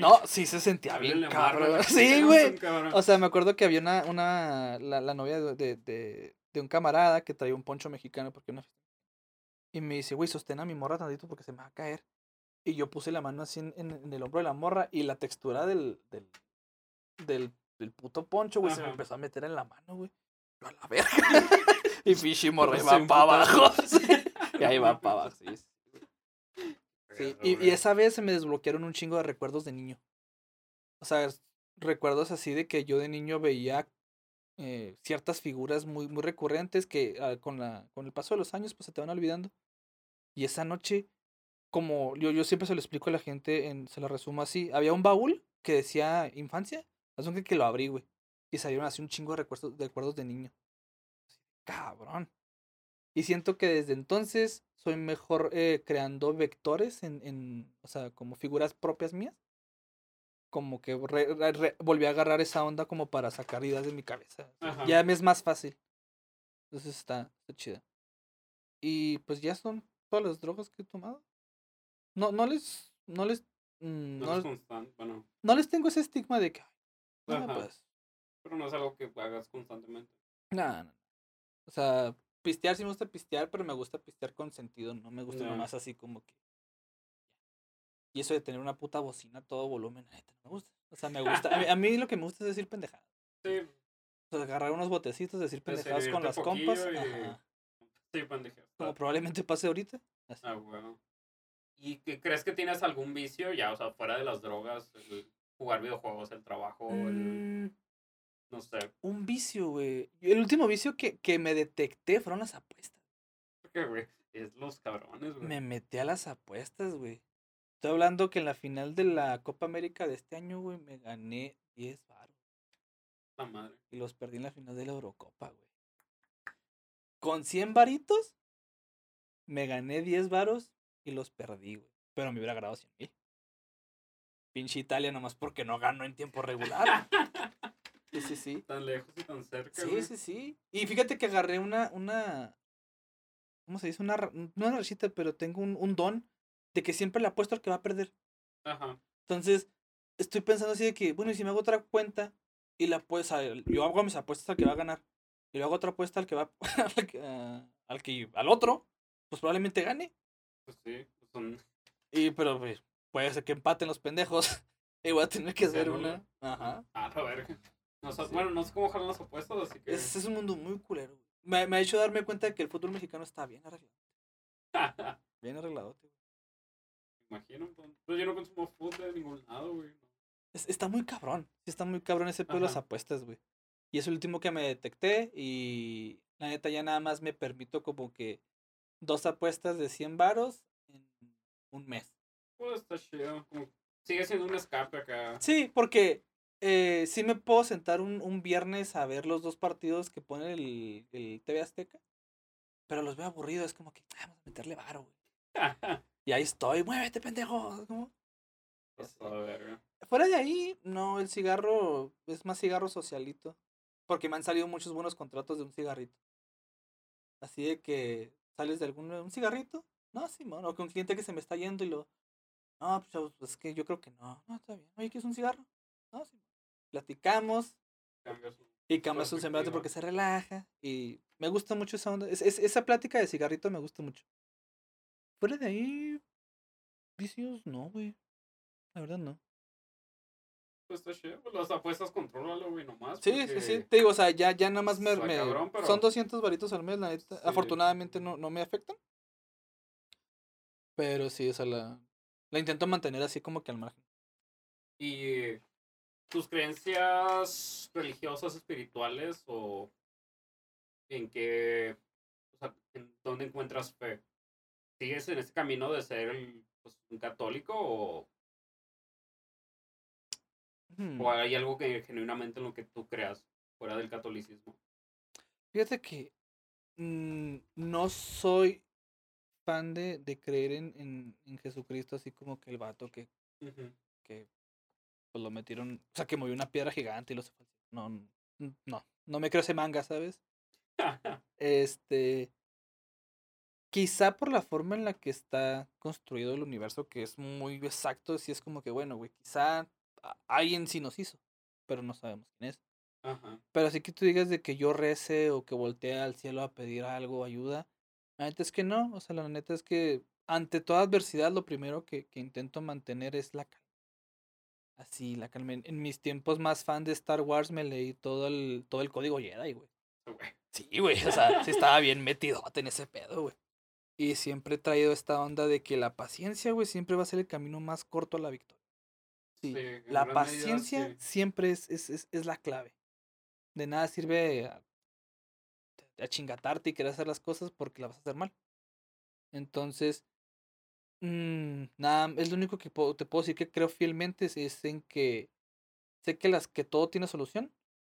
No, sí se sentía bien cabrón. Sí, güey. O sea, me acuerdo que había una, una la, la novia de, de, de, un camarada que traía un poncho mexicano porque una. Y me dice, güey, sostén a mi morra tantito porque se me va a caer. Y yo puse la mano así en, en- en el hombro de la morra y la textura del, del, del, del puto poncho, güey, se me empezó a meter en la mano, güey. Yo a la verga. y morra Se va para abajo. Y ahí va para abajo, sí. sí. Y, esa vez se me desbloquearon un chingo de recuerdos de niño. O sea, recuerdos así de que yo de niño veía eh, ciertas figuras muy, muy recurrentes que ah, con, la, con el paso de los años pues se te van olvidando. Y esa noche, como yo, yo siempre se lo explico a la gente, en, se lo resumo así, había un baúl que decía infancia, así que, que lo abrí, güey. Y salieron así un chingo de recuerdos, de recuerdos de niño. Así, Cabrón. Y siento que desde entonces soy mejor eh, creando vectores en, en, o sea, como figuras propias mías. Como que re- re- re- volví a agarrar esa onda como para sacar ideas de mi cabeza. Ajá. Ya me es más fácil. Entonces está, está chida. Y pues ya son todas las drogas que he tomado. No, no les, no les, mm, No no, es les- bueno, no les tengo ese estigma de que, "Ay, no, Ajá. pues, pero no es algo que hagas constantemente. Nada, no. O sea, pistear sí me gusta pistear, pero me gusta pistear con sentido. No me gusta Ya. nomás así como que. Y eso de tener una puta bocina a todo volumen, neta, no me gusta. O sea, me gusta. A mí, a mí lo que me gusta es decir pendejadas. Sí, O sea, agarrar unos botecitos, decir De pendejadas con las compas. poquillo y- ajá, sí, pendejo. Como probablemente pase ahorita. Así. Ah, bueno. ¿Y crees que tienes algún vicio ya, o sea, fuera de las drogas, el jugar videojuegos, el trabajo, el, Mm, no sé, un vicio, güey. El último vicio que, que me detecté fueron las apuestas. porque, güey, es los cabrones, güey. Me metí a las apuestas, güey. Estoy hablando que en la final de la Copa América de este año, güey, me gané 10 baros. La madre. Y los perdí en la final de la Eurocopa, güey. Con 100 varitos, me gané 10 varos y los perdí, güey. Pero me hubiera ganado 100 mil. Pinche Italia nomás porque no ganó en tiempo regular. Sí, sí, sí. Tan lejos y tan cerca, Sí, güey. sí, sí. Y fíjate que agarré una, una, ¿cómo se dice? Una, no una rachita, pero tengo un, un don de que siempre le apuesto al que va a perder. Ajá. Entonces, estoy pensando así de que, bueno, y si me hago otra cuenta y la pues yo hago mis apuestas al que va a ganar y luego hago otra apuesta al que va al que, ah, al que al otro, pues probablemente gane. Pues sí, pues son. Y pero pues, puede ser que empaten los pendejos y voy a tener que Se hacer una. Ajá. Ah, la verga. No sé- Sí. Bueno, no sé cómo jalan las apuestas, así que. Es, es un mundo muy culero. güey. Me, me ha hecho darme cuenta de que el fútbol mexicano está bien arreglado. Bien arreglado. Me imagino. Pues pues yo no consumo fútbol de ningún lado, güey. Es- está muy cabrón. Está muy cabrón ese pedo de las apuestas, güey. Y es el último que me detecté. Y la neta ya nada más me permito como que dos apuestas de 100 varos en un mes. Pues está chido. Como sigue siendo un escape acá. Sí, porque eh, sí me puedo sentar un, un viernes a ver los dos partidos que pone el, el TV Azteca. Pero los veo aburridos. Es como que "Ah, vamos a meterle varo, güey. Y ahí estoy. Muévete, pendejo. ver. Fuera de ahí, no, el cigarro es más cigarro socialito. Porque me han salido muchos buenos contratos de un cigarrito. Así de que sales de algún un cigarrito. No, sí, o con un cliente que se me está yendo y lo. No, pues pues, es que yo creo que no. No, está bien. Oye, ¿quieres un cigarro? No, sí. Platicamos y cambias su semblante porque se relaja. Y me gusta mucho esa onda. es- es- esa plática de cigarrito me gusta mucho. Fuera de ahí, vicios, no, güey. La verdad, no. Pues está chido. Pues las apuestas contrólalo, güey, nomás. Sí, porque- sí, sí. Te digo, o sea, ya, ya nada más me. Está me- cabrón, pero- Son 200 varitos al mes, la neta. Sí. Afortunadamente no, no me afectan. Pero sí, o sea, la, la intento mantener así como que al margen. ¿Y tus creencias religiosas, espirituales o en qué, o sea, en dónde encuentras fe? ¿Sigues en ese camino de ser el, pues, un católico o, Hmm, o hay algo que genuinamente en lo que tú creas fuera del catolicismo? Fíjate que mm, no soy fan de, de creer en, en, en Jesucristo, así como que el vato que, que pues, lo metieron, o sea, que movió una piedra gigante y lo sepultó. No, no, no me creo ese manga, ¿sabes? Este, quizá por la forma en la que está construido el universo, que es muy exacto, sí es como que, bueno, güey, quizá alguien sí nos hizo, pero no sabemos quién es. Ajá. Pero así que tú digas de que yo rece o que voltee al cielo a pedir algo, ayuda, la neta es que no, o sea, la neta es que ante toda adversidad lo primero que, que intento mantener es la calma. Así, la calma. En, mis tiempos más fan de Star Wars me leí todo el, todo el código Jedi, güey. Sí, güey, o sea, sí estaba bien metido en ese pedo, güey. Y siempre he traído esta onda de que la paciencia, güey, siempre va a ser el camino más corto a la victoria. Sí, la medida, paciencia sí. siempre es, es, es, es la clave. De nada sirve a, a chingatarte y querer hacer las cosas porque las vas a hacer mal. Entonces, mm, nada, es lo único que puedo- te puedo decir que creo fielmente es, en que sé que las que todo tiene solución,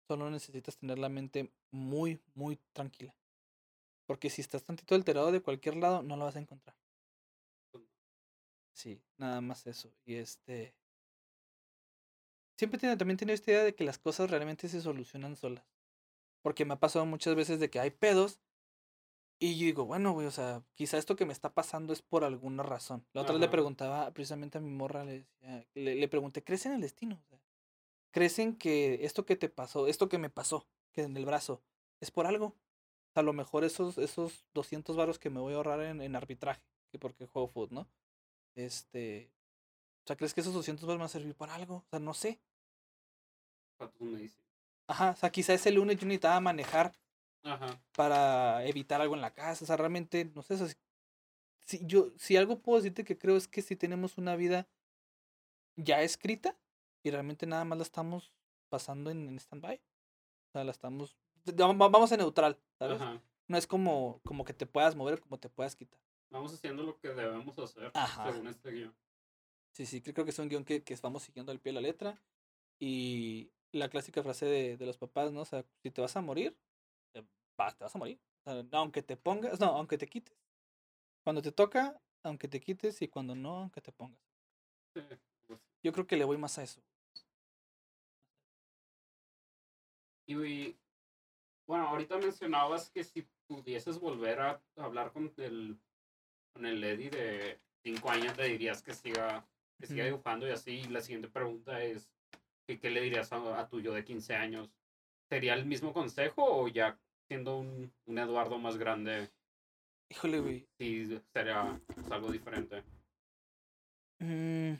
solo necesitas tener la mente muy, muy tranquila. Porque si estás tantito alterado de cualquier lado, no lo vas a encontrar. Sí, nada más eso. Y este. Siempre tiene, también tiene esta idea de que las cosas realmente se solucionan solas. Porque me ha pasado muchas veces de que hay pedos. Y yo digo, bueno, güey, o sea, quizá esto que me está pasando es por alguna razón. La otra vez le preguntaba precisamente a mi morra, le decía, le, le pregunté, ¿crees en el destino? O sea, ¿Crees en que esto que te pasó, esto que me pasó, que en el brazo, es por algo? A lo mejor esos, esos 200 varos que me voy a ahorrar en, en arbitraje, que porque juego foot, ¿no? Este, o sea, ¿crees que esos 200 varos me van a servir para algo? O sea, no sé. ¿Cuántos me dicen? Ajá, o sea, quizá ese lunes yo necesitaba manejar Ajá. para evitar algo en la casa, o sea, realmente, no sé, o sea, si- yo, si algo puedo decirte que creo es que si tenemos una vida ya escrita y realmente nada más la estamos pasando en, en stand-by, o sea, la estamos, va- va- vamos a neutral, ¿sabes? Ajá. No es como, como que te puedas mover, como te puedas quitar. Vamos haciendo lo que debemos hacer Ajá. según este guion. Sí, sí, creo que es un guion que, que vamos siguiendo al pie de la letra. Y la clásica frase de, de los papás, ¿no? O sea, si te vas a morir, vas, te vas a morir. O sea, aunque te pongas, no, aunque te quites. Cuando te toca, aunque te quites, y cuando no, aunque te pongas. Pues, Yo creo que le voy más a eso. Y bueno, ahorita mencionabas que si pudieses volver a hablar con el, con el Eddie de 5 años, le dirías que siga, que siga dibujando y así. Y la siguiente pregunta es, ¿qué, qué le dirías a, a tu yo de 15 años? ¿Sería el mismo consejo o ya siendo un, un Eduardo más grande, Híjole, güey. sí sería pues, algo diferente? mm,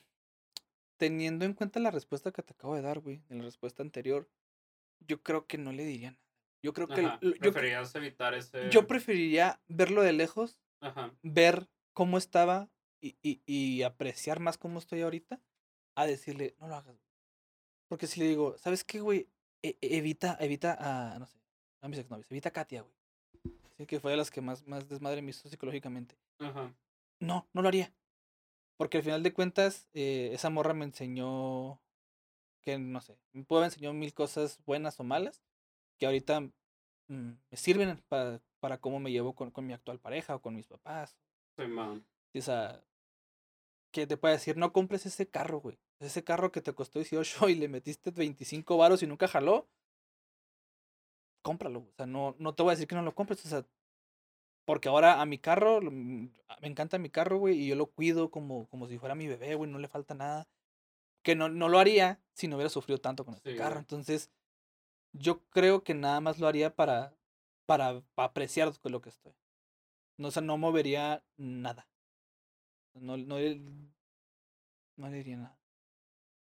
teniendo en cuenta la respuesta que te acabo de dar, güey, en la respuesta anterior, yo creo que no le diría nada. Yo creo que Ajá, yo, cre- ¿Preferías evitar ese...? yo preferiría verlo de lejos Ajá, ver cómo estaba y, y, y apreciar más cómo estoy ahorita, a decirle, no lo hagas. güey". Porque si le digo, ¿sabes qué, güey? E- e- evita, evita a, no sé, a mis exnovios, evita Katia, güey. Sí, que fue de las que más, más desmadre me hizo psicológicamente. ajá. No, no lo haría. Porque al final de cuentas, eh, esa morra me enseñó que, no sé, me haber enseñado mil cosas buenas o malas, que ahorita mm, me sirven para, para cómo me llevo con, con mi actual pareja o con mis papás. Soy man. Sí, O sea, que te puede decir, no compres ese carro, güey. Ese carro que te costó 18 y le metiste 25 varos y nunca jaló. Cómpralo. O sea, no, no te voy a decir que no lo compres. O sea, porque ahora a mi carro, mm, me encanta mi carro, güey, y yo lo cuido como, como si fuera mi bebé, güey, no le falta nada. Que no, no lo haría si no hubiera sufrido tanto con este Sí, carro. güey. Entonces, yo creo que nada más lo haría para, para, apreciar con lo que estoy. No, o sea, no movería nada. No, no, no le diría nada.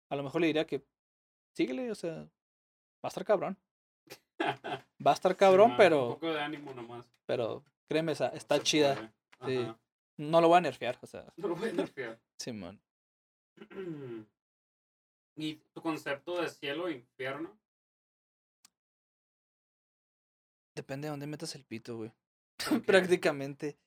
A lo mejor le diría que síguele, o sea, va a estar cabrón. Va a estar cabrón, Un pero, poco de ánimo nomás. pero créeme, está Se chida. sí. No lo voy a nerfear, o sea, No lo voy a nerfear. Simón. ¿Y tu concepto de cielo e infierno? Depende de dónde metas el pito, güey. Prácticamente.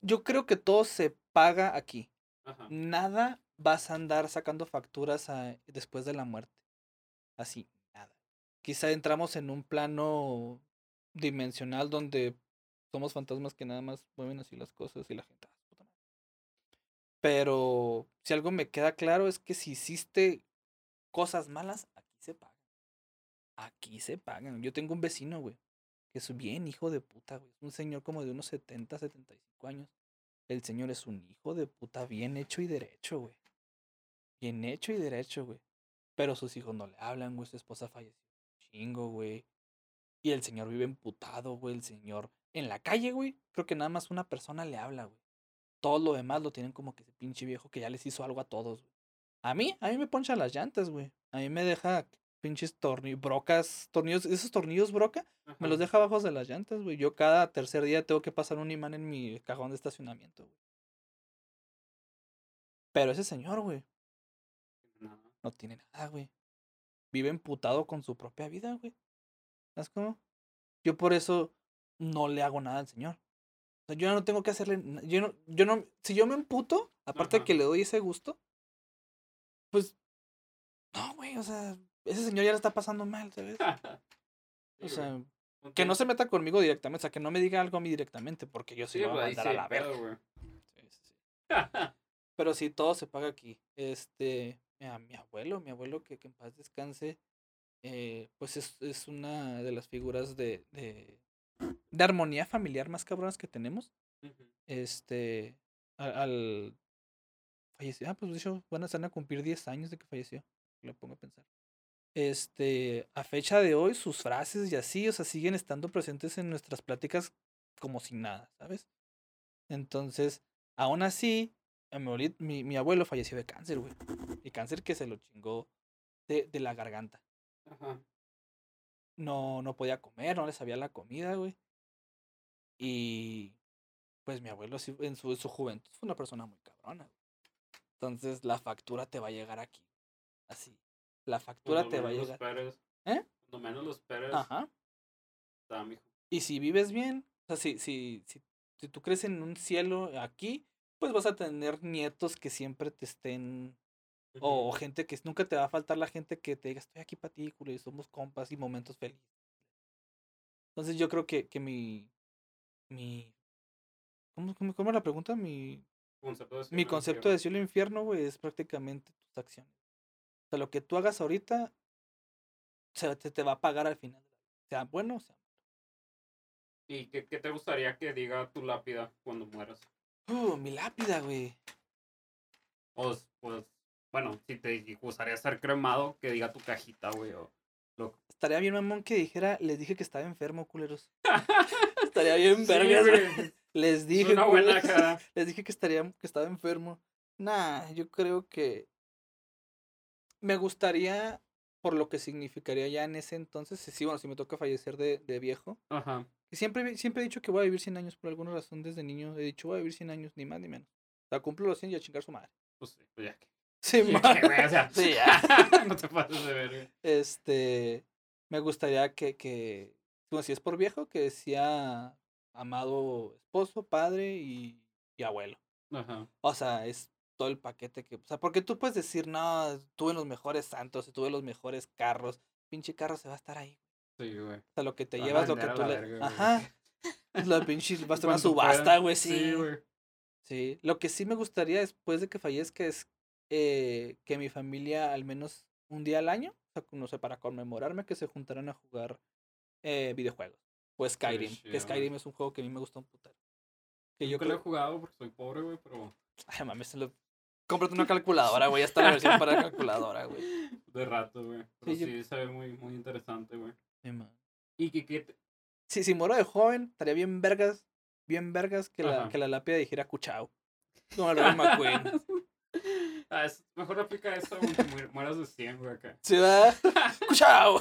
Yo creo que todo se paga aquí. Ajá. Nada vas a andar sacando facturas a- después de la muerte. Así. Quizá entramos en un plano dimensional donde somos fantasmas que nada más mueven así las cosas y la gente. "Ah, su puta madre". Pero si algo me queda claro es que si hiciste cosas malas, aquí se pagan. Aquí se pagan. Yo tengo un vecino, güey, que es bien hijo de puta, güey. Es un señor como de unos 70, 75 años. El señor es un hijo de puta bien hecho y derecho, güey. Bien hecho y derecho, güey. Pero sus hijos no le hablan, güey. Su esposa falleció. Chingo, güey. Y el señor vive emputado, güey. El señor. En la calle, güey. Creo que nada más una persona le habla, güey. Todo lo demás lo tienen como que ese pinche viejo que ya les hizo algo a todos, güey. A mí, a mí me poncha las llantas, güey. A mí me deja pinches tornillos, brocas, tornillos, esos tornillos broca, me los deja abajo de las llantas, güey. Yo cada tercer día tengo que pasar un imán en mi cajón de estacionamiento, güey. Pero ese señor, güey, No. no tiene nada, güey. Vive emputado con su propia vida, güey. ¿Sabes cómo? Yo por eso no le hago nada al señor. O sea, yo no tengo que hacerle. Yo no, yo no. Si yo me emputo, aparte de que le doy ese gusto, pues. No, güey, o sea, ese señor ya la está pasando mal, ¿sabes? O sea, que no se meta conmigo directamente, o sea, que no me diga algo a mí directamente, porque yo sí Sí, lo voy a mandar sí a la verga. sí, sí. Pero sí, todo se paga aquí. Este, mi abuelo, mi abuelo que, que en paz descanse, eh, pues es, es una de las figuras de, de, de armonía familiar más cabronas que tenemos. Este, al, al falleció, ah, pues de hecho van a, a cumplir 10 años de que falleció, lo pongo a pensar. Este, a fecha de hoy, sus frases y así, o sea, siguen estando presentes en nuestras pláticas como si nada, ¿sabes? Entonces, aún así, mi abuelo falleció de cáncer, güey. Y cáncer que se lo chingó de, de la garganta. Ajá. No, no podía comer, no le sabía la comida, güey. Y pues mi abuelo en su, en su juventud fue una persona muy cabrona. güey. Entonces la factura te va a llegar aquí. Así. La factura Cuando te va a llegar. ¿Eh? Cuando menos los esperes. Ajá. Y si vives bien, o sea, si, si, si, si tú crees en un cielo aquí, pues vas a tener nietos que siempre te estén O, o gente que nunca te va a faltar la gente que te diga, estoy aquí para ti, culo, y somos compas y momentos felices. Entonces yo creo que, que mi, mi, ¿cómo, cómo, cómo la pregunta? Mi, Concepto de mi cielo, concepto de cielo e infierno, güey, es prácticamente tus acciones. O sea, lo que tú hagas ahorita, se te, te va a pagar al final. Sea bueno o sea ¿Y qué, qué te gustaría que diga tu lápida cuando mueras? malo. Uh, mi lápida, güey. O, s- pues, bueno, si te gustaría ser cremado, que diga tu cajita, güey. O lo... Estaría bien, mamón, que dijera, les dije que estaba enfermo, culeros. Estaría bien, Sí, vergas. güey, Les Es dije, una buena cara. Les dije que estaría, que estaba enfermo. Nah, yo creo que me gustaría, por lo que significaría ya en ese entonces, sí, bueno, si me toca fallecer de, de viejo, Ajá. siempre, siempre he dicho que voy a vivir 100 años, por alguna razón desde niño he dicho voy a vivir 100 años, ni más ni menos. O sea, cumplo los 100 y a chingar su madre. Pues sí, pues ya que. Sí, ya ma- que, güey, o sea, Sí, ya. no te pases de ver, Este, me gustaría que, que, bueno, si es por viejo, que decía amado esposo, padre y, y abuelo. Ajá. O sea, es todo el paquete que. O sea, porque tú puedes decir, no, tuve los mejores santos, tuve los mejores carros. Pinche carro se va a estar ahí. Sí, güey. O sea, lo que te llevas, lo que tú le. verga. Ajá. Es la pinche. Va a estar una subasta, güey, sí. Sí, güey. Sí. Lo que sí me gustaría después de que fallezca es eh, que mi familia, al menos un día al año, o sea, no sé, para conmemorarme, que se juntaran a jugar eh, videojuegos. O Skyrim. Que güey. Skyrim es un juego que a mí me gusta un putero. Que yo Nunca lo he creo. jugado porque soy pobre, güey, pero Ay, mames, lo. Cómprate una calculadora, güey. Ya está la versión para calculadora, güey. de rato, güey. Pero Sí, yo- sí, se ve muy, muy interesante, güey. Sí. Y que, que te- Si, si muero de joven, estaría bien vergas, bien vergas que la, que la lápida dijera cuchao. Como el Rayo McQueen. Ah, es- mejor aplica eso aunque muer- mueras de 100, güey, acá. ¿Sí va? ¡Cuchao!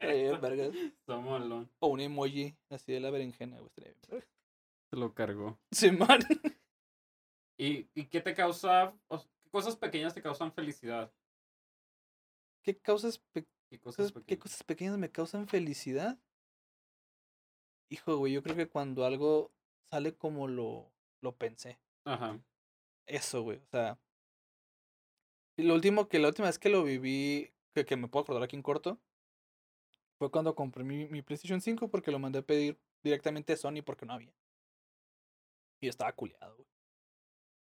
Bien vergas. Está malón. O un emoji así de la berenjena, güey. Estaría bien vergas. Se lo cargó. Sí, man. ¿Y, y qué te causa, o qué cosas pequeñas te causan felicidad? ¿Qué causas, pe- ¿Qué cosas cosas- qué pequeñas? cosas pequeñas me causan felicidad? Hijo, güey, yo creo que cuando algo sale como lo, lo pensé. Ajá. Eso, güey. O sea. Y lo último que la última vez que lo viví, que, que me puedo acordar aquí en corto, fue cuando compré mi, mi PlayStation 5 porque lo mandé a pedir directamente a Sony porque no había. Y estaba culiado, güey.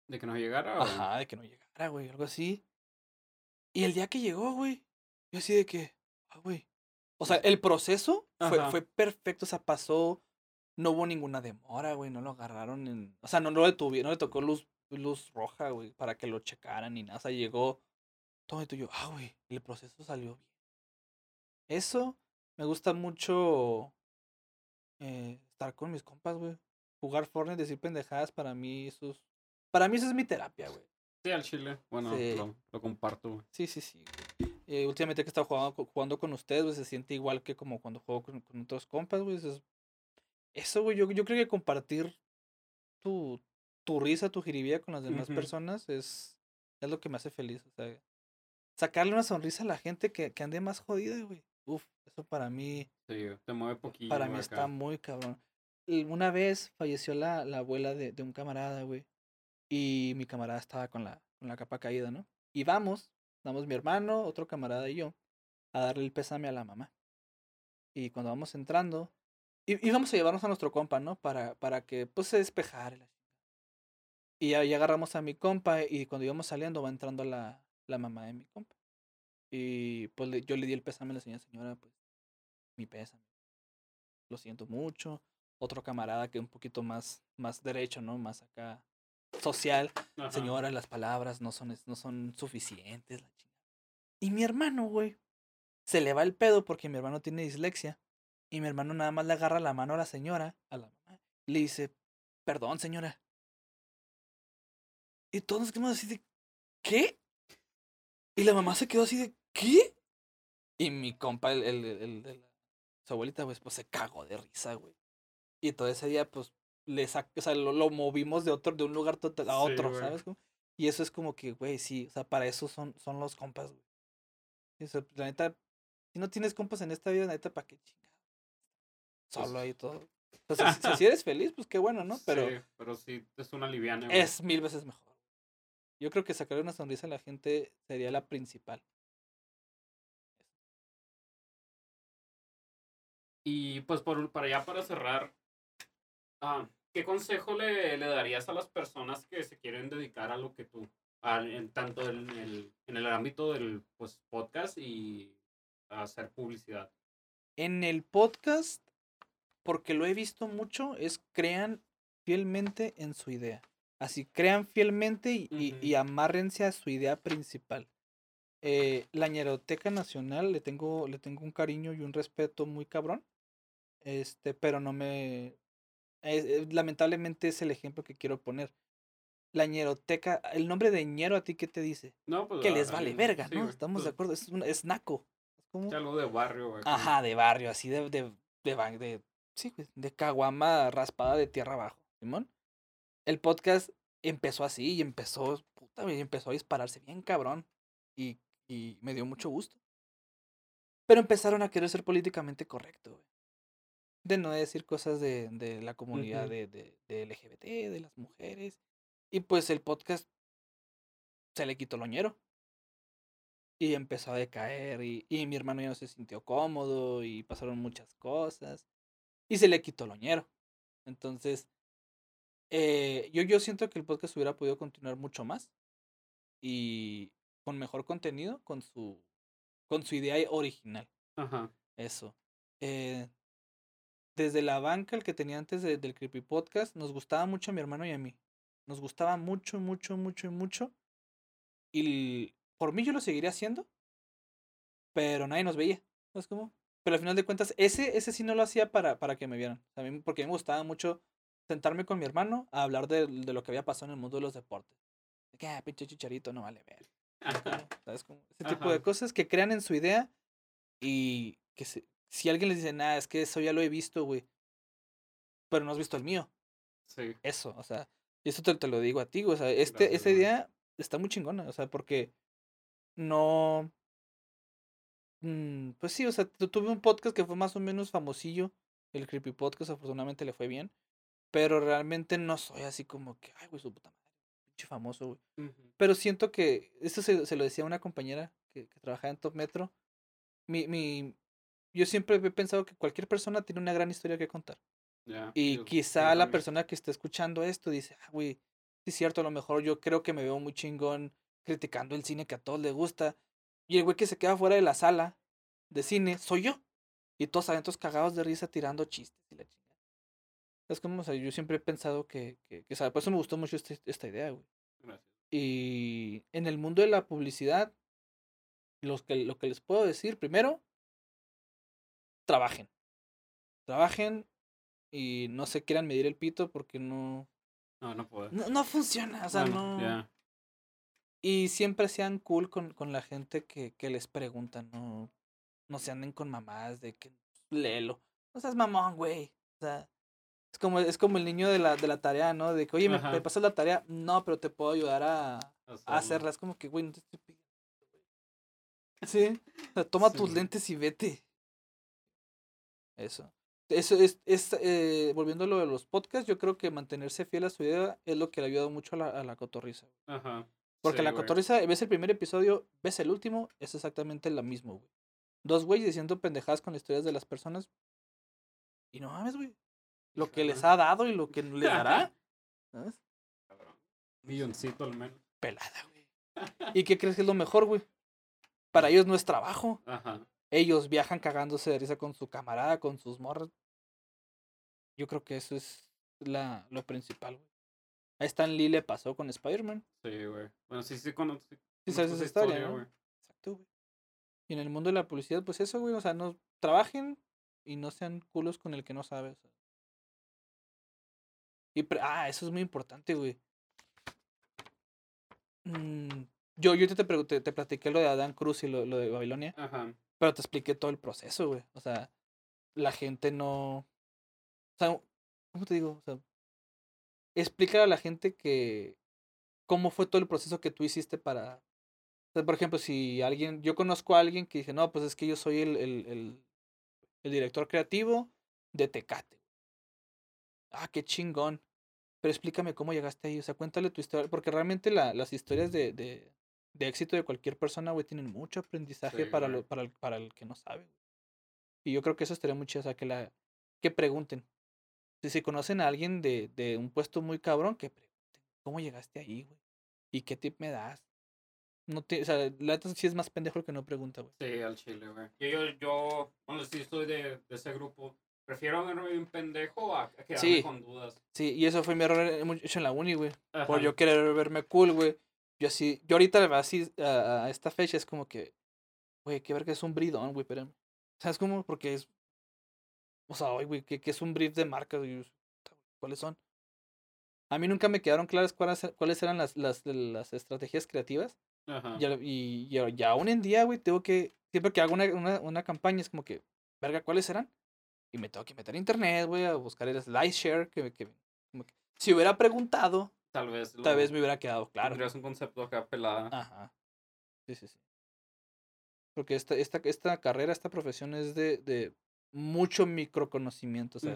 ¿De que no llegara? o- Ajá, de que no llegara, güey, algo así. Y el día que llegó, güey, yo así de que, ah, güey. O sea, el proceso fue, fue perfecto, o sea, pasó, no hubo ninguna demora, güey, no lo agarraron en, o sea, no, no le tuvieron, no le tocó luz, luz roja, güey, para que lo checaran ni nada, o sea, llegó todo y tú y yo, ah, güey, el proceso salió bien. Eso, me gusta mucho eh, estar con mis compas, güey, jugar Fortnite, decir pendejadas, para mí eso es, para mí eso es mi terapia, güey. Sí, al chile. Bueno, Sí. lo, lo comparto, güey. Sí, sí, sí. güey. Eh, últimamente que he estado jugando, jugando con ustedes, güey, se siente igual que como cuando juego con, con otros compas, güey. es- Eso, güey, yo, yo creo que compartir tu, tu risa, tu jiribilla con las demás Ujú. personas es, es lo que me hace feliz. O sea, sacarle una sonrisa a la gente que, que ande más jodida, güey. Uf, eso para mí, Sí, te mueve poquillo. para mí güey, está acá. muy cabrón. Una vez falleció la, la abuela de, de un camarada, güey. Y mi camarada estaba con la, con la capa caída, ¿no? Y vamos, vamos mi hermano, otro camarada y yo, a darle el pésame a la mamá. Y cuando vamos entrando, y íbamos a llevarnos a nuestro compa, ¿no? Para, para que, pues, se despejara. Y ahí agarramos a mi compa y cuando íbamos saliendo va entrando la, la mamá de mi compa. Y pues le- yo le di el pésame a la señora, señora, pues, mi pésame. Lo siento mucho. Otro camarada que un poquito más, más derecho, ¿no? Más acá social. Ajá. Señora, las palabras no son, no son suficientes. La chingada. Y mi hermano, güey, se le va el pedo porque mi hermano tiene dislexia. Y mi hermano nada más le agarra la mano a la señora, a la mamá, y le dice, perdón, señora. Y todos nos quedamos así de, ¿qué? Y la mamá se quedó así de, ¿qué? Y mi compa, el, el, el- el su abuelita, pues, pues se cagó de risa, güey. Y todo ese día, pues, le sac o sea, lo, lo movimos de otro, de un lugar total a otro, güey. ¿sabes? cómo? Y eso es como que, güey, sí, o sea, para eso son, son los compas, güey. O sea, la neta, si no tienes compas en esta vida, la neta, ¿para qué chingado? Pues Solo ahí todo. O sea, si, si eres feliz, pues qué bueno, ¿no? Pero Sí, pero sí, es una liviana, güey. es mil veces mejor. Yo creo que sacarle una sonrisa a la gente sería la principal. Y pues por, para ya para cerrar, ah, ¿qué consejo le, le darías a las personas que se quieren dedicar a lo que tú, en, tanto en el, en el ámbito del pues, podcast y hacer publicidad? En el podcast, porque lo he visto mucho, es crean fielmente en su idea. Así, crean fielmente y, Ujú. y amárrense a su idea principal. Eh, la Ñeroteca Nacional le tengo, le tengo un cariño y un respeto muy cabrón. Este, pero no me. es- es- lamentablemente es el ejemplo que quiero poner. La Ñeroteca, el nombre de Ñero a ti, ¿qué te dice? No, pues, Que les a- vale verga, sí, ¿no? Estamos de pues, acuerdo, es, un- es naco. Es como... algo de barrio, güey. como- Ajá, de barrio, así de, de, de, ba- de, sí, de caguama raspada de tierra abajo, Simón. El podcast empezó así y empezó, puta, güey, empezó a dispararse bien cabrón y, y me dio mucho gusto. Pero empezaron a querer ser políticamente correcto, güey. De no decir cosas de, de la comunidad de, de, de LGBT, de las mujeres. Y pues el podcast se le quitó lo ñero. Y empezó a decaer y, y mi hermano ya no se sintió cómodo y pasaron muchas cosas. Y se le quitó lo ñero. Entonces, eh, yo, yo siento que el podcast hubiera podido continuar mucho más. Y con mejor contenido, con su, con su idea original. Ajá. Eso. Eh, desde la banca, el que tenía antes de- del Creepy Podcast, nos gustaba mucho a mi hermano y a mí. Nos gustaba mucho, mucho, mucho y mucho. Y por mí yo lo seguiría haciendo, pero nadie nos veía. ¿Sabes cómo? Pero al final de cuentas, ese, ese sí no lo hacía para, para que me vieran. A mí- porque a mí me gustaba mucho sentarme con mi hermano a hablar de, de lo que había pasado en el mundo de los deportes. De que, ah, pinche chicharito, no vale ver. ¿Sabes cómo? Ese tipo de cosas que crean en su idea y que se- si alguien les dice, nada, es que eso ya lo he visto, güey. Pero no has visto el mío. Sí. Eso, o sea, y esto te, te lo digo a ti, güey, o sea, este, Gracias, esta güey. idea está muy chingona, o sea, porque no... mm, pues sí, o sea, tu- tuve un podcast que fue más o menos famosillo, el Creepy Podcast, afortunadamente le fue bien, Pero realmente no soy así como que, ay, güey, su puta madre, pinche famoso, güey. Pero siento que, esto se, se lo decía a una compañera que, que trabajaba en Top Metro. Mi, mi, yo siempre he pensado que cualquier persona tiene una gran historia que contar. Y yo- yo quizá la persona que esté escuchando esto dice, ah, güey, sí es cierto, a lo mejor yo creo que me veo muy chingón criticando el cine que a todos les gusta. Y el güey que se queda fuera de la sala de cine soy yo. Y todos adentro cagados de risa tirando chistes y la chingada. Es como, o sea, yo siempre he pensado que, que, que, o sea, por eso me gustó mucho este- esta idea, güey. Gracias. Y en el mundo de la publicidad, los que, lo que les puedo decir, primero, trabajen. Trabajen y no se quieran medir el pito porque no, No, no puedo. no, no funciona. O sea, Bueno, no. Y siempre sean cool con, con la gente que, que les preguntan, no, no se anden con mamás de que léelo. No seas mamón, güey. O sea, es como, es como el niño de la, de la tarea, ¿no? De que, oye, ¿me, me pasas la tarea? No, pero te puedo ayudar a, hacerla. Es como que, güey, no te estoy pidiendo. Sí. O sea, toma tus lentes y vete. Eso. Eso es, es eh, volviendo a lo de los podcasts, yo creo que mantenerse fiel a su idea es lo que le ha ayudado mucho a la, a la cotorriza. Ajá. Porque Sí, la cotorriza, ves el primer episodio, ves el último, es exactamente lo mismo, güey. Dos güeyes diciendo pendejadas con las historias de las personas. Y no mames, güey. Lo que les ha dado y lo que les dará. ¿Sabes? Milloncito al menos. Pelada, güey. ¿Y qué crees que es lo mejor, güey? Para ellos no es trabajo. Ajá. Ellos viajan cagándose de risa con su camarada, con sus morras. Yo creo que eso es la, lo principal, güey. A Stan Lee le pasó con Spider-Man. Sí, güey. Bueno, sí, sí, conozco. Sí sabes esa historia, ¿no? güey. Exacto, güey. Y en el mundo de la publicidad, pues eso, güey. O sea, no trabajen y no sean culos con el que no sabe. o sea. Y ah, eso es muy importante, güey. Mm, yo, yo te, te, te platiqué lo de Adán Cruz y lo, lo de Babilonia, Ajá. pero te expliqué todo el proceso, güey. O sea, la gente no. O sea, ¿cómo te digo? O sea, explícale a la gente que. cómo fue todo el proceso que tú hiciste para. o sea, por ejemplo, si alguien. Yo conozco a alguien que dice, no, pues es que yo soy el, el, el, el director creativo de Tecate. Ah, qué chingón. Pero explícame cómo llegaste ahí. O sea, cuéntale tu historia. Porque realmente la, las historias de, de, de éxito de cualquier persona, güey, tienen mucho aprendizaje Sí, para, lo, para, el, para el que no sabe. güey. Y yo creo que eso estaría muy chido. O sea, que, la, que pregunten. Si se conocen a alguien de, de un puesto muy cabrón, que pregunten. ¿Cómo llegaste ahí, güey? ¿Y qué tip me das? No te, o sea, la neta sí es más pendejo el que no pregunta, güey. Sí, al chile, güey. Yo, yo, yo, bueno, sí estoy de, de ese grupo. Prefiero verme bien pendejo a, quedarme Sí. con dudas. Sí, y eso fue mi error mucho en la uni, güey. Por yo querer verme cool, güey. Yo así, yo ahorita así a, a esta fecha es como que, güey, qué ver que es un bridón, güey, espérame. ¿Sabes cómo? Porque es, o sea, güey, que, que es un brief de marca, güey. ¿Cuáles son? A mí nunca me quedaron claras cuáles, cuáles eran las, las, las estrategias creativas. Ajá. Y, y, y, aún en día, güey, tengo que, siempre que hago una, una, una campaña es como que, verga, ¿cuáles serán? Y me tengo que meter a internet, güey, a buscar el SlideShare, que, que, que si hubiera preguntado, Tal vez. tal lo- vez me hubiera quedado claro. Tendrías un concepto acá pelada. Ajá. Sí, sí, sí. Porque esta, esta, esta carrera, esta profesión es de, de mucho microconocimiento. O sea,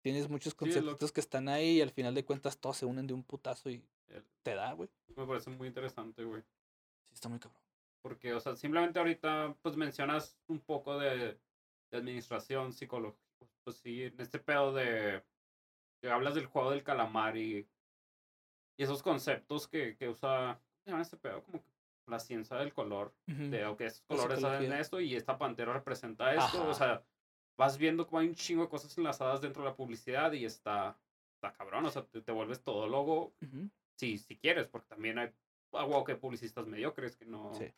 tienes muchos Sí, es lo- conceptos que están ahí y al final de cuentas todos se unen de un putazo y El- te da, güey. Me parece muy interesante, güey. Sí, está muy cabrón. Porque, o sea, simplemente ahorita, pues mencionas un poco de, de administración, psicología. Pues sí, en este pedo de. que hablas del juego del calamar y. y esos conceptos que, que usa. ¿Cómo se llama este pedo? Como que la ciencia del color. De, ok, estos colores hacen esto y esta pantera representa esto. Ajá. O sea, vas viendo cómo hay un chingo de cosas enlazadas dentro de la publicidad y está. Está cabrón. O sea, te, te vuelves todo logo si, si quieres, porque también hay agua que publicistas mediocres que no. Sí.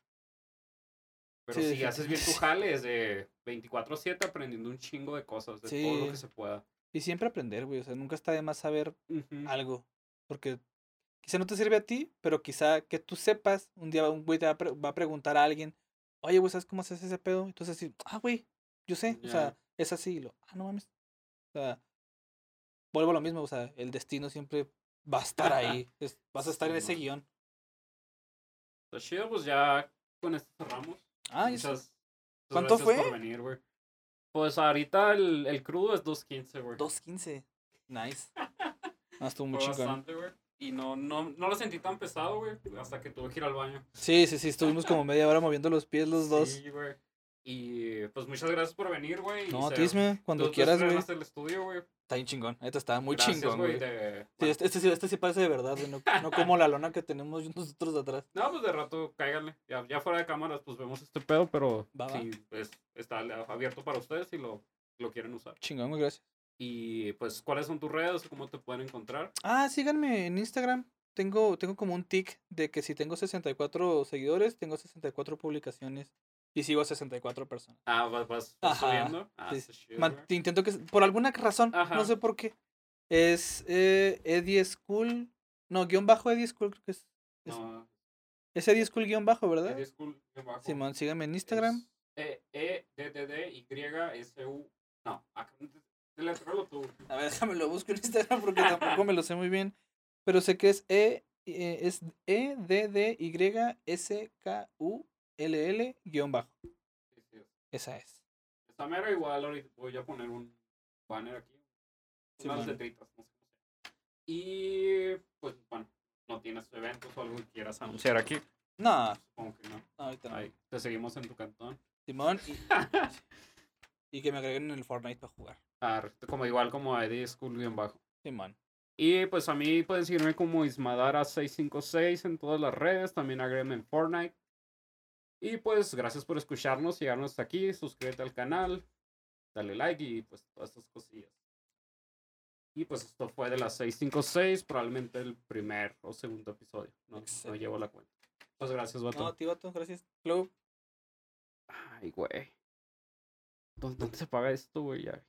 Pero Sí, si haces bien tu definitivamente. jale, es de 24-7 aprendiendo un chingo de cosas, de todo lo que se pueda. Y siempre aprender, güey. O sea, nunca está de más saber algo. Porque quizá no te sirve a ti, pero quizá que tú sepas, un día un güey te va a, va a preguntar a alguien, oye, güey, ¿sabes cómo haces ese pedo? Entonces así, ah, güey, yo sé, o sea, es así, y lo, ah, no mames. O sea, vuelvo a lo mismo, o sea, el destino siempre va a estar ahí, es- vas a estar en ese guion. Está chido, pues ya con esto cerramos. Ah. Muchas- ¿Cuánto fue? por venir, güey. Pues ahorita el, el crudo es 2.15, güey. 2.15. Nice. Estuvo muy güey. Y no, no, no lo sentí tan pesado, güey, hasta que tuve que ir al baño. Sí, sí, sí, estuvimos como media hora moviendo los pies los dos. Sí, güey. Y pues muchas gracias por venir, güey. no, Tisme, cuando tú- quieras, güey. estrenaste el estudio, güey. Está bien chingón. Este está muy Gracias, chingón, güey. de- Sí, bueno, este, este, sí, este sí parece de verdad, güey. No, no como la lona que tenemos nosotros atrás. No, pues de rato cáiganle. Ya, ya fuera de cámaras, pues vemos este pedo, pero Va, va. sí, pues está abierto para ustedes si lo, lo quieren usar. Chingón, güey, gracias. Y pues, ¿cuáles son tus redes? ¿Cómo te pueden encontrar? Ah, síganme en Instagram. Tengo, tengo como un tic de que si tengo 64 seguidores, tengo 64 publicaciones y sigo a 64 personas. Ah, vas, vas, subiendo. Ah, sí. Man- intento que, por alguna razón, Ajá. no sé por qué, es eh, Eddie School, no, guion bajo Eddie School, creo que es, es, No, es Eddie School guion bajo, ¿verdad? Eddie School, guion bajo, Simón, síganme en Instagram. es E, D, D, D, Y, S, U. No, deletréalo tú. A ver, déjame lo busco en Instagram porque tampoco me lo sé muy bien. Pero sé que es E, eh, es D, D, Y, S, K, U, L, L, guion bajo. Sí, sí, Esa es. Está mero igual, ahorita voy a poner un banner aquí. Unas letritas, no sé. Y pues, bueno, no tienes eventos o algo que quieras anunciar aquí. No, Supongo que no. no, ahorita no. Ahí, te seguimos en tu cantón. Simón. Y, y que me agreguen en el Fortnite para jugar. Ah, como igual como a Eddie School bien bajo. Simón. Y pues a mí pueden seguirme como Ismadara656 en todas las redes. También agréguenme en Fortnite. Y pues gracias por escucharnos, llegarnos hasta aquí. Suscríbete al canal, dale like y pues todas estas cosillas. Y pues esto fue de las 656, probablemente el primer o segundo episodio. No, no llevo la cuenta. Pues gracias, vato. No, tío, vato, gracias. Club. Ay, güey. ¿Dónde, dónde se paga esto, güey? Ya.